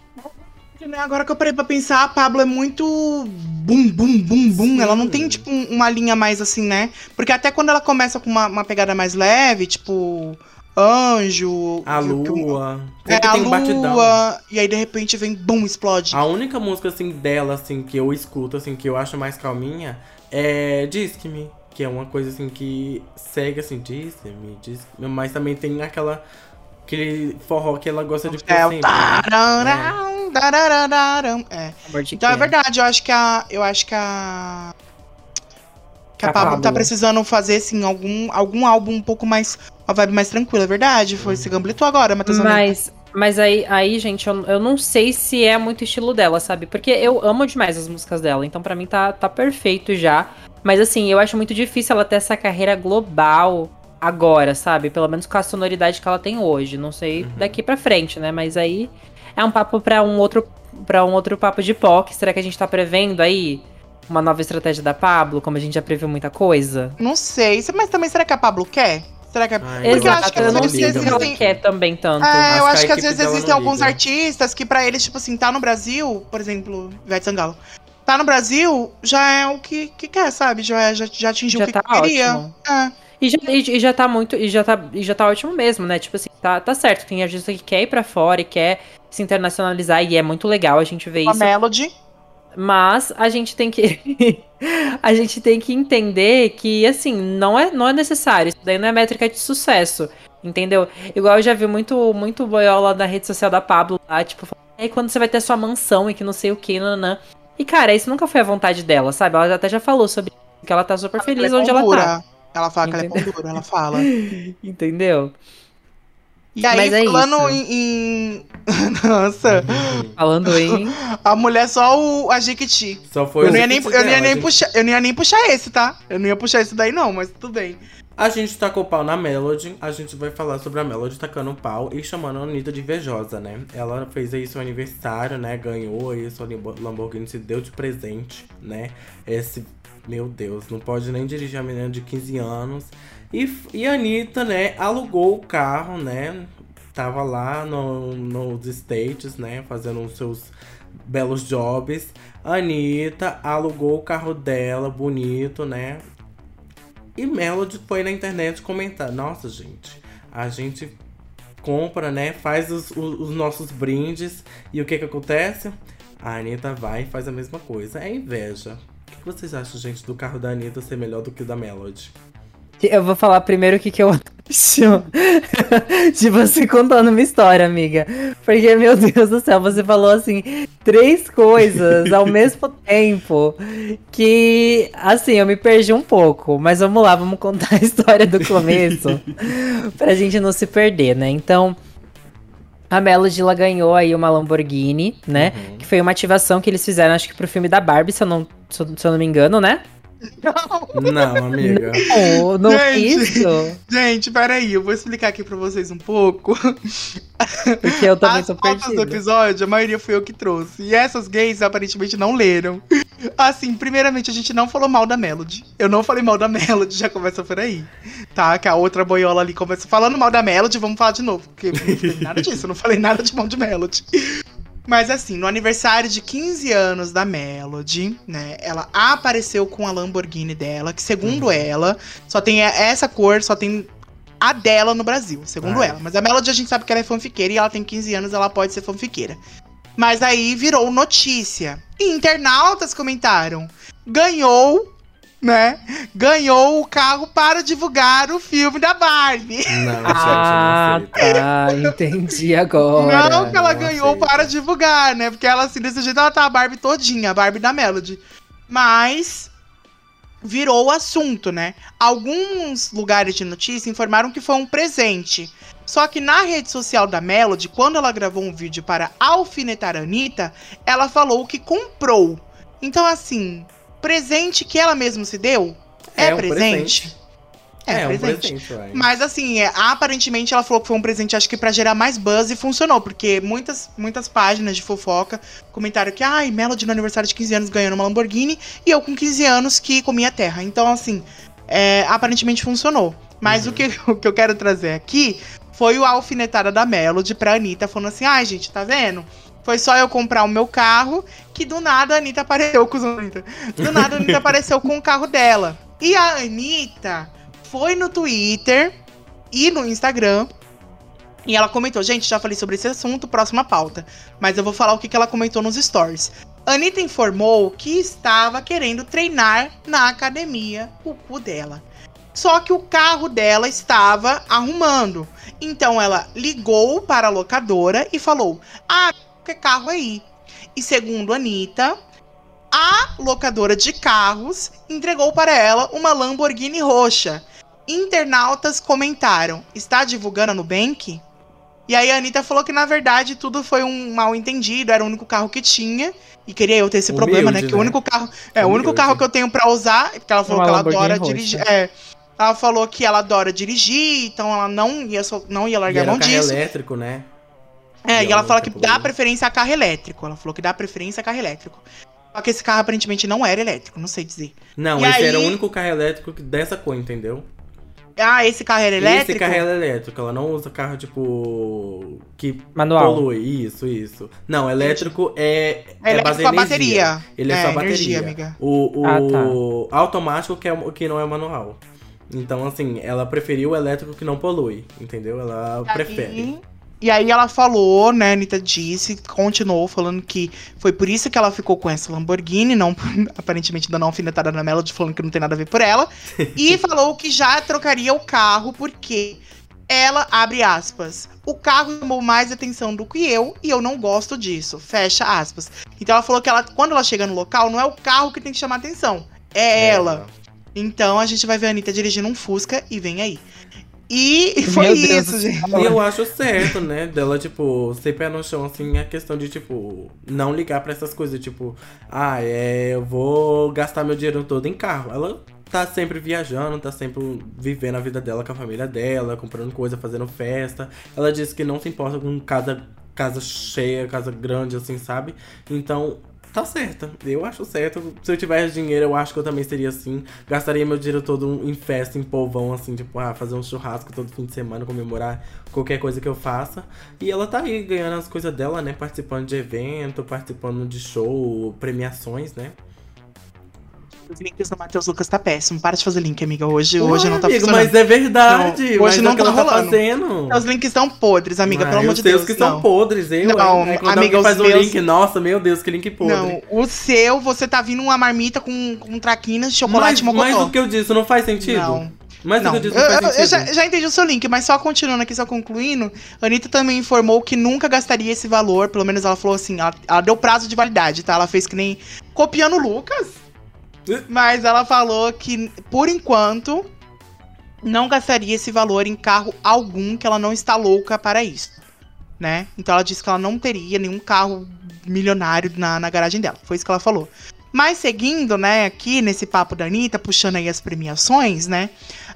Né, Agora que eu parei pra pensar, a Pablo é muito bum, bum, bum, bum. Sim. Ela não tem, tipo, um- uma linha mais assim, né? Porque até quando ela começa com uma, uma pegada mais leve, tipo, anjo. A que- que- lua. É, a um batidão. lua. E aí, de repente, vem, bum, explode. A única música, assim, dela, assim, que eu escuto, assim, que eu acho mais calminha é Disque-me. Que é uma coisa, assim, que segue, assim, Disque-me, Disque-me. Mas também tem aquela... Aquele forró que ela gosta de pôr É sempre. né? É. Amor de Então é verdade, eu acho que a. Eu acho que a. Que a, A Pablo, tá precisando fazer, assim, algum, algum álbum um pouco mais. Uma vibe mais tranquila, é verdade? Foi, se gamblitou agora, Matheus. Mas, mas aí, aí, gente, eu, eu não sei se é muito estilo dela, sabe? Porque eu amo demais as músicas dela, então pra mim tá, tá perfeito já. Mas assim, eu acho muito difícil ela ter essa carreira global agora, sabe? Pelo menos com a sonoridade que ela tem hoje. Não sei Uhum. daqui pra frente, né? Mas aí é um papo pra um outro para um outro papo de POC. Será que a gente tá prevendo aí uma nova estratégia da Pablo, como a gente já previu muita coisa? Não sei. Mas também será que a Pablo quer? Será que é. Ai, Porque eu acho que às não vezes sei se ela existem- quer também tanto. É, eu Acho que às vezes existem alguns liga. artistas que pra eles, tipo assim, tá no Brasil, por exemplo, Ivete Sangalo. tá no Brasil, já é o que, que quer, sabe? Já, é- já, já atingiu Já o que tá queria. ótimo. É. E já, e, e já tá muito. E já tá, e já tá ótimo mesmo, né? Tipo assim, tá, tá certo. Tem artista que quer ir pra fora e quer se internacionalizar, e é muito legal a gente ver A isso. Melody. Mas a gente tem que. a gente tem que entender que, assim, não é, não é necessário. Isso daí não é métrica de sucesso. Entendeu? Igual eu já vi muito, muito boiola na rede social da Pablo lá, tipo, falando, "E aí quando você vai ter sua mansão e que não sei o que, nanã. E, cara, isso nunca foi a vontade dela, sabe? Ela até já falou sobre que ela tá super feliz Ela é onde ela tá. Ela fala que ela é Entendeu? pão dura, ela fala. Entendeu? E aí, Mas é falando isso. em, em- Nossa, Falando em. a mulher só o, a Jequiti. Só foi Eu o não, ia nem, eu, não ia dela, nem puxar, eu não ia nem puxar esse, tá? Eu não ia puxar esse daí, não, mas tudo bem. A gente tacou pau na Melody, a gente vai falar sobre a Melody tacando pau e chamando a Anitta de invejosa, né? Ela fez aí seu aniversário, né? Ganhou aí sua Lambo- Lamborghini, se deu de presente, né? Esse, meu Deus, não pode nem dirigir a menina de 15 anos. E, e a Anitta, né, alugou o carro, né? Tava lá no, nos States, né? Fazendo os seus belos jobs. A Anitta alugou o carro dela, bonito, né? E Melody foi na internet comentar: Nossa, gente, a gente compra, né? Faz os, os- os nossos brindes. E o que que acontece? A Anitta vai e faz a mesma coisa. É inveja. O que vocês acham, gente, do carro da Anitta ser melhor do que o da Melody? Eu vou falar primeiro o que, que eu acho de você contando uma história, amiga. Porque, meu Deus do céu, você falou assim, três coisas ao mesmo tempo. Que, assim, eu me perdi um pouco. Mas vamos lá, vamos contar a história do começo. pra gente não se perder, né? Então. A Melody ela ganhou aí uma Lamborghini, né? Uhum. Que foi uma ativação que eles fizeram, acho que pro filme da Barbie, se eu não, se eu, se eu não me engano, né? Não, amiga. Oh, não é Gente. isso? Gente, peraí, eu vou explicar aqui pra vocês um pouco. Porque eu também As tô fotos do perdida. episódio, a maioria foi eu que trouxe. E essas gays aparentemente não leram. Assim, primeiramente, a gente não falou mal da Melody. Eu não falei mal da Melody, já começa por aí. Tá? Que a outra boiola ali começa falando mal da Melody, vamos falar de novo. Porque não teve nada disso, eu não falei nada de mal de Melody. Mas assim, no aniversário de 15 anos da Melody, né? Ela apareceu com a Lamborghini dela, que segundo ela, só tem essa cor, só tem a dela no Brasil, segundo Ai. ela. Mas a Melody a gente sabe que ela é fanfiqueira e ela tem 15 anos, ela pode ser fanfiqueira. Mas aí virou notícia. E internautas comentaram: ganhou, né? Ganhou o carro para divulgar o filme da Barbie. Não, Ah, gente, eu não sei. tá. Entendi agora. Não que ela não ganhou aceito. para divulgar, né? Porque ela, assim, desse jeito, ela tá a Barbie todinha, a Barbie da Melody. Mas virou o assunto, né? Alguns lugares de notícia informaram que foi um presente. Só que na rede social da Melody, quando ela gravou um vídeo para alfinetar a Anitta, ela falou que comprou. Então, assim, presente que ela mesma se deu é, um presente. É, um presente. presente. Mas assim, é, aparentemente ela falou que foi um presente, acho que pra gerar mais buzz e funcionou, porque muitas, muitas páginas de fofoca comentaram que, ai, Melody no aniversário de 15 anos ganhando uma Lamborghini e eu com 15 anos que comia terra. Então, assim, é, aparentemente funcionou. Mas Uhum. o, que, o que eu quero trazer aqui foi o alfinetada da Melody pra Anitta, falando assim, ai, gente, tá vendo? Foi só eu comprar o meu carro que do nada a Anitta apareceu com. Do nada a Anitta apareceu com o carro dela. E a Anitta foi no Twitter e no Instagram. E ela comentou, gente, já falei sobre esse assunto, próxima pauta. Mas eu vou falar o que, que ela comentou nos stories. Anitta informou que estava querendo treinar na academia o cu dela. Só que o carro dela estava arrumando. Então ela ligou para a locadora e falou: Ah, que carro aí? E segundo a Anitta, a locadora de carros entregou para ela uma Lamborghini roxa. Internautas comentaram: está divulgando a Nubank? E aí a Anitta falou que na verdade tudo foi um mal entendido, era o único carro que tinha. E queria eu ter esse Humilde, problema, né? Que o né? único carro. É, o único Humilde. carro que eu tenho pra usar, porque ela falou Uma que ela adora dirigir. É. Ela falou que ela adora dirigir, então ela não ia, so- não ia E largar era mão carro disso. elétrico, né? É, E e ela ela fala que dá preferência a carro elétrico. Ela falou que dá preferência a carro elétrico. Só que esse carro aparentemente não era elétrico, não sei dizer. Não, E esse aí- era o único carro elétrico que- dessa cor, entendeu? Ah, esse carro era elétrico? Esse carro é elétrico, ela não usa carro, tipo. que Manual. polui. Isso, isso. Não, elétrico é. É é elétrico a energia. bateria. Ele é, É, só bateria. energia, amiga. O, o Ah, automático que, é, o que não é manual. Então, assim, ela preferiu o elétrico que não polui, entendeu? Ela prefere. E aí ela falou, né, a Anitta disse, continuou falando que foi por isso que ela ficou com essa Lamborghini, não aparentemente dando uma alfinetada na Melody, falando que não tem nada a ver por ela. e falou que já trocaria o carro porque ela, abre aspas, o carro chamou mais atenção do que eu e eu não gosto disso, fecha aspas. Então ela falou que ela, quando ela chega no local, não é o carro que tem que chamar atenção, é ela. Então a gente vai ver a Anitta dirigindo um Fusca e vem aí. E, foi Meu Deus isso, gente. E eu acho certo, né? Dela, tipo, ser pé no chão, assim, a questão de, tipo, não ligar pra essas coisas, tipo, ah, é, eu vou gastar meu dinheiro todo em carro. Ela tá sempre viajando, tá sempre vivendo a vida dela com a família dela, comprando coisa, fazendo festa. Ela disse que não se importa com casa, casa cheia, casa grande, assim, sabe? Então, tá certa. Eu acho certo. Se eu tivesse dinheiro, eu acho que eu também seria assim. Gastaria meu dinheiro todo em festa, em povão, assim, tipo, ah, fazer um churrasco todo fim de semana, comemorar qualquer coisa que eu faça. E ela tá aí ganhando as coisas dela, né? Participando de evento, participando de show, premiações, né? Os links do Matheus Lucas tá péssimo. Para de fazer link, amiga. Hoje, hoje Ué, não tá amigo, funcionando. mas é verdade. Não, hoje mas não é que tá ela tá rolando. fazendo. Os links estão podres, amiga, Ah, pelo amor os de Deus. que são não. podres, eu. Não, hein? Aí quando amiga, faz os o meus- link, nossa, meu Deus, que link podre. Não, o seu, você tá vindo uma marmita com, com traquinas de chocolate mas, mocotó. mas o que eu disse não faz sentido? Não. Mas Não, que eu disse eu, não faz eu- eu sentido. já, já entendi o seu link, mas só continuando aqui, só concluindo, a Anitta também informou que nunca gastaria esse valor, pelo menos ela falou assim, ela, ela deu prazo de validade, tá? Ela fez que nem copiando o Lucas, mas ela falou que, por enquanto, não gastaria esse valor em carro algum, que ela não está louca para isso, né? Então ela disse que ela não teria nenhum carro milionário na, na garagem dela, foi isso que ela falou. Mas seguindo, né, aqui nesse papo da Anitta, puxando aí as premiações, né?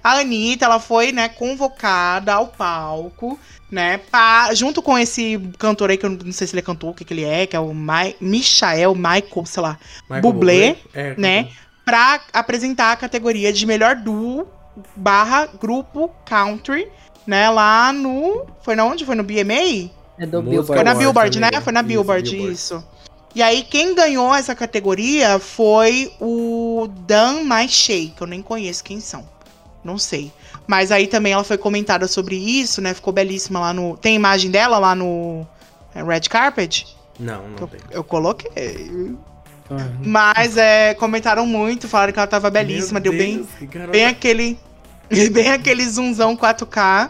A Anitta, ela foi, né, convocada ao palco, né, pa- junto com esse cantor aí, que eu não sei se ele é cantor, o que, que ele é, que é o Mai, Michael, Michael, sei lá, Michael Bublé, É, né? pra apresentar a categoria de melhor duo barra grupo country, né, lá no... Foi na onde? Foi no BMA? É do Música Billboard. Foi na Billboard, né? Foi na Isso, Billboard, Billboard. isso. E aí, quem ganhou essa categoria foi o Dan My Shea, que eu nem conheço quem são. Não sei. Mas aí também ela foi comentada sobre isso, né? Ficou belíssima lá no. Tem imagem dela lá no é, Red Carpet? Não, não eu, tem. eu coloquei. Ah, Mas é, comentaram muito, falaram que ela tava belíssima, Meu deu bem, Deus, garota. bem aquele. Bem aquele zoomzão 4K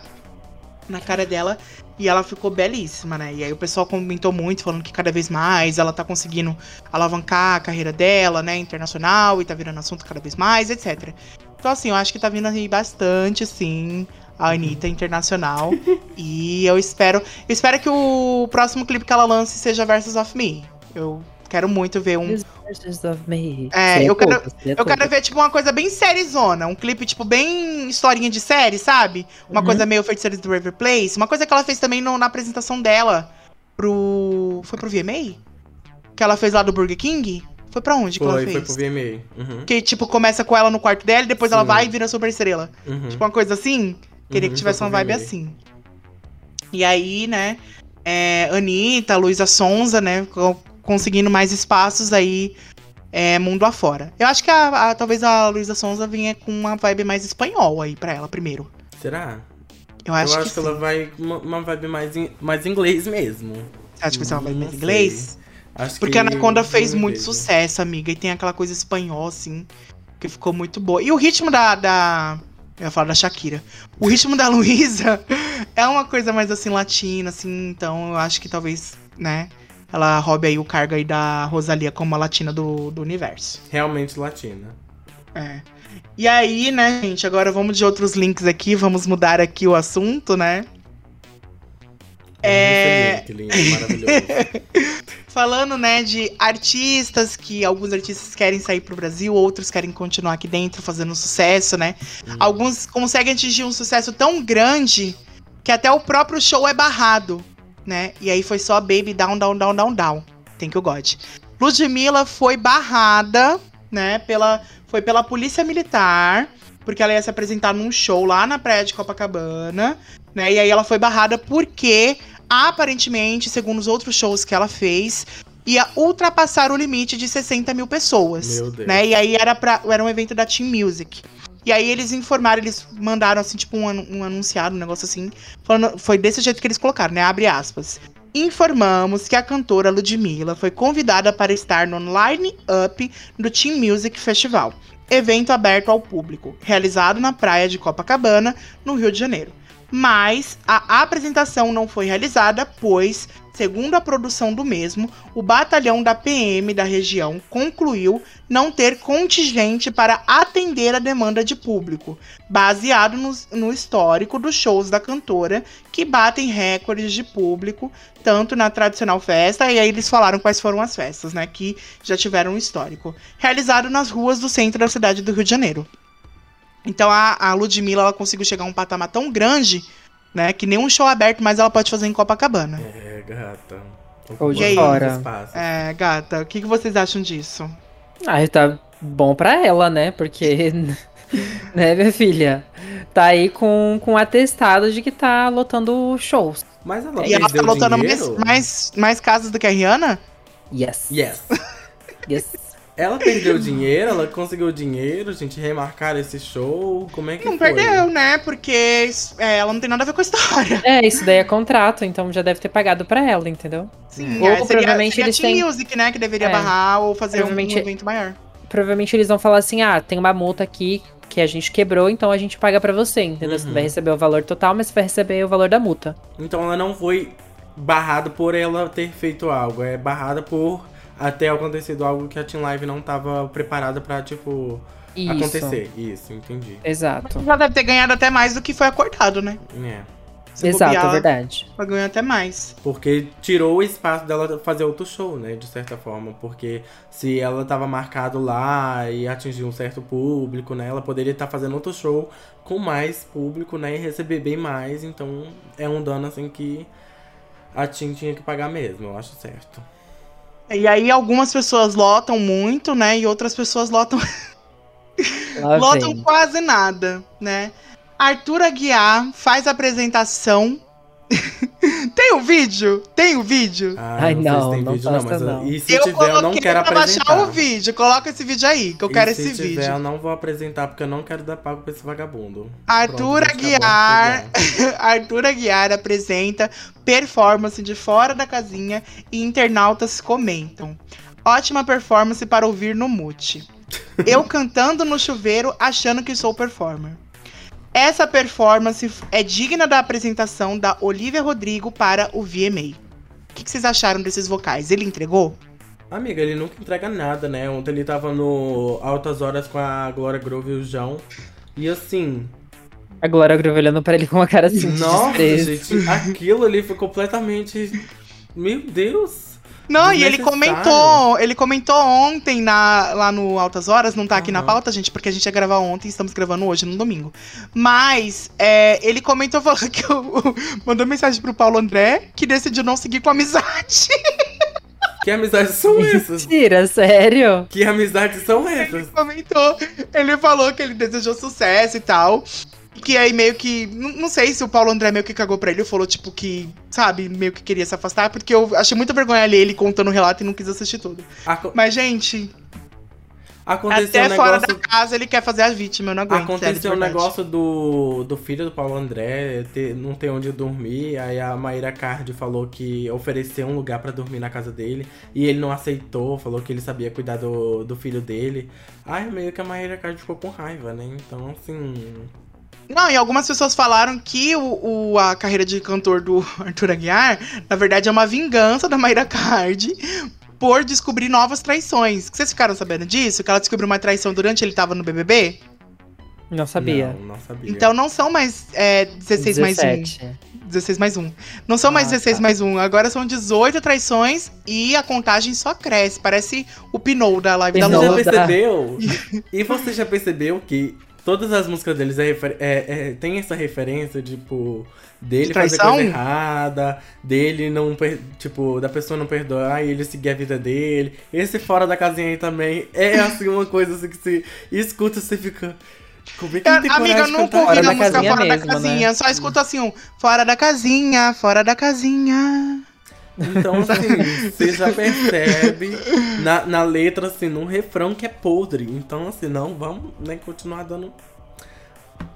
na cara dela. E ela ficou belíssima, né? E aí o pessoal comentou muito, falando que cada vez mais ela tá conseguindo alavancar a carreira dela, né? Internacional, e tá virando assunto cada vez mais, etc. Então, assim, eu acho que tá vindo aí bastante, assim, a Anitta internacional. e eu espero. Eu espero que o próximo clipe que ela lance seja Versus of Me. Eu quero muito ver um. Versions of me. É, Seria eu quero- seria Eu quero ver, tipo, uma coisa bem sériezona. Um clipe, tipo, bem historinha de série, sabe? Uma Uhum. coisa meio feiticeiros do River Place. Uma coisa que ela fez também na apresentação dela pro. Foi pro VMA? Que ela fez lá do Burger King? Foi pra onde que Foi, ela foi fez? pro VMA. Uhum, Que, tipo, começa com ela no quarto dela e depois ela Sim. vai e vira super estrela. uhum. Tipo, uma coisa assim. Queria Uhum, que tivesse foi uma vibe VMA. assim. E aí, né? É, Anitta, Luísa Sonza, né? co- Conseguindo mais espaços aí é, mundo afora. Eu acho que a, a- talvez a Luísa Sonza vinha com uma vibe mais espanhol aí pra ela primeiro. Será? Eu acho, eu que, acho que, sim. ela vai uma, uma vibe mais, in- mais inglês mesmo. Você acha que vai ser uma vibe mais inglês? Acho Porque que a Anaconda fez não muito sucesso, amiga. E tem aquela coisa espanhol, assim, que ficou muito boa. E o ritmo da. da eu ia falar da Shakira. O ritmo da Luísa é uma coisa mais assim, latina, assim. Então eu acho que talvez, né? Ela roube aí o cargo aí da Rosalia como a latina do, do universo. Realmente latina. É. E aí, né, gente, agora vamos de outros links aqui, vamos mudar aqui o assunto, né? É. Que lindo, maravilhoso. Falando, né, de artistas, que alguns artistas querem sair pro Brasil, outros querem continuar aqui dentro fazendo sucesso, né? Hum. Alguns conseguem atingir um sucesso tão grande que até o próprio show é barrado, né? E aí foi só Baby Down, Down, Down, Down, Down. Tem que o God. Ludmilla foi barrada, né, pela, foi pela polícia militar porque ela ia se apresentar num show lá na praia de Copacabana, né? E aí ela foi barrada porque, aparentemente, segundo os outros shows que ela fez, ia ultrapassar o limite de 60 mil pessoas. Meu Deus. Né? E aí era, pra, era um evento da Team Music. E aí eles informaram, eles mandaram assim, tipo, um, um anunciado, um negócio assim. Falando, foi desse jeito que eles colocaram, né? Abre aspas. Informamos que a cantora Ludmilla foi convidada para estar no line-up do Team Music Festival, evento aberto ao público, realizado na praia de Copacabana, no Rio de Janeiro. Mas a apresentação não foi realizada, pois, segundo a produção do mesmo, o batalhão da PM da região concluiu não ter contingente para atender a demanda de público, baseado no, no histórico dos shows da cantora, que batem recordes de público, tanto na tradicional festa, e aí eles falaram quais foram as festas, né, que já tiveram um histórico, realizado nas ruas do centro da cidade do Rio de Janeiro. Então a, a Ludmilla ela conseguiu chegar a um patamar tão grande, né, que nem um show aberto, mas ela pode fazer em Copacabana. É, gata. Ou de Ocupando fora. É, gata, o que, que vocês acham disso? Ah, tá bom pra ela, né? Porque, né, minha filha? Tá aí com, com atestado de que tá lotando shows. Mas ela E ela tá lotando mais, mais, mais casas do que a Rihanna? Yes. Yes. Yes. Ela perdeu dinheiro, ela conseguiu dinheiro, gente, remarcar esse show. Como é que Não foi? perdeu, né? Porque é, ela não tem nada a ver com a história. É, isso daí é contrato, então já deve ter pagado pra ela, entendeu? Sim, Ou é, seria, provavelmente seria eles têm- Music, né? Que deveria É. barrar ou fazer um, evento maior. Provavelmente eles vão falar assim: ah, tem uma multa aqui que a gente quebrou, então a gente paga pra você, entendeu? Você não Uhum. vai receber o valor total, mas você vai receber o valor da multa. Então ela não foi barrada por ela ter feito algo, é barrada por até acontecido algo que a Team Live não tava preparada pra, tipo, Isso. acontecer. Isso, entendi. Exato. Ela deve ter ganhado até mais do que foi acordado, né? É. Se Exato, bobear, é verdade. Ela ganhou até mais. Porque tirou o espaço dela fazer outro show, né? De certa forma. Porque se ela tava marcado lá e atingiu um certo público, né? Ela poderia estar fazendo outro show com mais público, né? E receber bem mais. Então é um dano assim que a Tim tinha que pagar mesmo, eu acho certo. E aí algumas pessoas lotam muito, né? E outras pessoas lotam, lotam vem. quase nada, né? Arthur Aguiar faz a apresentação. tem o vídeo? Tem o vídeo? Ah, Ai, não, não, se não vídeo, não, mas não. E se eu tiver, eu não quero pra apresentar. baixar o vídeo. Coloca esse vídeo aí, que eu E quero se esse tiver, vídeo. eu não vou apresentar porque eu não quero dar pago pra esse vagabundo. Arthur Pronto, gente, Aguiar. Arthur Aguiar apresenta performance de fora da casinha e internautas comentam. Ótima performance para ouvir no mute. Eu cantando no chuveiro achando que sou performer. Essa performance é digna da apresentação da Olivia Rodrigo para o VMA. O que vocês acharam desses vocais? Ele entregou? Amiga, ele nunca entrega nada, né? Ontem ele tava no Altas Horas com a Glória Groove e o João. E assim, A Glória Groove olhando pra ele com uma cara assim de nossa, desprezo. gente, aquilo ali foi completamente. Meu Deus! Não, e ele comentou, ele comentou ontem na, lá no Altas Horas, não tá aqui na Aham. pauta, gente, porque a gente ia gravar ontem, estamos gravando hoje, no domingo. Mas é, ele comentou falando que o- mandou mensagem pro Paulo André que decidiu não seguir com a amizade. Que amizades são essas? Mentira, sério? Que amizades são essas? comentou, ele falou que ele desejou sucesso e tal. Que aí meio que. Não, sei se o Paulo André meio que cagou pra ele, ou falou, tipo, que, sabe, meio que queria se afastar, porque eu achei muita vergonha ler ele contando o relato e não quis assistir tudo. Aco- Mas, gente, aconteceu até um fora negócio. da casa ele quer fazer a vítima, eu não aguento. Aconteceu um verdade. negócio do, do filho do Paulo André ter, não ter onde dormir. Aí a Maíra Cardi falou que ofereceu um lugar pra dormir na casa dele. E ele não aceitou, falou que ele sabia cuidar do, do filho dele. Aí meio que a Maíra Cardi ficou com raiva, né? Então, assim. Não, e algumas pessoas falaram que o, o- a carreira de cantor do Arthur Aguiar, na verdade, é uma vingança da Mayra Card por descobrir novas traições. Vocês ficaram sabendo disso? Que ela descobriu uma traição durante ele tava no BBB? Não sabia. Não, não sabia. Então não são mais é, 16 mais 1. 17. 16 mais 1. Não são mais Ah, 16 tá. mais 1. Agora são 18 traições e a contagem só cresce. Parece o Pinot da live da Pinot. Você já Lula. percebeu? e você já percebeu que todas as músicas deles é, refer- é- é- tem essa referência, tipo, dele De fazer coisa errada, dele não, per- tipo, da pessoa não perdoar e ele seguir a vida dele. Esse fora da casinha aí também é assim uma coisa assim que se escuta você fica. Como é que tem Amiga, eu nunca ouvi da música casinha Fora mesmo, da né? Casinha. Só escuto assim um Fora da casinha, fora da casinha. Então, assim, você já percebe na, na letra, assim, num refrão que é podre. Então, assim, não, vamos né, continuar dando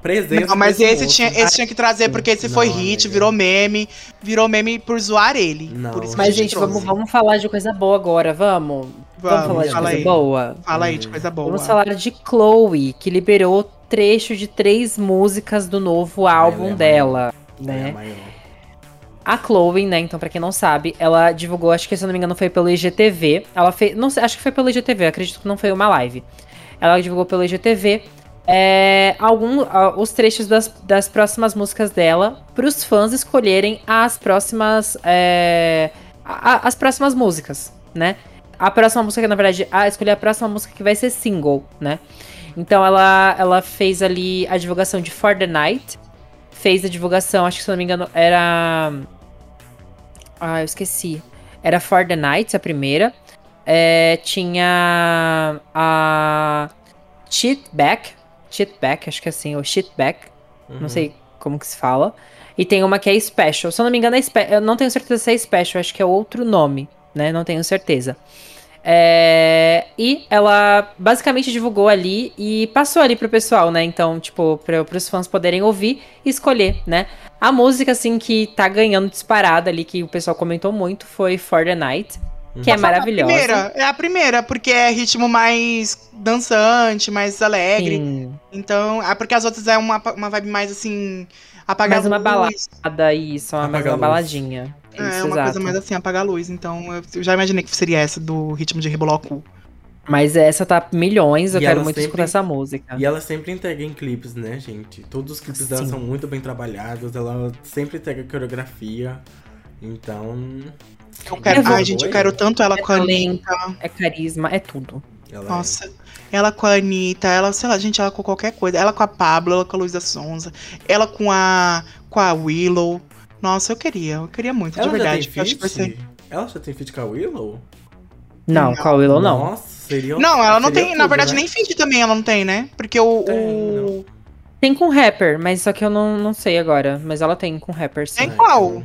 presença. Não, mas esse tinha, esse tinha que trazer, porque esse foi Não, hit, amiga. virou meme. Virou meme por zoar ele. Não. Por Mas, a gente, trouxe. vamos, vamos falar de coisa boa agora, vamos? Vamos, falar de fala coisa aí. boa? Fala aí de coisa boa. Vamos falar de Chloe, que liberou trecho de três músicas do novo álbum é dela, É a né? maior. A Chloe, né, então pra quem não sabe, ela divulgou, acho que se eu não me engano foi pelo IGTV. Ela fez, não sei, acho que foi pelo IGTV, acredito que não foi uma live. Ela divulgou pelo IGTV é, algum, os trechos das, das próximas músicas dela pros fãs escolherem as próximas é, a- as próximas músicas, né? A próxima música, na verdade, a escolher a próxima música que vai ser single, né? Então ela, ela fez ali a divulgação de For the Night, fez a divulgação, acho que se eu não me engano, era. Ah, eu esqueci. Era For the Night, a primeira. É, tinha a Cheat Back. Cheat Back, acho que é assim, ou Cheat Back. Uhum. Não sei como que se fala. E tem uma que é Special. Se eu não me engano, é eu não tenho certeza se é Special, acho que é outro nome, né? Não tenho certeza. É, E ela basicamente divulgou ali e passou ali pro pessoal, né? Então, tipo, para os fãs poderem ouvir e escolher, né? A música, assim, que tá ganhando disparada ali, que o pessoal comentou muito, foi For the Night, que é maravilhosa. A primeira, é a primeira, porque é ritmo mais dançante, mais alegre. Sim, Então, é porque as outras é uma, uma vibe mais assim, apagar Mais uma luz. balada, isso, uma, mais uma baladinha. É, Isso, uma exato. coisa mais assim, apagar a luz. Então, eu já imaginei que seria essa do ritmo de rebolar o cu. Mas essa tá milhões, eu E quero muito sempre- escutar essa música. E ela sempre entrega em clipes, né, gente? Todos os clipes dela são muito bem trabalhados, ela sempre entrega coreografia. Então, Eu quero, ai, gente, eu quero tanto ela É com a talento. Anitta. É carisma, é tudo. ela Nossa. Ela com a Anitta, ela, sei lá, gente, ela com qualquer coisa. Ela com a Pablo, ela com a Luísa Sonza. Ela com a, com a Willow. Nossa, eu queria, eu queria muito, é. Ela de já verdade. tem vai ser... feat? Ela já tem feat com a Willow? Não, Não. com a Willow não. Nossa, seria Não, ela não tem, na tudo, verdade, né? nem feed também ela não tem, né? Porque o. Tem, o... Tem com rapper, mas só que eu não, não sei agora. Mas ela tem com rapper, sim. Tem qual?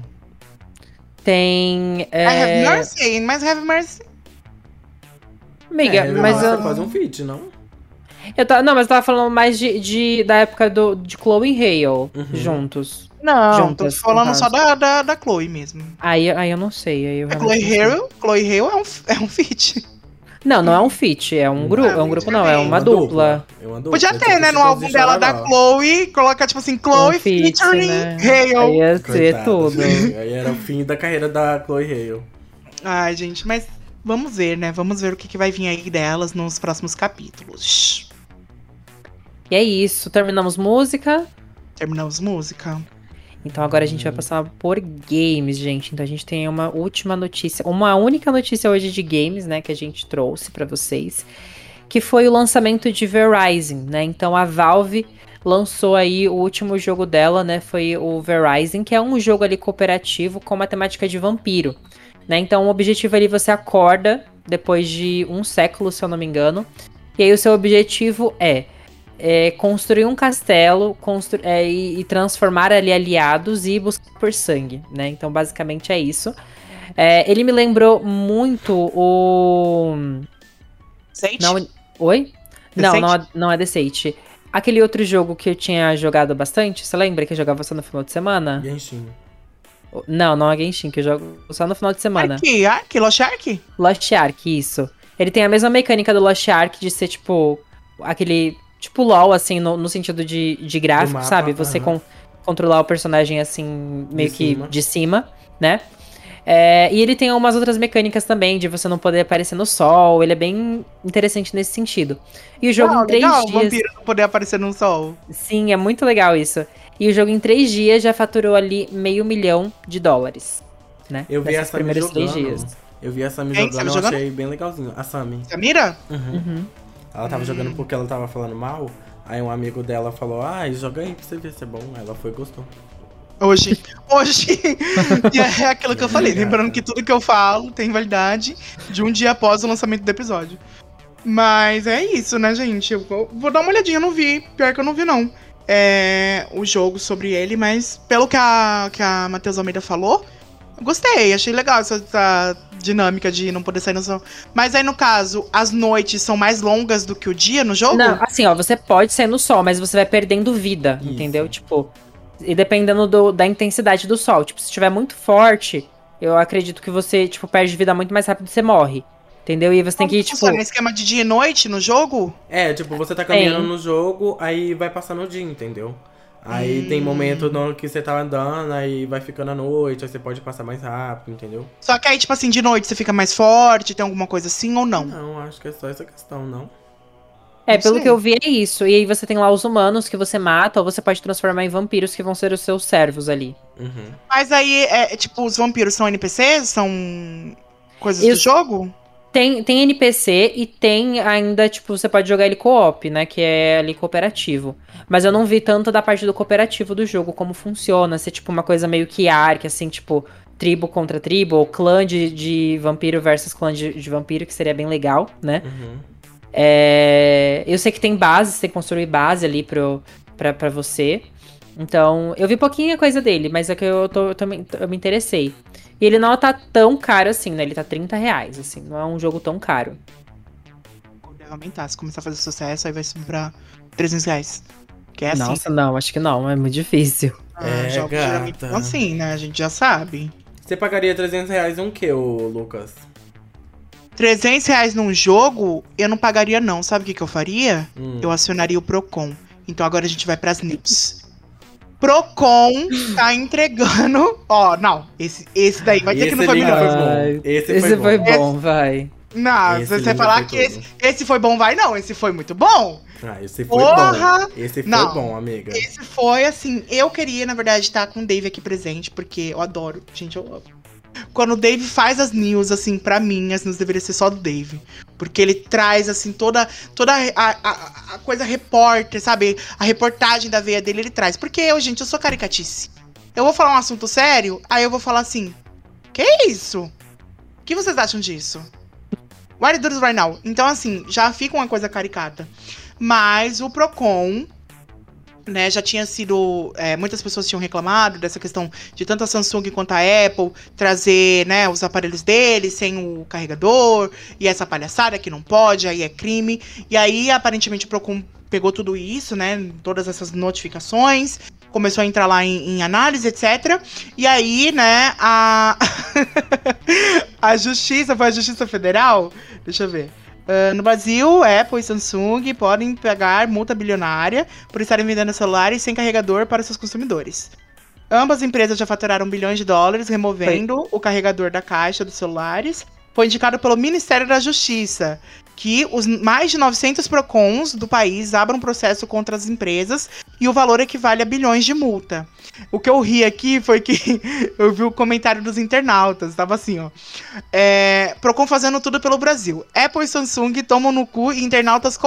Tem. I Have É... Mercy, mas Have Mercy. Amiga, É, mas eu. faz um feat, não? eu tava, não, mas eu tava falando mais de, de- da época do, de Chloe e Hale Uhum. juntos. Não, Juntas, tô falando só da, da, da Chloe mesmo. Aí, aí eu não sei. Aí eu A Chloe. Hale, Chloe Hale é um, é um feat. Não, não é um feat, é um grupo. Ah, É um grupo, não, é ter. uma dupla. É uma dupla. Podia É ter, né? No álbum dela da. Chloe, coloca tipo assim, Chloe Um feat, featuring né? Hale. Aí ia ser Coitada. tudo. Aí era o fim da carreira da Chloe Hale. Ai, gente, mas vamos ver, né? Vamos ver o que, que vai vir aí delas nos próximos capítulos. E é isso. Terminamos música. Terminamos música. Então agora a gente vai passar por games, gente. Então a gente tem uma última notícia, uma única notícia hoje de games, né, que a gente trouxe pra vocês, que foi o lançamento de Verizon, né? Então a Valve lançou aí o último jogo dela, né, foi o Verizon, que é um jogo ali cooperativo com uma temática de vampiro, né? Então o objetivo ali você acorda depois de um século, se eu não me engano, e aí o seu objetivo é é, construir um castelo constru- é, e, e transformar ali aliados e buscar por sangue, né? Então, basicamente é isso. É, ele me lembrou muito o. Sente? Não, oi? Não, Deceit? não, é- não é Deceit. Aquele outro jogo que eu tinha jogado bastante, você lembra que eu jogava só no final de semana? Genshin. Não, não é Genshin, que eu jogo só no final de semana. Ark, Ark, Lost Ark? Lost Ark, isso. Ele tem a mesma mecânica do Lost Ark de ser, tipo, aquele. Tipo LOL, assim, no, no sentido de, de gráfico, mapa, sabe? Você aham. con- controlar o personagem, assim, meio que cima. de cima, né? É, e ele tem algumas outras mecânicas também, de você não poder aparecer no sol. Ele é bem interessante nesse sentido. E o jogo Não, em três legal, o dias. vampiro não poder aparecer no sol. Sim, é muito legal isso. E o jogo em três dias já faturou ali meio milhão de dólares. Né? Eu vi Nesses a Sammy primeiros três dias. Eu vi a Sammy jogando, Sammy eu achei bem legalzinho. A Sammy. Samira? Uhum. Uhum. Ela tava jogando porque ela tava falando mal. Aí um amigo dela falou, ah, joga aí pra você ver se é bom. Ela foi e gostou. Hoje. Hoje. e é aquilo que eu falei. Lembrando que tudo que eu falo tem validade de um dia após o lançamento do episódio. Mas é isso, né, gente? Eu vou, vou dar uma olhadinha, eu não vi. Pior que eu não vi, não. É, o jogo sobre ele, mas pelo que a, que a Matheus Almeida falou, gostei, achei legal essa, essa dinâmica de não poder sair no sol. Mas aí, no caso, as noites são mais longas do que o dia no jogo? Não, assim, ó, você pode sair no sol, mas você vai perdendo vida, Isso. entendeu? Tipo, e dependendo do- da intensidade do sol. Tipo, se estiver muito forte, eu acredito que você, tipo, perde vida muito mais rápido e você morre. Entendeu? E você tem que, Como tipo. funciona? esquema de dia e noite no jogo? É, tipo, você tá caminhando Tem. no jogo, aí vai passando o dia, entendeu? Aí tem momento no que você tá andando, aí vai ficando a noite, aí você pode passar mais rápido, entendeu? Só que aí, tipo assim, de noite você fica mais forte, tem alguma coisa assim ou não? Não, acho que é só essa questão, não. É, Não pelo sei. que eu vi é isso. E aí você tem lá os humanos que você mata, ou você pode transformar em vampiros que vão ser os seus servos ali. Uhum. Mas aí, é, tipo, os vampiros são NPCs? São coisas do jogo? Tem, tem NPC e tem ainda, tipo, você pode jogar ele co-op, né? Que é ali cooperativo. Mas eu não vi tanto da parte do cooperativo do jogo, como funciona. Se é tipo uma coisa meio que arc, assim, tipo, tribo contra tribo, ou clã de, de vampiro versus clã de, de vampiro, que seria bem legal, né? Uhum. É, eu sei que tem base, você tem que construir base ali pro, pra, pra você. Então, eu vi pouquinha coisa dele, mas é que eu, tô, eu, também eu me interessei. E ele não tá tão caro assim, né? Ele tá 30 reais, assim. Não é um jogo tão caro. Deve aumentar. Se começar a fazer sucesso, aí vai subir pra 300 reais. Que é assim. Nossa, não, acho que não. É muito difícil. Ah, É, jogos geralmente gata. são assim, né? A gente já sabe. Você pagaria 300 reais um que, ô Lucas? 300 reais num jogo, eu não pagaria não. Sabe o que, que eu faria? Hum. Eu acionaria o Procon. Então agora a gente vai pras news. Procon tá entregando. Ó, não. Esse, esse daí vai ter que não Esse foi melhor. foi bom. Esse, Esse foi foi bom. bom, vai. Não, Esse se você falar que esse, esse foi bom, vai não. Esse foi muito bom. Ah, esse foi Porra! bom. Esse foi Não. bom, amiga. Esse foi assim. Eu queria, na verdade, estar com o Dave aqui presente, porque eu adoro. Gente, eu amo. Quando o Dave faz as news, assim, pra mim, as news deveriam ser só do Dave. Porque ele traz, assim, toda, toda a, a- a coisa repórter, sabe? A reportagem da veia dele, ele traz. Porque eu, gente, eu sou caricatice. Eu vou falar um assunto sério, aí eu vou falar assim: Que isso? O que vocês acham disso? You doing right now? Então, assim, já fica uma coisa caricata. Mas o Procon, né, já tinha sido. é, muitas pessoas tinham reclamado dessa questão de tanto a Samsung quanto a Apple trazer, né, os aparelhos deles sem o carregador, e essa palhaçada que não pode, aí é crime. E aí, aparentemente, o Procon pegou tudo isso, né, todas essas notificações, começou a entrar lá em, em análise, etc. E aí, né, a. a Justiça, foi a Justiça Federal? Deixa eu ver. Ah, no Brasil, Apple e Samsung podem pagar multa bilionária por estarem vendendo celulares sem carregador para seus consumidores. Ambas empresas já faturaram bilhões de dólares removendo o carregador da caixa dos celulares. Foi indicado pelo Ministério da Justiça que os mais de 900 PROCONs do país abram processo contra as empresas e o valor equivale a bilhões de multa. O que eu ri aqui foi que eu vi o comentário dos internautas, tava assim, ó. É, Procon fazendo tudo pelo Brasil. Apple e Samsung tomam no cu e internautas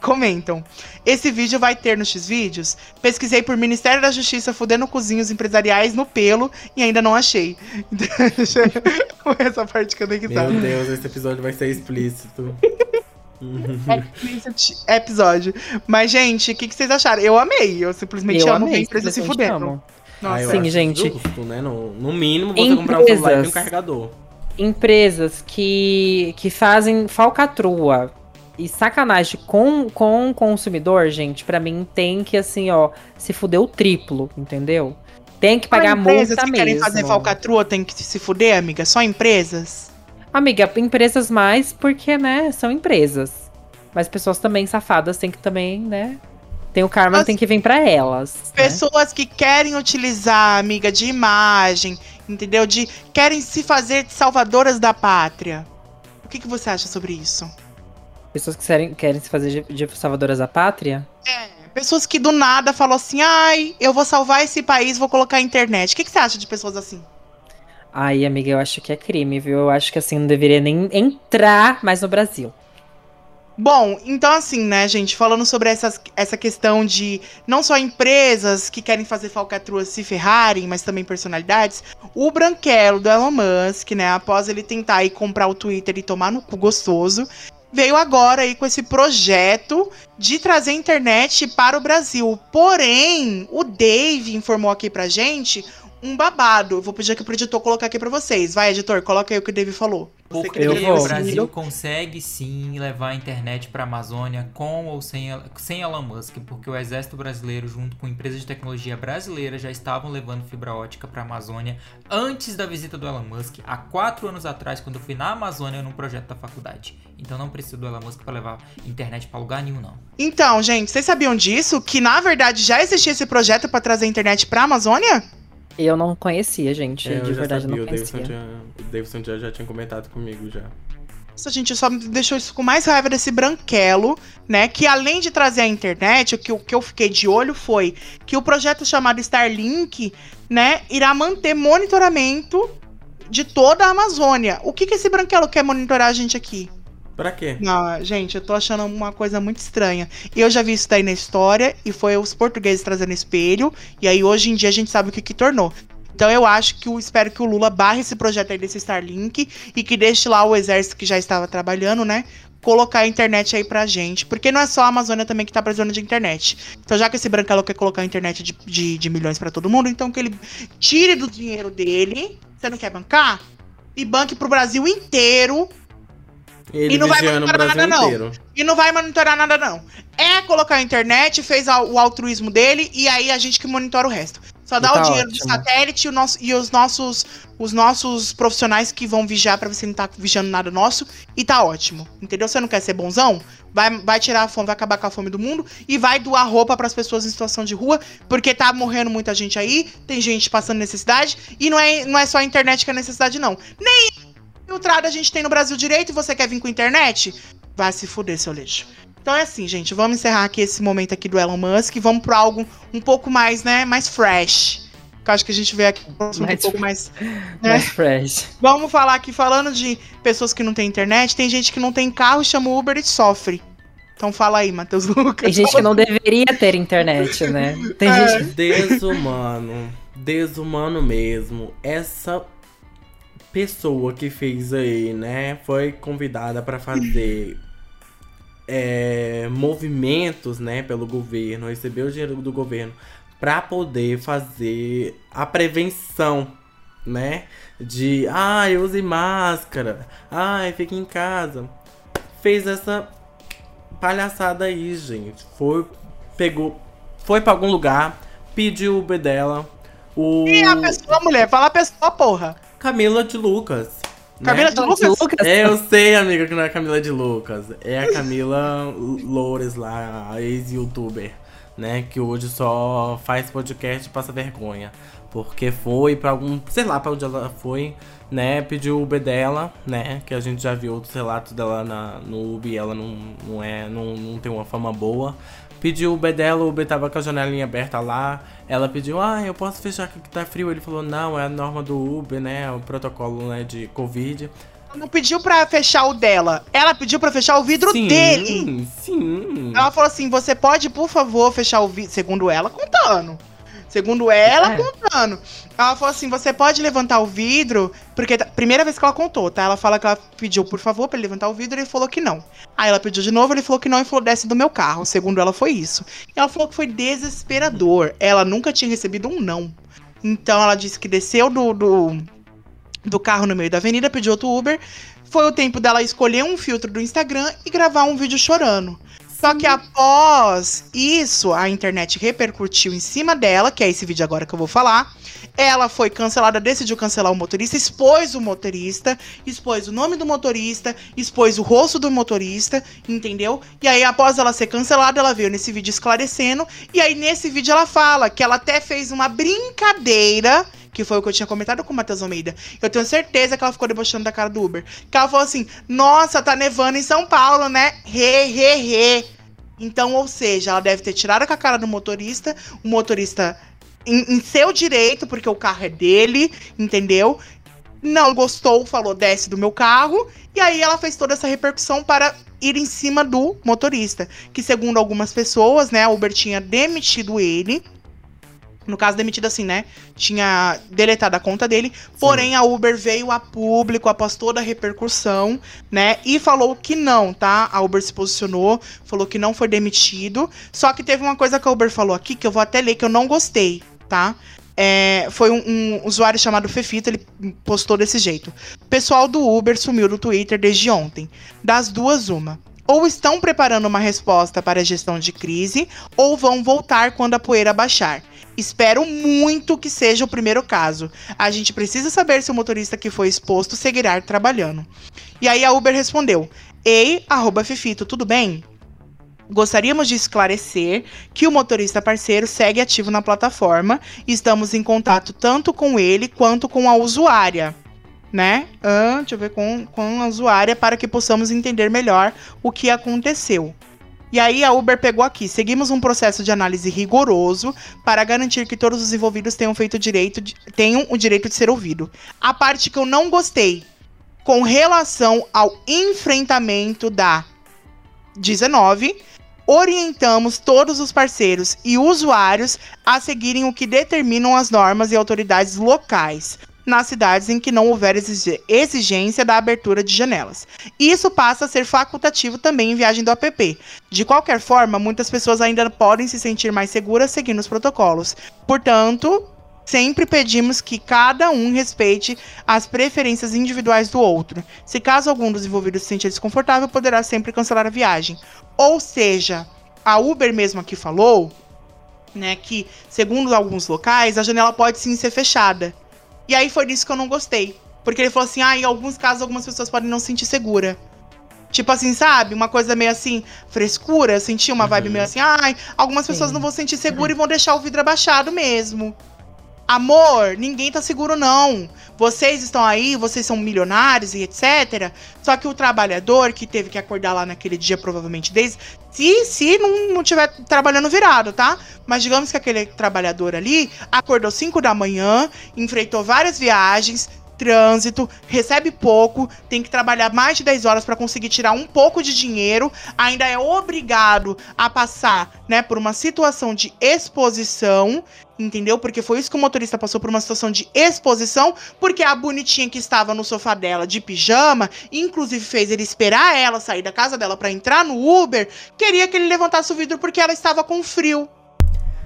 comentam. Esse vídeo vai ter nos X-Vídeos? Pesquisei por Ministério da Justiça fudendo cozinhos empresariais no pelo e ainda não achei. Essa parte que eu dei que Meu sabe. Deus, esse episódio vai ser explícito. Explicit episódio. Mas, gente, o que, que vocês acharam? Eu amei. Eu simplesmente Eu amo ver amei, empresa se fudendo. amo. Ah, Sim, gente. Justo, né? No, no mínimo, você comprar um celular e um Empresas. carregador. Empresas que, que fazem falcatrua e sacanagem com, com o consumidor, gente, pra mim tem que, assim, ó, se fuder o triplo, entendeu? Tem que pagar Só empresas multa que querem mesmo. fazer falcatrua tem que se fuder, amiga? Só empresas? Amiga, empresas mais porque, né, são empresas. Mas pessoas também safadas tem que também, né? Tem o karma que tem que vir pra elas. né? Pessoas que querem utilizar, amiga, de imagem, entendeu? De querem se fazer de salvadoras da pátria. O que, que você acha sobre isso? Pessoas que querem, querem se fazer de, de salvadoras da pátria. É, pessoas que do nada falam assim, ai, eu vou salvar esse país, vou colocar a internet. O que, que você acha de pessoas assim? Ai, amiga, eu acho que é crime, viu? Eu acho que assim não deveria nem entrar mais no Brasil. Bom, então assim, né, gente, falando sobre essas, essa questão de não só empresas que querem fazer falcatrua se ferrarem, mas também personalidades, o branquelo do Elon Musk, né, após ele tentar ir comprar o Twitter e tomar no cu gostoso, veio agora aí com esse projeto de trazer internet para o Brasil. Porém, o Dave informou aqui pra gente um babado. Vou pedir aqui pro editor colocar aqui pra vocês. Vai, editor, coloca aí o que o Dave falou. Porque Eu vou. o Brasil consegue sim levar a internet para a Amazônia com ou sem, sem Elon Musk, porque o exército brasileiro, junto com empresas de tecnologia brasileira, já estavam levando fibra ótica para a Amazônia antes da visita do Elon Musk, há quatro anos atrás, quando eu fui na Amazônia num projeto da faculdade. Então não precisa do Elon Musk para levar internet para lugar nenhum, não. Então, gente, vocês sabiam disso? Que na verdade já existia esse projeto pra trazer internet pra Amazônia? Eu não conhecia, gente. É, de verdade, sabia, não o Davidson, conhecia. tinha, o Davidson já, já tinha comentado comigo já. Nossa, gente, só me deixou isso com mais raiva desse branquelo, né? Que além de trazer a internet, o que, o que eu fiquei de olho foi que o projeto chamado Starlink, né, irá manter monitoramento de toda a Amazônia. O que, que esse branquelo quer monitorar a gente aqui? Pra quê? Não, gente, eu tô achando uma coisa muito estranha. Eu já vi isso daí na história, e foi os portugueses trazendo espelho, e aí hoje em dia a gente sabe o que que tornou. Então eu acho que eu espero que o Lula barre esse projeto aí desse Starlink e que deixe lá o exército que já estava trabalhando, né? Colocar a internet aí pra gente. Porque não é só a Amazônia também que tá precisando de internet. Então, já que esse Brancalo quer colocar a internet de, de, de milhões pra todo mundo, então que ele tire do dinheiro dele. Você não quer bancar? E banque pro Brasil inteiro Ele E não vai monitorar nada, não. inteiro. e não vai monitorar nada, não. É colocar a internet, fez o altruísmo dele e aí a gente que monitora o resto. Só dá tá o dinheiro ótimo. do satélite e, o nosso- e os, nossos, os nossos profissionais que vão vigiar pra ver se não tá vigiando nada nosso e tá ótimo. Entendeu? Você não quer ser bonzão? Vai, vai tirar a fome, vai acabar com a fome do mundo e vai doar roupa pras pessoas em situação de rua, porque tá morrendo muita gente aí, tem gente passando necessidade e não é, não é só a internet que é necessidade, não. Nem filtrado a gente tem no Brasil direito e você quer vir com internet? Vai se fuder, seu lixo. Então é assim, gente, vamos encerrar aqui esse momento aqui do Elon Musk e vamos pra algo um pouco mais, né, mais fresh. Que eu acho que a gente vê aqui um assunto um Mais pouco mais... né? Mais fresh. Vamos falar aqui, falando de pessoas que não têm internet, tem gente que não tem carro, chama o Uber e sofre. Então fala aí, Matheus Lucas. Tem gente que não deveria ter internet, né? Tem É. gente Desumano. Desumano mesmo. Essa pessoa que fez aí, né? Foi convidada pra fazer é, movimentos, né? Pelo governo. Recebeu o dinheiro do governo pra poder fazer a prevenção, né? De, ai, use máscara. Ai, fique em casa. Fez essa palhaçada aí, gente. Foi, pegou, foi pra algum lugar, pediu o Uber dela. O E a pessoa, mulher, fala a pessoa, porra. Camila de Lucas. né? Camila de Lucas? É, eu sei, amiga, que não é a Camila de Lucas. É a Camila Loures lá, a ex-youtuber, né? Que hoje só faz podcast e passa vergonha. Porque foi pra algum. Sei lá pra onde ela foi, né? Pediu o Uber dela, né? Que a gente já viu outros relatos dela na, no Uber e ela não, não, é, não, não tem uma fama boa. Pediu o Uber dela, o Uber tava com a janelinha aberta lá. Ela pediu, ah, eu posso fechar aqui que tá frio. Ele falou, não, é a norma do Uber, né? O protocolo né, de Covid. Ela não pediu pra fechar o dela. Ela pediu pra fechar o vidro sim, dele. Sim. Ela falou assim: você pode, por favor, fechar o vidro. Segundo ela, contando. Segundo ela, É. contando. Ela falou assim: você pode levantar o vidro. Porque, primeira vez que ela contou, tá? Ela fala que ela pediu, por favor, pra ele levantar o vidro e ele falou que não. Aí ela pediu de novo, ele falou que não e falou: desce do meu carro. Segundo ela, foi isso. E ela falou que foi desesperador. Ela nunca tinha recebido um não. Então ela disse que desceu do, do, do carro no meio da avenida, pediu outro Uber. Foi o tempo dela escolher um filtro do Instagram e gravar um vídeo chorando. Só que após isso, a internet repercutiu em cima dela, que é esse vídeo agora que eu vou falar. Ela foi cancelada, decidiu cancelar o motorista, expôs o motorista, expôs o nome do motorista, expôs o rosto do motorista, entendeu? E aí, após ela ser cancelada, ela veio nesse vídeo esclarecendo. E aí, nesse vídeo, ela fala que ela até fez uma brincadeira que foi o que eu tinha comentado com o Matheus Almeida. Eu tenho certeza que ela ficou debochando da cara do Uber. Que ela falou assim: Nossa, tá nevando em São Paulo, né? Re, re, re. Então, ou seja, ela deve ter tirado com a cara do motorista, o motorista em, em seu direito, porque o carro é dele, entendeu? Não gostou, falou: desce do meu carro. E aí ela fez toda essa repercussão para ir em cima do motorista. Que, segundo algumas pessoas, né, a Uber tinha demitido ele No caso, demitido assim, né? Tinha deletado a conta dele. Porém, a Uber veio a público após toda a repercussão, né? E falou que não, tá? A Uber se posicionou, falou que não foi demitido. Só que teve uma coisa que a Uber falou aqui que eu vou até ler que eu não gostei, tá? É, foi um, um, usuário chamado Fefito, ele postou desse jeito. Pessoal do Uber sumiu do Twitter desde ontem. Das duas, uma. Ou estão preparando uma resposta para a gestão de crise, ou vão voltar quando a poeira baixar. Espero muito que seja o primeiro caso. A gente precisa saber se o motorista que foi exposto seguirá trabalhando. E aí a Uber respondeu: Ei, arroba Fefito, tudo bem? Gostaríamos de esclarecer que o motorista parceiro segue ativo na plataforma e estamos em contato tanto com ele quanto com a usuária, né? Ah, deixa eu ver com, com a usuária para que possamos entender melhor o que aconteceu. E aí a Uber pegou aqui. Seguimos um processo de análise rigoroso para garantir que todos os envolvidos tenham feito direito de, tenham o direito de ser ouvido. A parte que eu não gostei com relação ao enfrentamento da 19, orientamos todos os parceiros e usuários a seguirem o que determinam as normas e autoridades locais nas cidades em que não houver exigência da abertura de janelas. Isso passa a ser facultativo também em viagem do app. De qualquer forma, muitas pessoas ainda podem se sentir mais seguras seguindo os protocolos. Portanto, sempre pedimos que cada um respeite as preferências individuais do outro. Se caso algum dos envolvidos se sentir desconfortável, poderá sempre cancelar a viagem. Ou seja, a Uber mesmo aqui falou, né, que segundo alguns locais, a janela pode sim ser fechada. E aí foi disso que eu não gostei. Porque ele falou assim: ah, em alguns casos algumas pessoas podem não se sentir segura. Tipo assim, sabe? Uma coisa meio assim, frescura. Senti uma vibe uhum. meio assim, ai, algumas pessoas Sim. não vão se sentir segura uhum. e vão deixar o vidro abaixado mesmo. Amor, ninguém tá seguro, não. Vocês estão aí, vocês são milionários e etc. Só que o trabalhador que teve que acordar lá naquele dia, provavelmente, desde. Se, se não, não tiver trabalhando virado, tá? Mas digamos que aquele trabalhador ali acordou 5 da manhã, enfrentou várias viagens, trânsito, recebe pouco, tem que trabalhar mais de 10 horas para conseguir tirar um pouco de dinheiro, ainda é obrigado a passar, né, por uma situação de exposição, entendeu? Porque foi isso que o motorista passou por uma situação de exposição, porque a bonitinha que estava no sofá dela de pijama, inclusive fez ele esperar ela sair da casa dela para entrar no Uber, queria que ele levantasse o vidro porque ela estava com frio.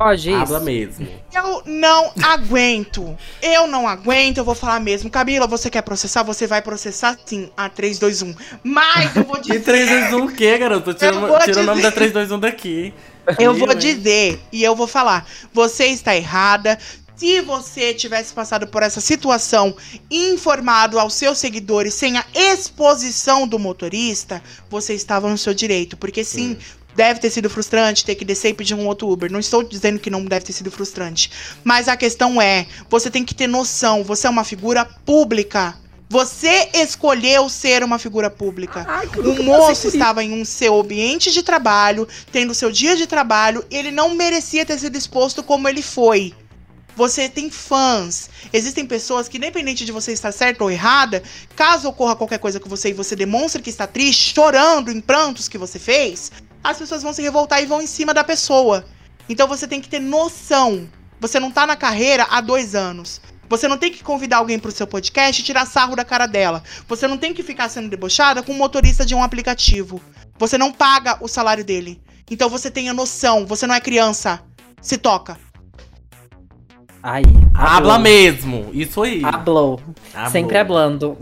Pode isso. Habla mesmo. Eu não aguento. Eu não aguento, eu vou falar mesmo. Camila, você quer processar? Você vai processar sim a 321. Mas eu vou dizer. E 321 o quê, garoto? Tira, dizer... o nome da 321 daqui. Eu vou dizer e eu vou falar. Você está errada. Se você tivesse passado por essa situação informado aos seus seguidores sem a exposição do motorista, você estava no seu direito. Porque sim, deve ter sido frustrante ter que descer e pedir um outro Uber. Não estou dizendo que não deve ter sido frustrante. Mas a questão é: você tem que ter noção, você é uma figura pública. Você escolheu ser uma figura pública. Ai, o moço estava em um seu ambiente de trabalho, tendo seu dia de trabalho, ele não merecia ter sido exposto como ele foi. Você tem fãs. Existem pessoas que, independente de você estar certa ou errada, caso ocorra qualquer coisa com você e você demonstre que está triste, chorando em prantos que você fez, as pessoas vão se revoltar e vão em cima da pessoa. Então você tem que ter noção. Você não tá na carreira há dois anos. Você não tem que convidar alguém pro seu podcast e tirar sarro da cara dela. Você não tem que ficar sendo debochada com um motorista de um aplicativo. Você não paga o salário dele. Então você tenha noção. Você não é criança. Se toca. Aí. Habla mesmo. Isso aí. Hablou. Sempre hablando.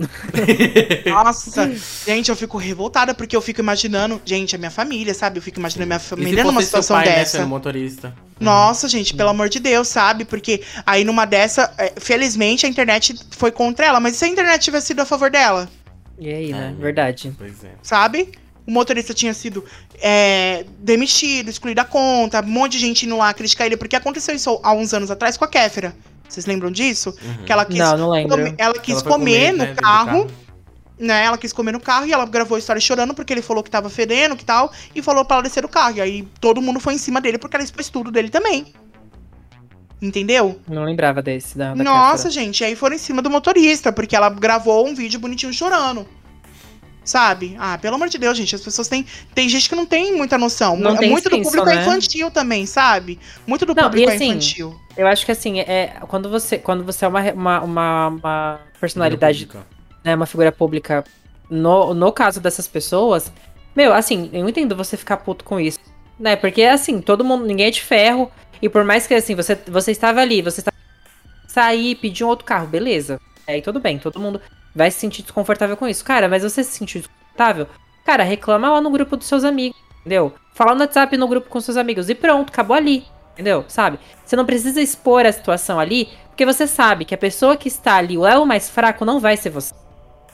Nossa, gente, eu fico revoltada porque eu fico imaginando. Gente, a minha família, sabe? Eu fico imaginando a minha família numa situação pai, né, dessa. Né, motorista. Nossa, gente, pelo amor de Deus, sabe? Porque aí numa dessa, é, felizmente a internet foi contra ela, mas se a internet tivesse sido a favor dela? E aí, né? É, Verdade. Pois é. Sabe? O motorista tinha sido é, demitido, excluído da conta, um monte de gente indo lá criticar ele, porque aconteceu isso há uns anos atrás com a Kéfera. Vocês lembram disso? Uhum. Que ela quis, não, não lembro. Comer, ela quis ela comer, comer, no né, carro, né? Ela quis comer no carro e ela gravou a história chorando porque ele falou que tava fedendo que tal, e falou para ela descer do carro. E aí todo mundo foi em cima dele porque ela expôs tudo dele também. Entendeu? Não lembrava desse. Da, da Nossa, gente, aí foram em cima do motorista, porque ela gravou um vídeo bonitinho chorando Sabe? Ah, pelo amor de Deus, gente. As pessoas têm. Tem gente que não tem muita noção. Não tem Muito do público é né? infantil também, sabe? Muito do Não, público e é assim, infantil. Eu acho que assim, é, quando, você, quando você é uma, uma, uma, uma personalidade, né, uma figura pública, no, no caso dessas pessoas, meu, assim, eu entendo você ficar puto com isso, né? Porque assim, todo mundo, ninguém é de ferro, e por mais que assim, você, você estava ali, você estava sair, pedir um outro carro, beleza. Aí tudo bem, todo mundo vai se sentir desconfortável com isso. Cara, mas você se sentiu desconfortável? Cara, reclama lá no grupo dos seus amigos, entendeu? Fala no WhatsApp no grupo com seus amigos e pronto, acabou ali. Entendeu? Sabe? Você não precisa expor a situação ali, porque você sabe que a pessoa que está ali, o elo mais fraco, não vai ser você.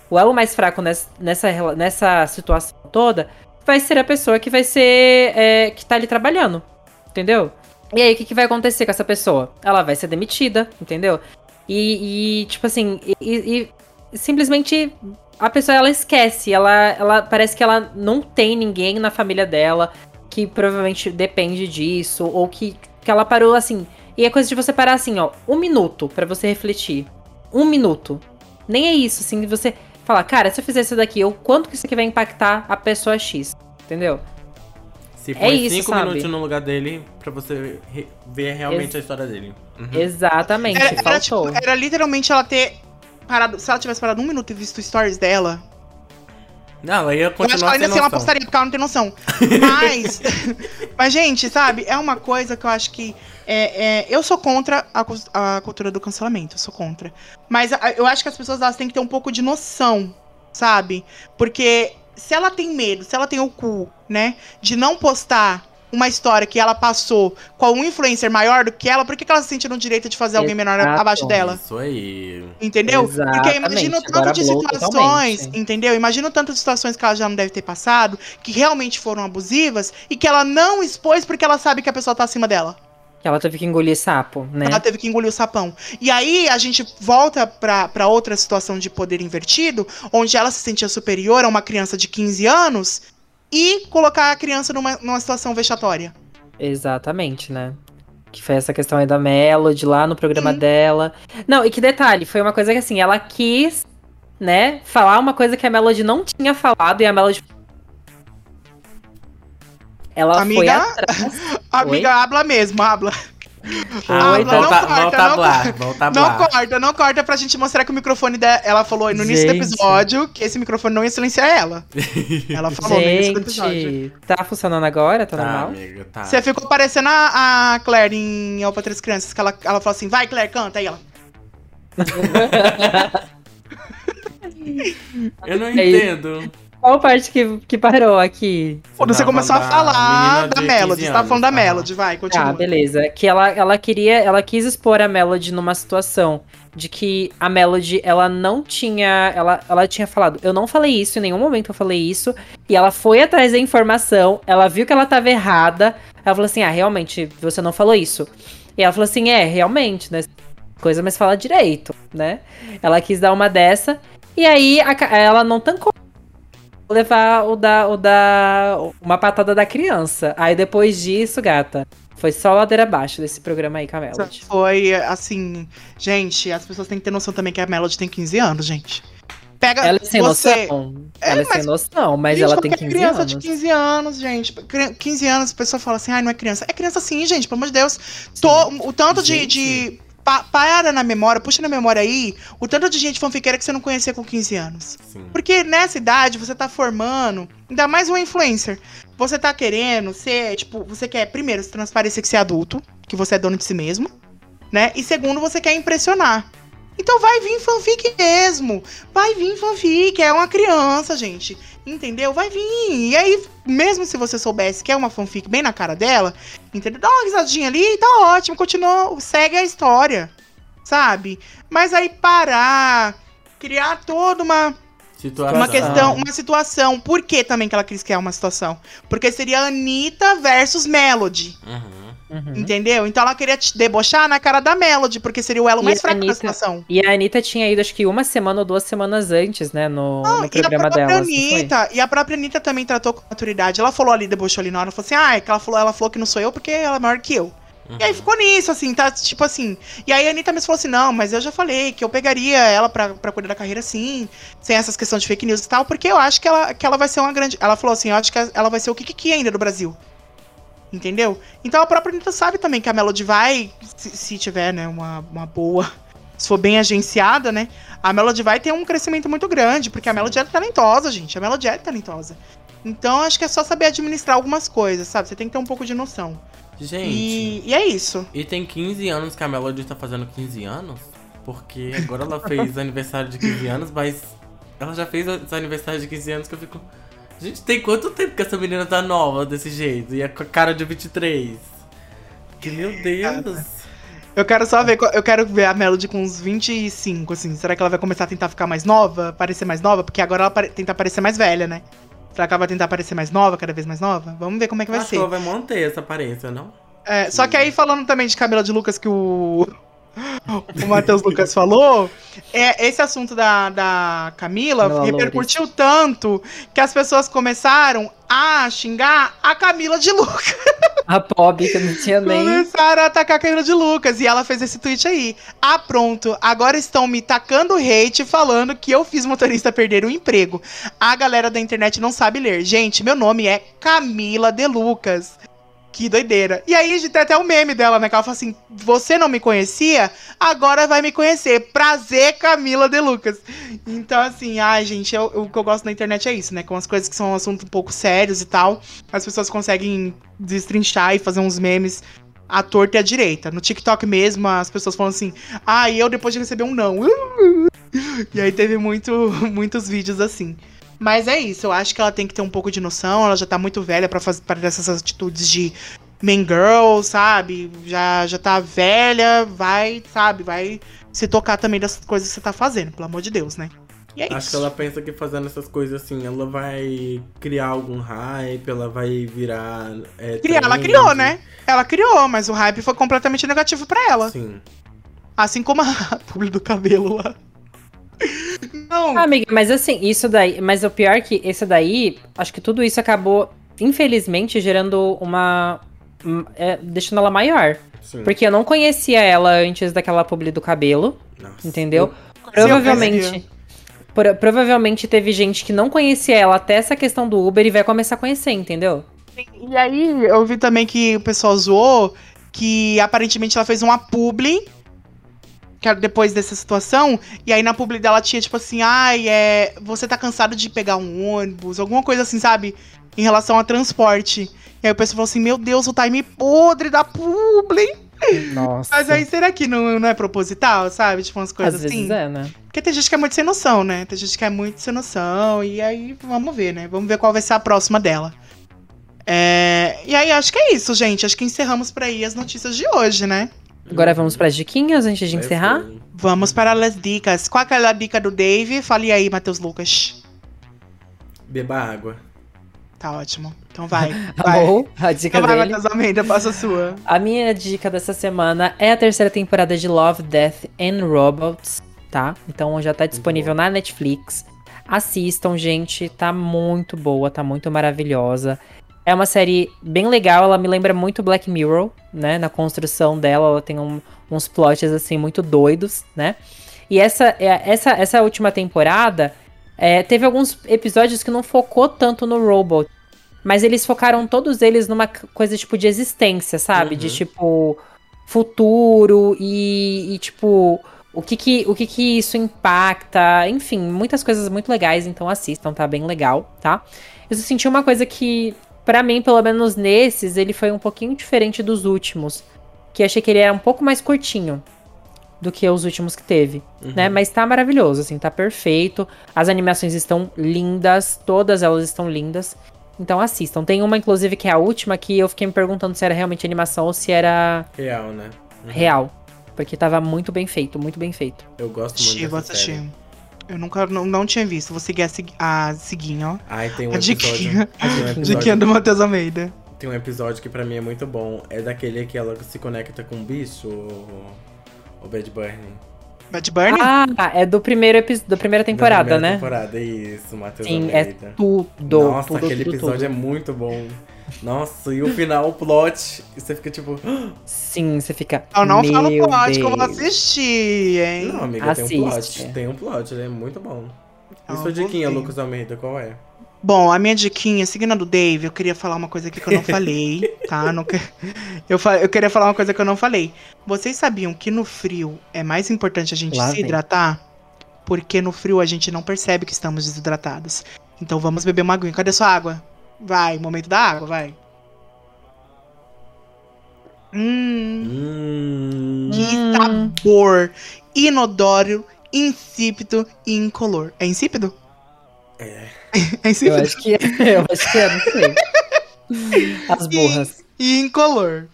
O elo mais fraco nessa, nessa, nessa situação toda vai ser a pessoa que vai ser. é, que tá ali trabalhando. Entendeu? E aí, o que, que vai acontecer com essa pessoa? Ela vai ser demitida, entendeu? E, e, tipo assim, e- e simplesmente a pessoa ela esquece, ela, ela parece que ela não tem ninguém na família dela que provavelmente depende disso, ou que, que ela parou assim. E é coisa de você parar assim, ó, um minuto pra você refletir. Um minuto. Nem é isso, assim, de você falar, cara, se eu fizer isso daqui, o quanto que isso aqui vai impactar a pessoa X? Entendeu? Se É põe isso, cinco sabe? minutos no lugar dele pra você ver realmente a história dele. Uhum. Exatamente, Era, era, tipo, era literalmente ela ter parado. Se ela tivesse parado um minuto e visto stories dela, Não, ela ia eu acho que continuar ela ainda uma noção. postaria, porque ela não tem noção. Mas, mas, gente, sabe, é uma coisa que eu acho que. é, é, eu sou contra a, a cultura do cancelamento, eu sou contra. Mas a- eu acho que as pessoas elas têm que ter um pouco de noção, sabe? Porque se ela tem medo, se ela tem o cu, né, de não postar uma história que ela passou com um influencer maior do que ela, por que, que ela se sente no direito de fazer alguém menor Exato. abaixo dela? Isso aí. Entendeu? Porque Exatamente, imagina o agora tanto de blow situações, entendeu? Imagina o tanto de situações que ela já não deve ter passado, que realmente foram abusivas e que ela não expôs porque ela sabe que a pessoa tá acima dela. Que ela teve que engolir sapo, né? Ela teve que engolir o sapão. E aí a gente volta pra, pra outra situação de poder invertido, onde ela se sentia superior a uma criança de 15 anos e colocar a criança numa, numa situação vexatória. Exatamente, né? Que foi essa questão aí da Melody lá no programa Sim. dela. Não, e que detalhe, foi uma coisa que assim, ela quis, né, falar uma coisa que a Melody não tinha falado e a Melody. Ela foi Amiga? atrás. Amiga, habla mesmo, habla. Ah, não volta, corta, volta não volta Não corta, não corta pra gente mostrar que o microfone dela. Ela falou no início do Gente. episódio que esse microfone não ia silenciar ela. Ela falou no início do episódio. Gente, tá funcionando agora? Tá Tá, normal? amiga, tá. Você ficou parecendo a, a Claire em pra Três Crianças, que ela, ela falou assim: vai, Claire, canta. Aí ela. Eu não É entendo. Qual parte que, que parou aqui? Quando você começou a falar da Melody. 15 Você tava falando da. Aham. Melody, vai, continua. Ah, beleza. Que ela, ela queria, ela quis expor a Melody numa situação de que a Melody, ela não tinha, ela, ela tinha falado, eu não falei isso, em nenhum momento eu falei isso, e ela foi atrás da informação, ela viu que ela tava errada, ela falou assim, ah, realmente, você não falou isso. E ela falou assim, é, realmente, né, coisa, mas fala direito, né? Ela quis dar uma dessa, e aí a ela não tancou levar o da, o da. uma patada da criança. Aí depois disso, gata, foi só ladeira abaixo desse programa aí com a Melody. Foi assim. Gente, as pessoas têm que ter noção também que a Melody tem 15 anos, gente. Pega Ela é sem você. noção. É, ela é sem noção, mas Gente, ela tem qualquer 15 criança anos. de 15 anos, gente. Cri- 15 anos, a pessoa fala assim, ai, não é criança. É criança sim, gente, pelo amor de Deus. Tô- o tanto de. De pa- para na memória, puxa na memória aí, o tanto de gente fanfiqueira que você não conhecia com 15 anos. Sim. Porque nessa idade você tá formando, ainda mais um influencer. Você tá querendo ser, tipo, você quer, primeiro, se transparecer que você é adulto, que você é dono de si mesmo, né? E segundo, você quer impressionar. Então vai vir fanfic mesmo. Vai vir fanfic. É uma criança, gente. Entendeu? Vai vir. E aí, mesmo se você soubesse que é uma fanfic bem na cara dela, entendeu? Dá uma risadinha ali e tá ótimo. Continua, segue a história. Sabe? Mas aí parar, criar toda uma Situação. uma questão, uma situação. Por que também que ela quis criar uma situação? Porque seria Anitta versus Melody. Uhum. Uhum. Entendeu? Então ela queria te debochar na cara da Melody, porque seria o elo E mais fraco da Anitta- situação. E a Anitta tinha ido, acho que uma semana ou duas semanas antes, né, no, no e a programa própria dela. Anitta, e a própria Anitta também tratou com maturidade. Ela falou ali, debochou ali na hora, falou assim, ah, é que ela falou, ela falou que não sou eu porque ela é maior que eu. E aí ficou nisso, assim, tá? Tipo assim. E aí a Anitta mesmo falou assim: não, mas eu já falei que eu pegaria ela pra, pra cuidar da carreira assim, sem essas questões de fake news e tal, porque eu acho que ela, que ela vai ser uma grande. Ela falou assim: eu acho que ela vai ser o Kiki ainda do Brasil. Entendeu? Então a própria Anitta sabe também que a Melody vai, se, se tiver, né, uma, uma boa. Se for bem agenciada, né? A Melody vai ter um crescimento muito grande, porque a Melody é talentosa, gente. A Melody é talentosa. Então acho que é só saber administrar algumas coisas, sabe? Você tem que ter um pouco de noção. Gente, E, e é isso. e tem 15 anos que a Melody tá fazendo 15 anos? Porque agora ela fez aniversário de 15 anos, mas ela já fez os aniversários de 15 anos que eu fico. Gente, tem quanto tempo que essa menina tá nova desse jeito? E é com a cara de 23? Que meu Deus! Eu quero só ver, eu quero ver a Melody com uns 25, assim. Será que ela vai começar a tentar ficar mais nova? Parecer mais nova? Porque agora ela tenta parecer mais velha, né? Será que ela vai tentar parecer mais nova, cada vez mais nova? Vamos ver como é que vai Acho ser. que ela vai manter essa aparência, não? É, só que aí, falando também de Camila de Lucas, que o, o Matheus Lucas falou, é, esse assunto da, da Camila Camila repercutiu tanto que as pessoas começaram a xingar a Camila de Lucas. A Pob, que não tinha nem. Começaram a atacar a Camila de Lucas. E ela fez esse tweet aí. Ah, pronto. Agora estão me tacando hate falando que eu fiz motorista perder o emprego. A galera da internet não sabe ler. Gente, meu nome é Camila de Lucas. Que doideira. E aí, tem até o meme dela, né? Que ela fala assim: Você não me conhecia? Agora vai me conhecer. Prazer, Camila de Lucas. Então, assim, ai, gente, eu- o que eu gosto na internet é isso, né? Com as coisas que são um assunto um pouco sérios e tal. As pessoas conseguem destrinchar e fazer uns memes à torta e à direita. No TikTok mesmo, as pessoas falam assim: Ah, eu depois de receber um não. E aí teve muito, muitos vídeos assim. Mas é isso, eu acho que ela tem que ter um pouco de noção, ela já tá muito velha pra fazer para essas atitudes de man girl, sabe? Já, já tá velha, vai, sabe? Vai se tocar também das coisas que você tá fazendo, pelo amor de Deus, né? E é Acho isso. que ela pensa que fazendo essas coisas assim, ela vai criar algum hype, ela vai virar. É, Criar, ela criou, né? Ela criou, mas o hype foi completamente negativo pra ela. Sim. Assim como a publi do cabelo lá. Não, Ah, amiga, mas assim, isso daí. Mas o pior é que esse daí, acho que tudo isso acabou, infelizmente, gerando uma. um, é, deixando ela maior. Sim. Porque eu não conhecia ela antes daquela publi do cabelo, Nossa. entendeu? eu Provavelmente. pro- provavelmente teve gente que não conhecia ela até essa questão do Uber e vai começar a conhecer, entendeu? E aí, eu vi também que o pessoal zoou que aparentemente ela fez uma publi que era depois dessa situação, e aí na publi dela tinha tipo assim, ai, é, você tá cansado de pegar um ônibus, alguma coisa assim, sabe? Em relação a transporte. E aí o pessoal falou assim, meu Deus, o time podre da publi. Nossa. Mas aí será que não, não é proposital, sabe? Tipo umas Às coisas assim. vezes é, né? Porque tem gente que é muito sem noção, né? Tem gente que é muito sem noção. E aí, vamos ver, né? Vamos ver qual vai ser a próxima dela. É, E aí, acho que é isso, gente. Acho que encerramos por aí as notícias de hoje, né? Agora vamos pras diquinhas antes de Vai encerrar? Vamos para as dicas. Qual é aquela dica do Dave? Fale aí, Matheus Lucas. Beba água. Tá ótimo. Então vai. vai. Ou a dica Então vai, dele. Matheus Almeida, passa a sua. A minha dica dessa semana é a terceira temporada de Love, Death and Robots, tá? Então já tá disponível na Netflix. Assistam, gente, tá muito boa, tá muito maravilhosa. É uma série bem legal, ela me lembra muito Black Mirror, né? Na construção dela, ela tem um- uns plots assim muito doidos, né? E essa, é- essa, essa última temporada é, teve alguns episódios que não focou tanto no robot, mas eles focaram todos eles numa coisa tipo de existência, sabe? De Uhum. tipo futuro e, e, tipo o que que, o que que isso impacta, enfim, muitas coisas muito legais, então assistam, tá bem legal, tá? Eu senti uma coisa que pra mim, pelo menos nesses, ele foi um pouquinho diferente dos últimos, que achei que ele era um pouco mais curtinho do que os últimos que teve, né? Mas tá maravilhoso, assim, tá perfeito. As animações estão lindas, todas elas estão lindas. Então assistam. Tem uma, inclusive, que é a última, que eu fiquei me perguntando se era realmente animação ou se era Real, né? Uhum. real. Porque tava muito bem feito, muito bem feito. Eu gosto Assisti, muito vou dessa assistir. Eu nunca, não, não tinha visto. Vou seguir a, a seguinha, ó. Ai, tem um A episódio. diquinha. Tem um episódio, Diquinha do Matheus Almeida. tem um episódio que pra mim é muito bom. É daquele que ela se conecta com um bicho, o, o Bad Bunny. Bad Bunny? Ah, é do primeiro episódio, da primeira temporada, Da primeira né? Temporada, isso, Matheus Sim, é Almeida. tudo. Nossa, tudo, aquele tudo, episódio tudo. é muito bom. Nossa, e o final, o plot, e você fica tipo. Sim, você fica. Eu não Meu falo plot que eu vou Deus. assistir, hein? Não, amiga, tem um Assiste. plot. Tem um plot, ele é muito bom. E Então, sua eu vou diquinha, ver. Lucas Almeida, qual é? Bom, a minha diquinha, seguindo a do Dave, eu queria falar uma coisa aqui que eu não falei, tá? Não que- eu, fa- eu queria falar uma coisa que eu não falei. Vocês sabiam que no frio é mais importante a gente Lá se vem. hidratar? Porque no frio a gente não percebe que estamos desidratados. Então vamos beber uma aguinha. Cadê sua água? Vai, momento da água, vai. Hum, Hum. que sabor inodoro, insípido e incolor. É insípido? É. É Eu insípido? acho que eu acho que é, não sei. As burras. e incolor.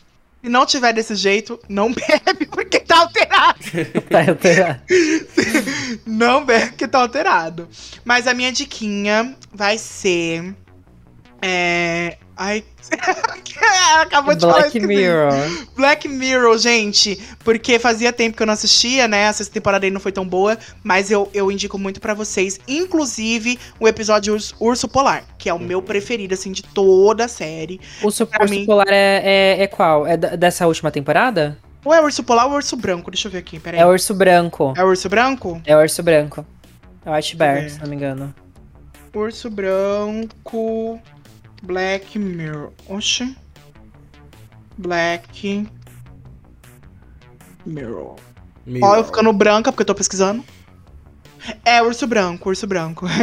Se não tiver desse jeito, não bebe porque tá alterado. Tá, eu tô- Não bebe porque tá alterado. Mas a minha diquinha vai ser. É. Ai. Acabou de falar. Black. Mirror. Black Mirror, gente. Porque fazia tempo que eu não assistia, né? A sexta temporada aí não foi tão boa. Mas eu, eu indico muito pra vocês. Inclusive o episódio Urso, Urso Polar, que é o meu preferido, assim, de toda a série. O urso urso mim- polar é, é, é qual? É dessa última temporada? Ou é Urso Polar ou Urso Branco? Deixa eu ver aqui, peraí. É o urso branco. É o Urso Branco? É o urso branco. É o eu Bear, se não me engano. Urso branco. Black Mirror. Oxe. Black Mirror. Meu. Ó, eu ficando branca porque eu tô pesquisando. É, urso branco, urso branco.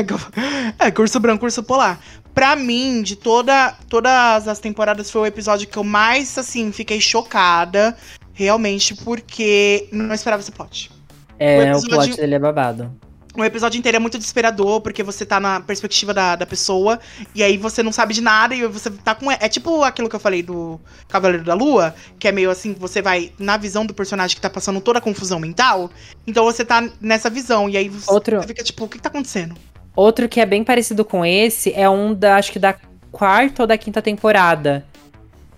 É É, urso branco, urso polar. Pra mim, de toda, todas as temporadas, foi o episódio que eu mais, assim, fiquei chocada. Realmente, porque não esperava esse plot. É, O o, episódio- plot dele é babado. O episódio inteiro é muito desesperador, porque você tá na perspectiva da, da pessoa, e aí você não sabe de nada, e você tá com. É tipo aquilo que eu falei do Cavaleiro da Lua, que é meio assim, você vai na visão do personagem que tá passando toda a confusão mental. Então você tá nessa visão, e aí você Outro- fica tipo, o que que tá acontecendo? Outro que é bem parecido com esse é um da, acho que da quarta ou da quinta temporada.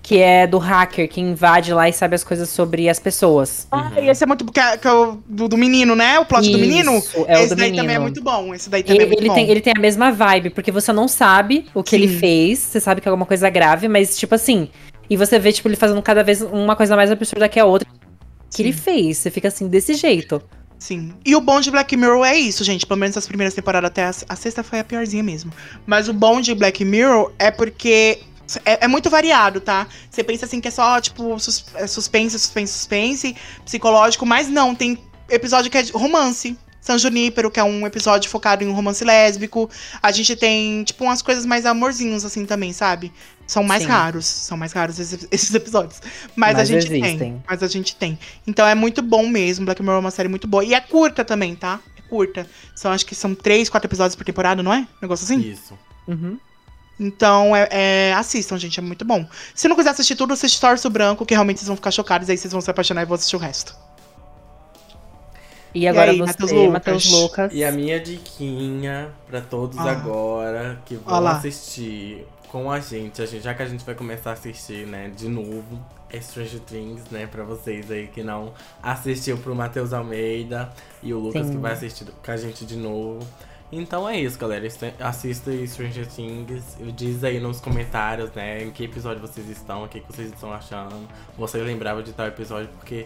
Que é do hacker que invade lá e sabe as coisas sobre as pessoas. Ah, e esse é muito. Que é, que é o do, do menino, né? O plot do menino. Isso, é o esse do daí menino. também é muito bom. Esse daí também é Ele, muito ele bom. tem, ele tem a mesma vibe, porque você não sabe o que Sim. ele fez, você sabe que é alguma coisa grave, mas tipo assim. E você vê, tipo, ele fazendo cada vez uma coisa mais absurda que a outra que ele Sim. fez. Você fica assim, desse jeito. Sim. E o bom de Black Mirror é isso, gente. Pelo menos as primeiras temporadas até a, a sexta foi a piorzinha mesmo. Mas o bom de Black Mirror é porque é, é muito variado, tá? Você pensa assim que é só, tipo, sus- é suspense, suspense, suspense, psicológico, mas não, tem episódio que é de romance. San Junípero, que é um episódio focado em um romance lésbico. A gente tem, tipo, umas coisas mais amorzinhos, assim, também, sabe? São mais Sim. raros, são mais raros esses, esses episódios. Mas, a Mas gente tem. existem. Mas a gente tem. Então é muito bom mesmo. Black Mirror é uma série muito boa. E é curta também, tá? É curta. São, acho que são três, quatro episódios por temporada, não é? Negócio assim? Isso. Uhum. Então, é, é- assistam, gente. É muito bom. Se não quiser assistir tudo, assiste Só Urso Branco, que realmente vocês vão ficar chocados. Aí vocês vão se apaixonar e vão assistir o resto. E agora aí, você, Matheus Lucas? Matheus Lucas. E a minha diquinha pra todos Ah. agora que vão lá. assistir com a gente, a gente, já que a gente vai começar a assistir, né, de novo, é Stranger Things, né, pra vocês aí que não assistiu pro Matheus Almeida e o Lucas Sim. que vai assistir com a gente de novo. Então é isso, galera. Assista Stranger Things. Diz aí nos comentários, né, em que episódio vocês estão, o que, vocês estão achando. Você lembrava de tal episódio, porque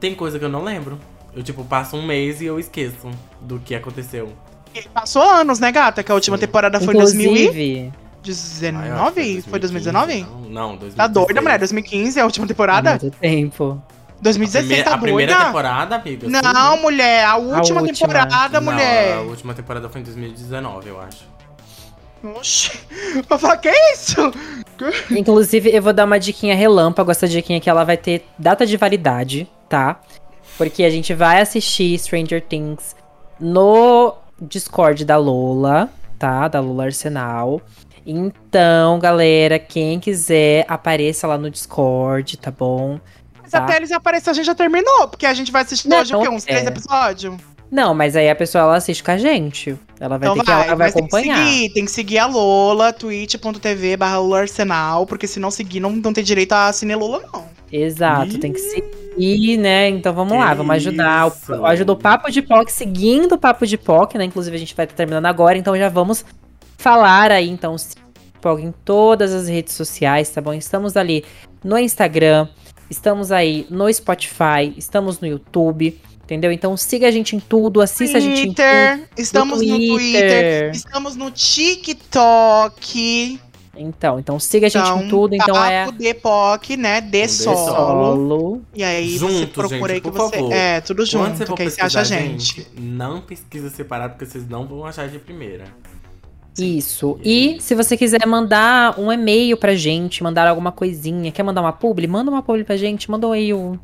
tem coisa que eu não lembro. Eu, tipo, passo um mês e eu esqueço do que aconteceu. E passou anos, né, gata? Que a última Sim. temporada foi em 2019? Inclusive, Ah, eu acho que Foi 2019? Não, não 2016. Tá doida, mulher? 2015 é a última há temporada? muito tempo. 2016, a primeira, tá a primeira doida? temporada, amiga. Não, mulher, a última, última. temporada, Não, mulher. a última temporada foi em 2019, eu acho. Oxi. Eu falar, que é isso? Inclusive, eu vou dar uma diquinha relâmpago. Essa diquinha que ela vai ter data de validade, tá? Porque a gente vai assistir Stranger Things no Discord da Lola, tá? Da Lola Arsenal. Então, galera, quem quiser, apareça lá no Discord, tá bom? Mas Tá. até eles aparecerem, a gente já terminou. Porque a gente vai assistir Não, hoje o quê? Uns é. três episódios? Não, mas aí a pessoa ela assiste com a gente. Ela vai Então ter que, vai, ela vai mas tem que acompanhar. seguir. Tem que seguir a Lola, twitch.tv barra Lola Arsenal. Porque se não seguir, não, não tem direito a Cine Lola, não. Exato, tem que seguir, né? Então vamos lá, vamos ajudar. O, ajuda o Papo de POC, seguindo o Papo de POC, né? Inclusive a gente vai estar terminando agora, então já vamos falar aí, então, se Pog em todas as redes sociais, tá bom? Estamos ali no Instagram, estamos aí no Spotify, estamos no YouTube, entendeu? Então siga a gente em tudo, assista a gente em tudo. Twitter, estamos no Twitter. Twitter, estamos no TikTok. Então, então siga a gente em tudo, então papo é de POC, né? De De solo. solo. E aí Junto, você procura aí gente, que por você. favor. É, tudo Quando você junto, for que aí você acha a pesquisar, gente. não pesquisa separado, porque vocês não vão achar de primeira. Isso. E se você quiser mandar um e-mail pra gente, mandar alguma coisinha, quer mandar uma publi? Manda uma publi pra gente, manda aí o,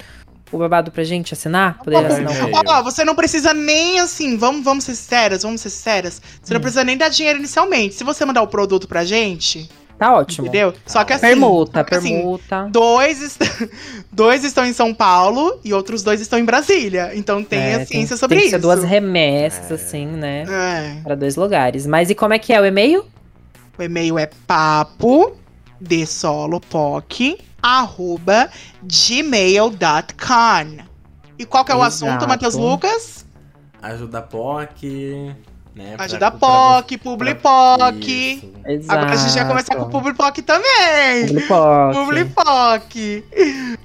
o babado pra gente assinar, poder assinar o e-mail. Ó, você não precisa nem assim, vamos, vamos ser sérias, vamos ser sérias. Você não Hum. precisa nem dar dinheiro inicialmente. Se você mandar o produto pra gente, Tá ótimo. entendeu? Só que assim. Permuta, assim, permuta. Dois, est- dois estão em São Paulo e outros dois estão em Brasília. Então tem É, a ciência sobre tem que isso. ser duas remessas, É. assim, né? É. Pra dois lugares. Mas e como é que é o e-mail? O e-mail é papo de solopoc, arroba gmail.com. E qual que é o assunto. Matheus Lucas? Ajuda a POC, né? pra- Ajuda pra- POC, Publipoc. Isso. Exato. Agora a gente vai começar com o Publipoc também. Publipoc. Publipoc.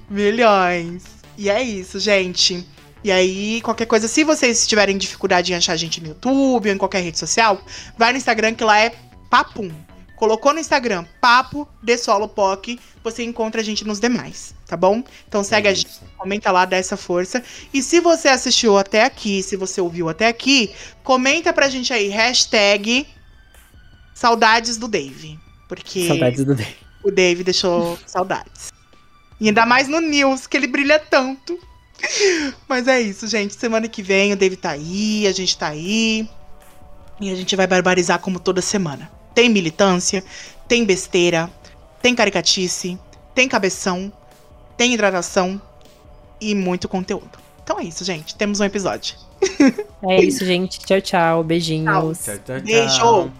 Milhões. E é isso, gente. E aí, qualquer coisa, se vocês tiverem dificuldade em achar a gente no YouTube ou em qualquer rede social, vai no Instagram que lá é Papum. Colocou no Instagram Papo de Solo Poc, você encontra a gente nos demais, tá bom? Então segue a gente, comenta lá, dá essa força. E se você assistiu até aqui, se você ouviu até aqui, comenta pra gente aí, hashtag saudades do Dave. Porque Saudades do Dave. o Dave deixou saudades. E ainda mais no News, que ele brilha tanto. Mas é isso, gente. Semana que vem o Dave tá aí, a gente tá aí. E a gente vai barbarizar como toda semana. Tem militância, tem besteira, tem caricatice, tem cabeção, tem hidratação e muito conteúdo. Então é isso, gente. Temos um episódio. É isso, gente. Tchau, tchau. Beijinhos. Tchau, tchau, tchau. Beijo.